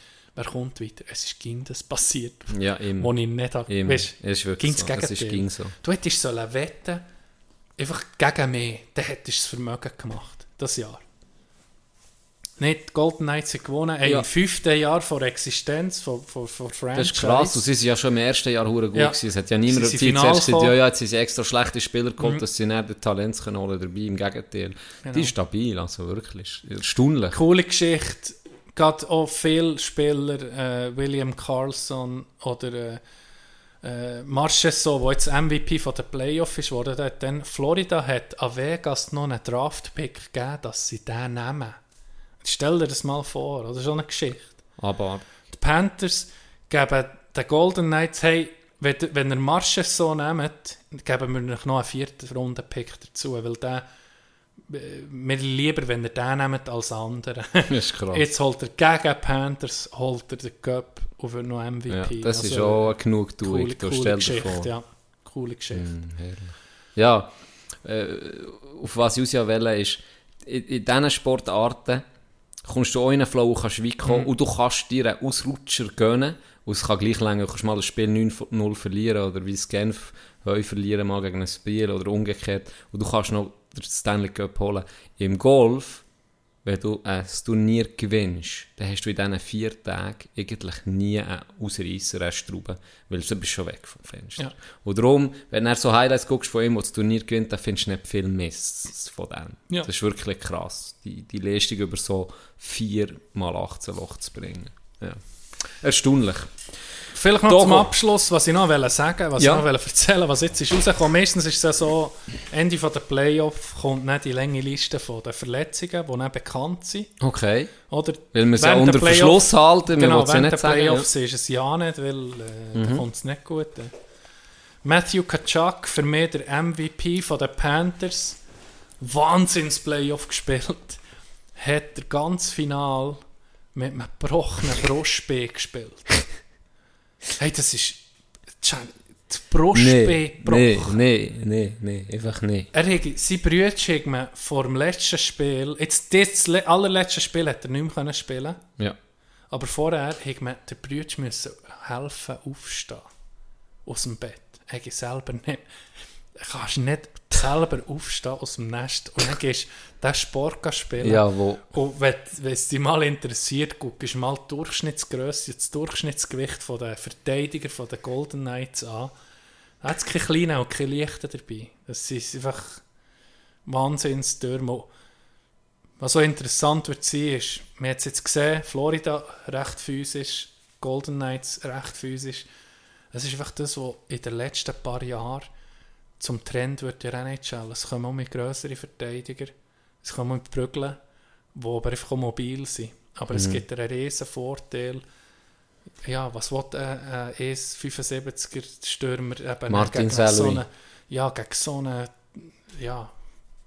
wer kommt weiter? Es ist ging das passiert, Ja, immer. wo ich nicht habe. Immer. Weißt, Es ist wirklich so. Es ist ging so. Du hättest sollen wetten, einfach gegen mich, dann hättest du das Vermögen gemacht, das Jahr. Nicht Golden Knights haben gewonnen, Ja. im fünften Jahr vor Existenz, von, von, von Franchise. Das ist krass. Und sie sind ja schon im ersten Jahr gut Ja. gewesen. Es hat ja niemand Sie viel zuerst gesagt, ja, ja, jetzt sind sie extra schlechte Spieler geholt, Mhm. dass sie nicht den Talent können holen dabei. Im Gegenteil. Genau. Die ist stabil, also wirklich. Erstaunlich. coole Geschichte. Gerade auch viele Spieler, äh, William Carlson oder äh, äh, Marchessault, der jetzt MVP von der Playoff ist, wurde dort dann Florida hat an Vegas noch einen Draft-Pick gegeben, dass sie den nehmen. Stell dir das mal vor, das ist schon eine Geschichte. Aber Die Panthers geben den Golden Knights, hey, wenn, wenn ihr Marchessault nehmt, geben wir noch einen vierten Runden-Pick dazu, weil der mir lieber, wenn ihr den nehmt, als andere. ist krass. Jetzt holt er gegen Panthers holt er den Cup und wird noch MVP. ja, das ist Also, auch eine Genugtuung. coole, coole dir Geschichte. Ja, coole Geschichte. Mm. Ja, äh, auf was ich ja will, ist, in, in diesen Sportarten kommst du auch in einen Flow und kannst weit kommen und du kannst dir einen Ausrutscher gönnen und es kann gleich länger, du kannst mal das Spiel 9-0 verlieren oder wie es Genf verlieren mal gegen ein Spiel oder umgekehrt und du kannst noch den Stanley Cup holen. Im Golf, wenn du ein Turnier gewinnst, dann hast du in diesen vier Tagen eigentlich nie einen Ausreisser, eine Straube, weil du bist schon weg vom Fenster. Ja. Und darum, wenn du so Highlights guckst von ihm, der das Turnier gewinnt, dann findest du nicht viel Mist von dem. Ja. Das ist wirklich krass, die, die Leistung über so 4 mal 18 Loch zu bringen. Ja. Erstaunlich. Vielleicht noch Togo. zum Abschluss, was ich noch wollte sagen, was Ja. ich noch wollte erzählen, was jetzt ist rausgekommen. Meistens ist es ja so, Ende von der Playoff kommt nicht die lange Liste von den Verletzungen, die nicht bekannt sind. Okay. Oder Weil wir es ja unter der Verschluss halten, wir Genau, wollen es ja nicht der sagen. Ja. Mhm. Playoffs ist es ja nicht, weil äh, da kommt es nicht gut. Äh. Matthew Kachuk, für mich der MVP von den Panthers, Wahnsinns-Playoff gespielt, hat der ganze Final mit einem gebrochenen Brustbein gespielt. Hey, das ist... Das Brustbein Nee, gebrochen. nee, nee, nee, nee, einfach nicht. Er hat, sein Brüder hat mir vor dem letzten Spiel, jetzt das le- allerletzte Spiel hat er nicht mehr können spielen Ja. aber vorher hat mir der Brüder müssen helfen aufstehen. Aus dem Bett. Er hat selber nicht. Du kannst nicht selber aufstehen aus dem Nest und dann gehst du diesen Sport spielen. Ja, wo... Und wenn, wenn es dich mal interessiert, guckst du mal die Durchschnittsgröße, das Durchschnittsgewicht von der Verteidiger von den Golden Knights an. Da hat es keine kleinen und keine leichten dabei. Das ist einfach Wahnsinnstürme. Was so interessant wird sein, ist, man hat es jetzt gesehen, Florida recht physisch, Golden Knights recht physisch. Es ist einfach das, was in den letzten paar Jahren zum Trend wird der NHL. Es kommen auch mit grösseren Verteidiger, es kommen mit Brügeln, die aber einfach auch mobil sind. Aber es gibt einen riesen Vorteil. Ja, was will ein äh, ES-75er Stürmer eben Martin gegen so einen, ja, gegen so einen, ja,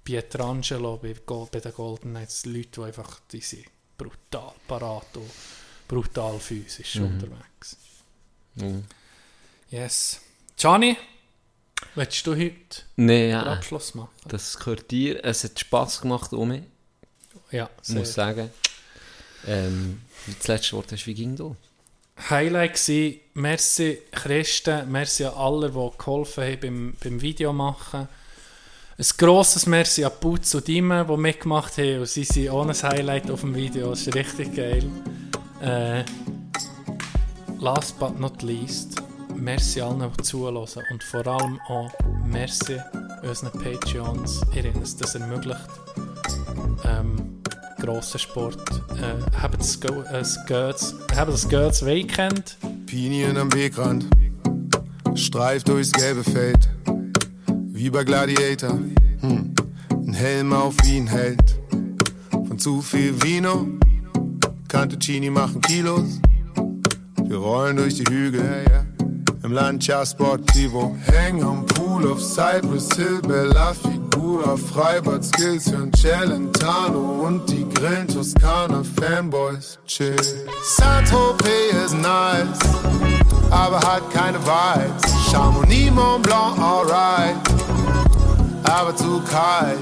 Pietrangelo bei, bei den Golden Knights, Leute, die einfach, die sind brutal parat und brutal physisch unterwegs. Mhm. Yes. Gianni, willst du heute Nee, den ja. Abschluss machen? Das gehört dir. Es hat Spass gemacht, Umi. Ja, Ich muss sehr. sagen. Ähm, das letzte Wort hast wie ging du? Highlight war, merci Christen, merci an alle, die geholfen haben beim, beim Video machen. Ein grosses Merci an Putz und Dime, die mitgemacht haben und sie sind ohne Highlight auf dem Video, das ist richtig geil. Äh, last but not least, merci allen, die zuhören und vor allem auch merci unseren Patreons, ihr habt uns das ermöglicht. Ähm, grosser Sport. Äh, habt das Go- äh, das Götz, habt das Götz Weekend. Pinien am Wegrand, streift durchs gelbe Feld, wie bei Gladiator. Hm. Ein Helm auf wie ein Held, von zu viel Vino, Cantuccini machen Kilos. Wir rollen durch die Hügel, im Lancia Sportivo. Hängen am Pool auf Cypress Hill, Bella Figura, Freibad Skills, hören Celentano und die Grillen Toskana Fanboys. Chill. Saint-Tropez ist nice, aber hat keine Vibes. Chamonix, Mont Blanc, alright, aber zu kalt.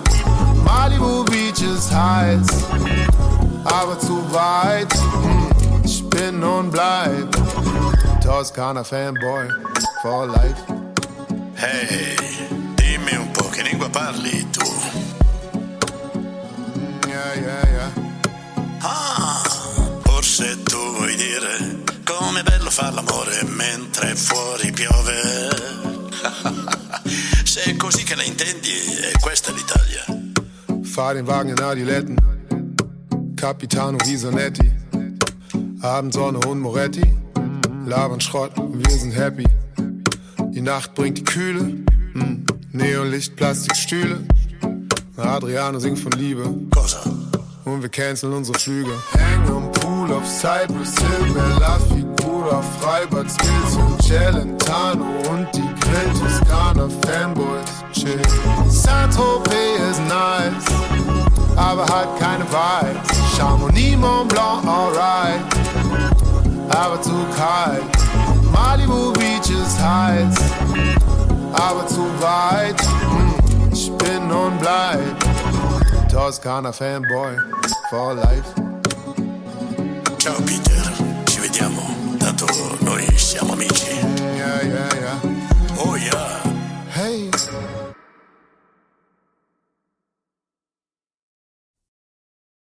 Malibu Beach ist heiß, aber zu weit. Hm, Ich bin und bleib Toskana Fanboy for life. Ehi, dimmi un po' che lingua parli tu. Yeah, yeah, yeah. Ah, forse tu vuoi dire com'è bello far l'amore mentre fuori piove. Se è così che la intendi, e questa è l'Italia. Fahr den Wagen in Adiletten, Capitano Visonetti, Abendsonne und Moretti, labern Schrott, wir sind happy. Die Nacht bringt die Kühle, mm. Neonlicht, Plastikstühle. Adriano singt von Liebe und wir canceln unsere Flüge. Hängen am Pool auf Cypress Hill, Bella Figura, Freibad Skills und Celentano und die Grill Toskana Fanboys chill. Saint-Tropez ist nice, aber hat keine Vibes. Chamonix, Mont Blanc, alright, I too kind. Malibu beaches, heights. I was too white. Mm, ich on nun blind. Toscana fanboy for life. Ciao Peter, ci vediamo. Tanto noi siamo amici. Yeah, yeah, yeah. Oh yeah. Hey.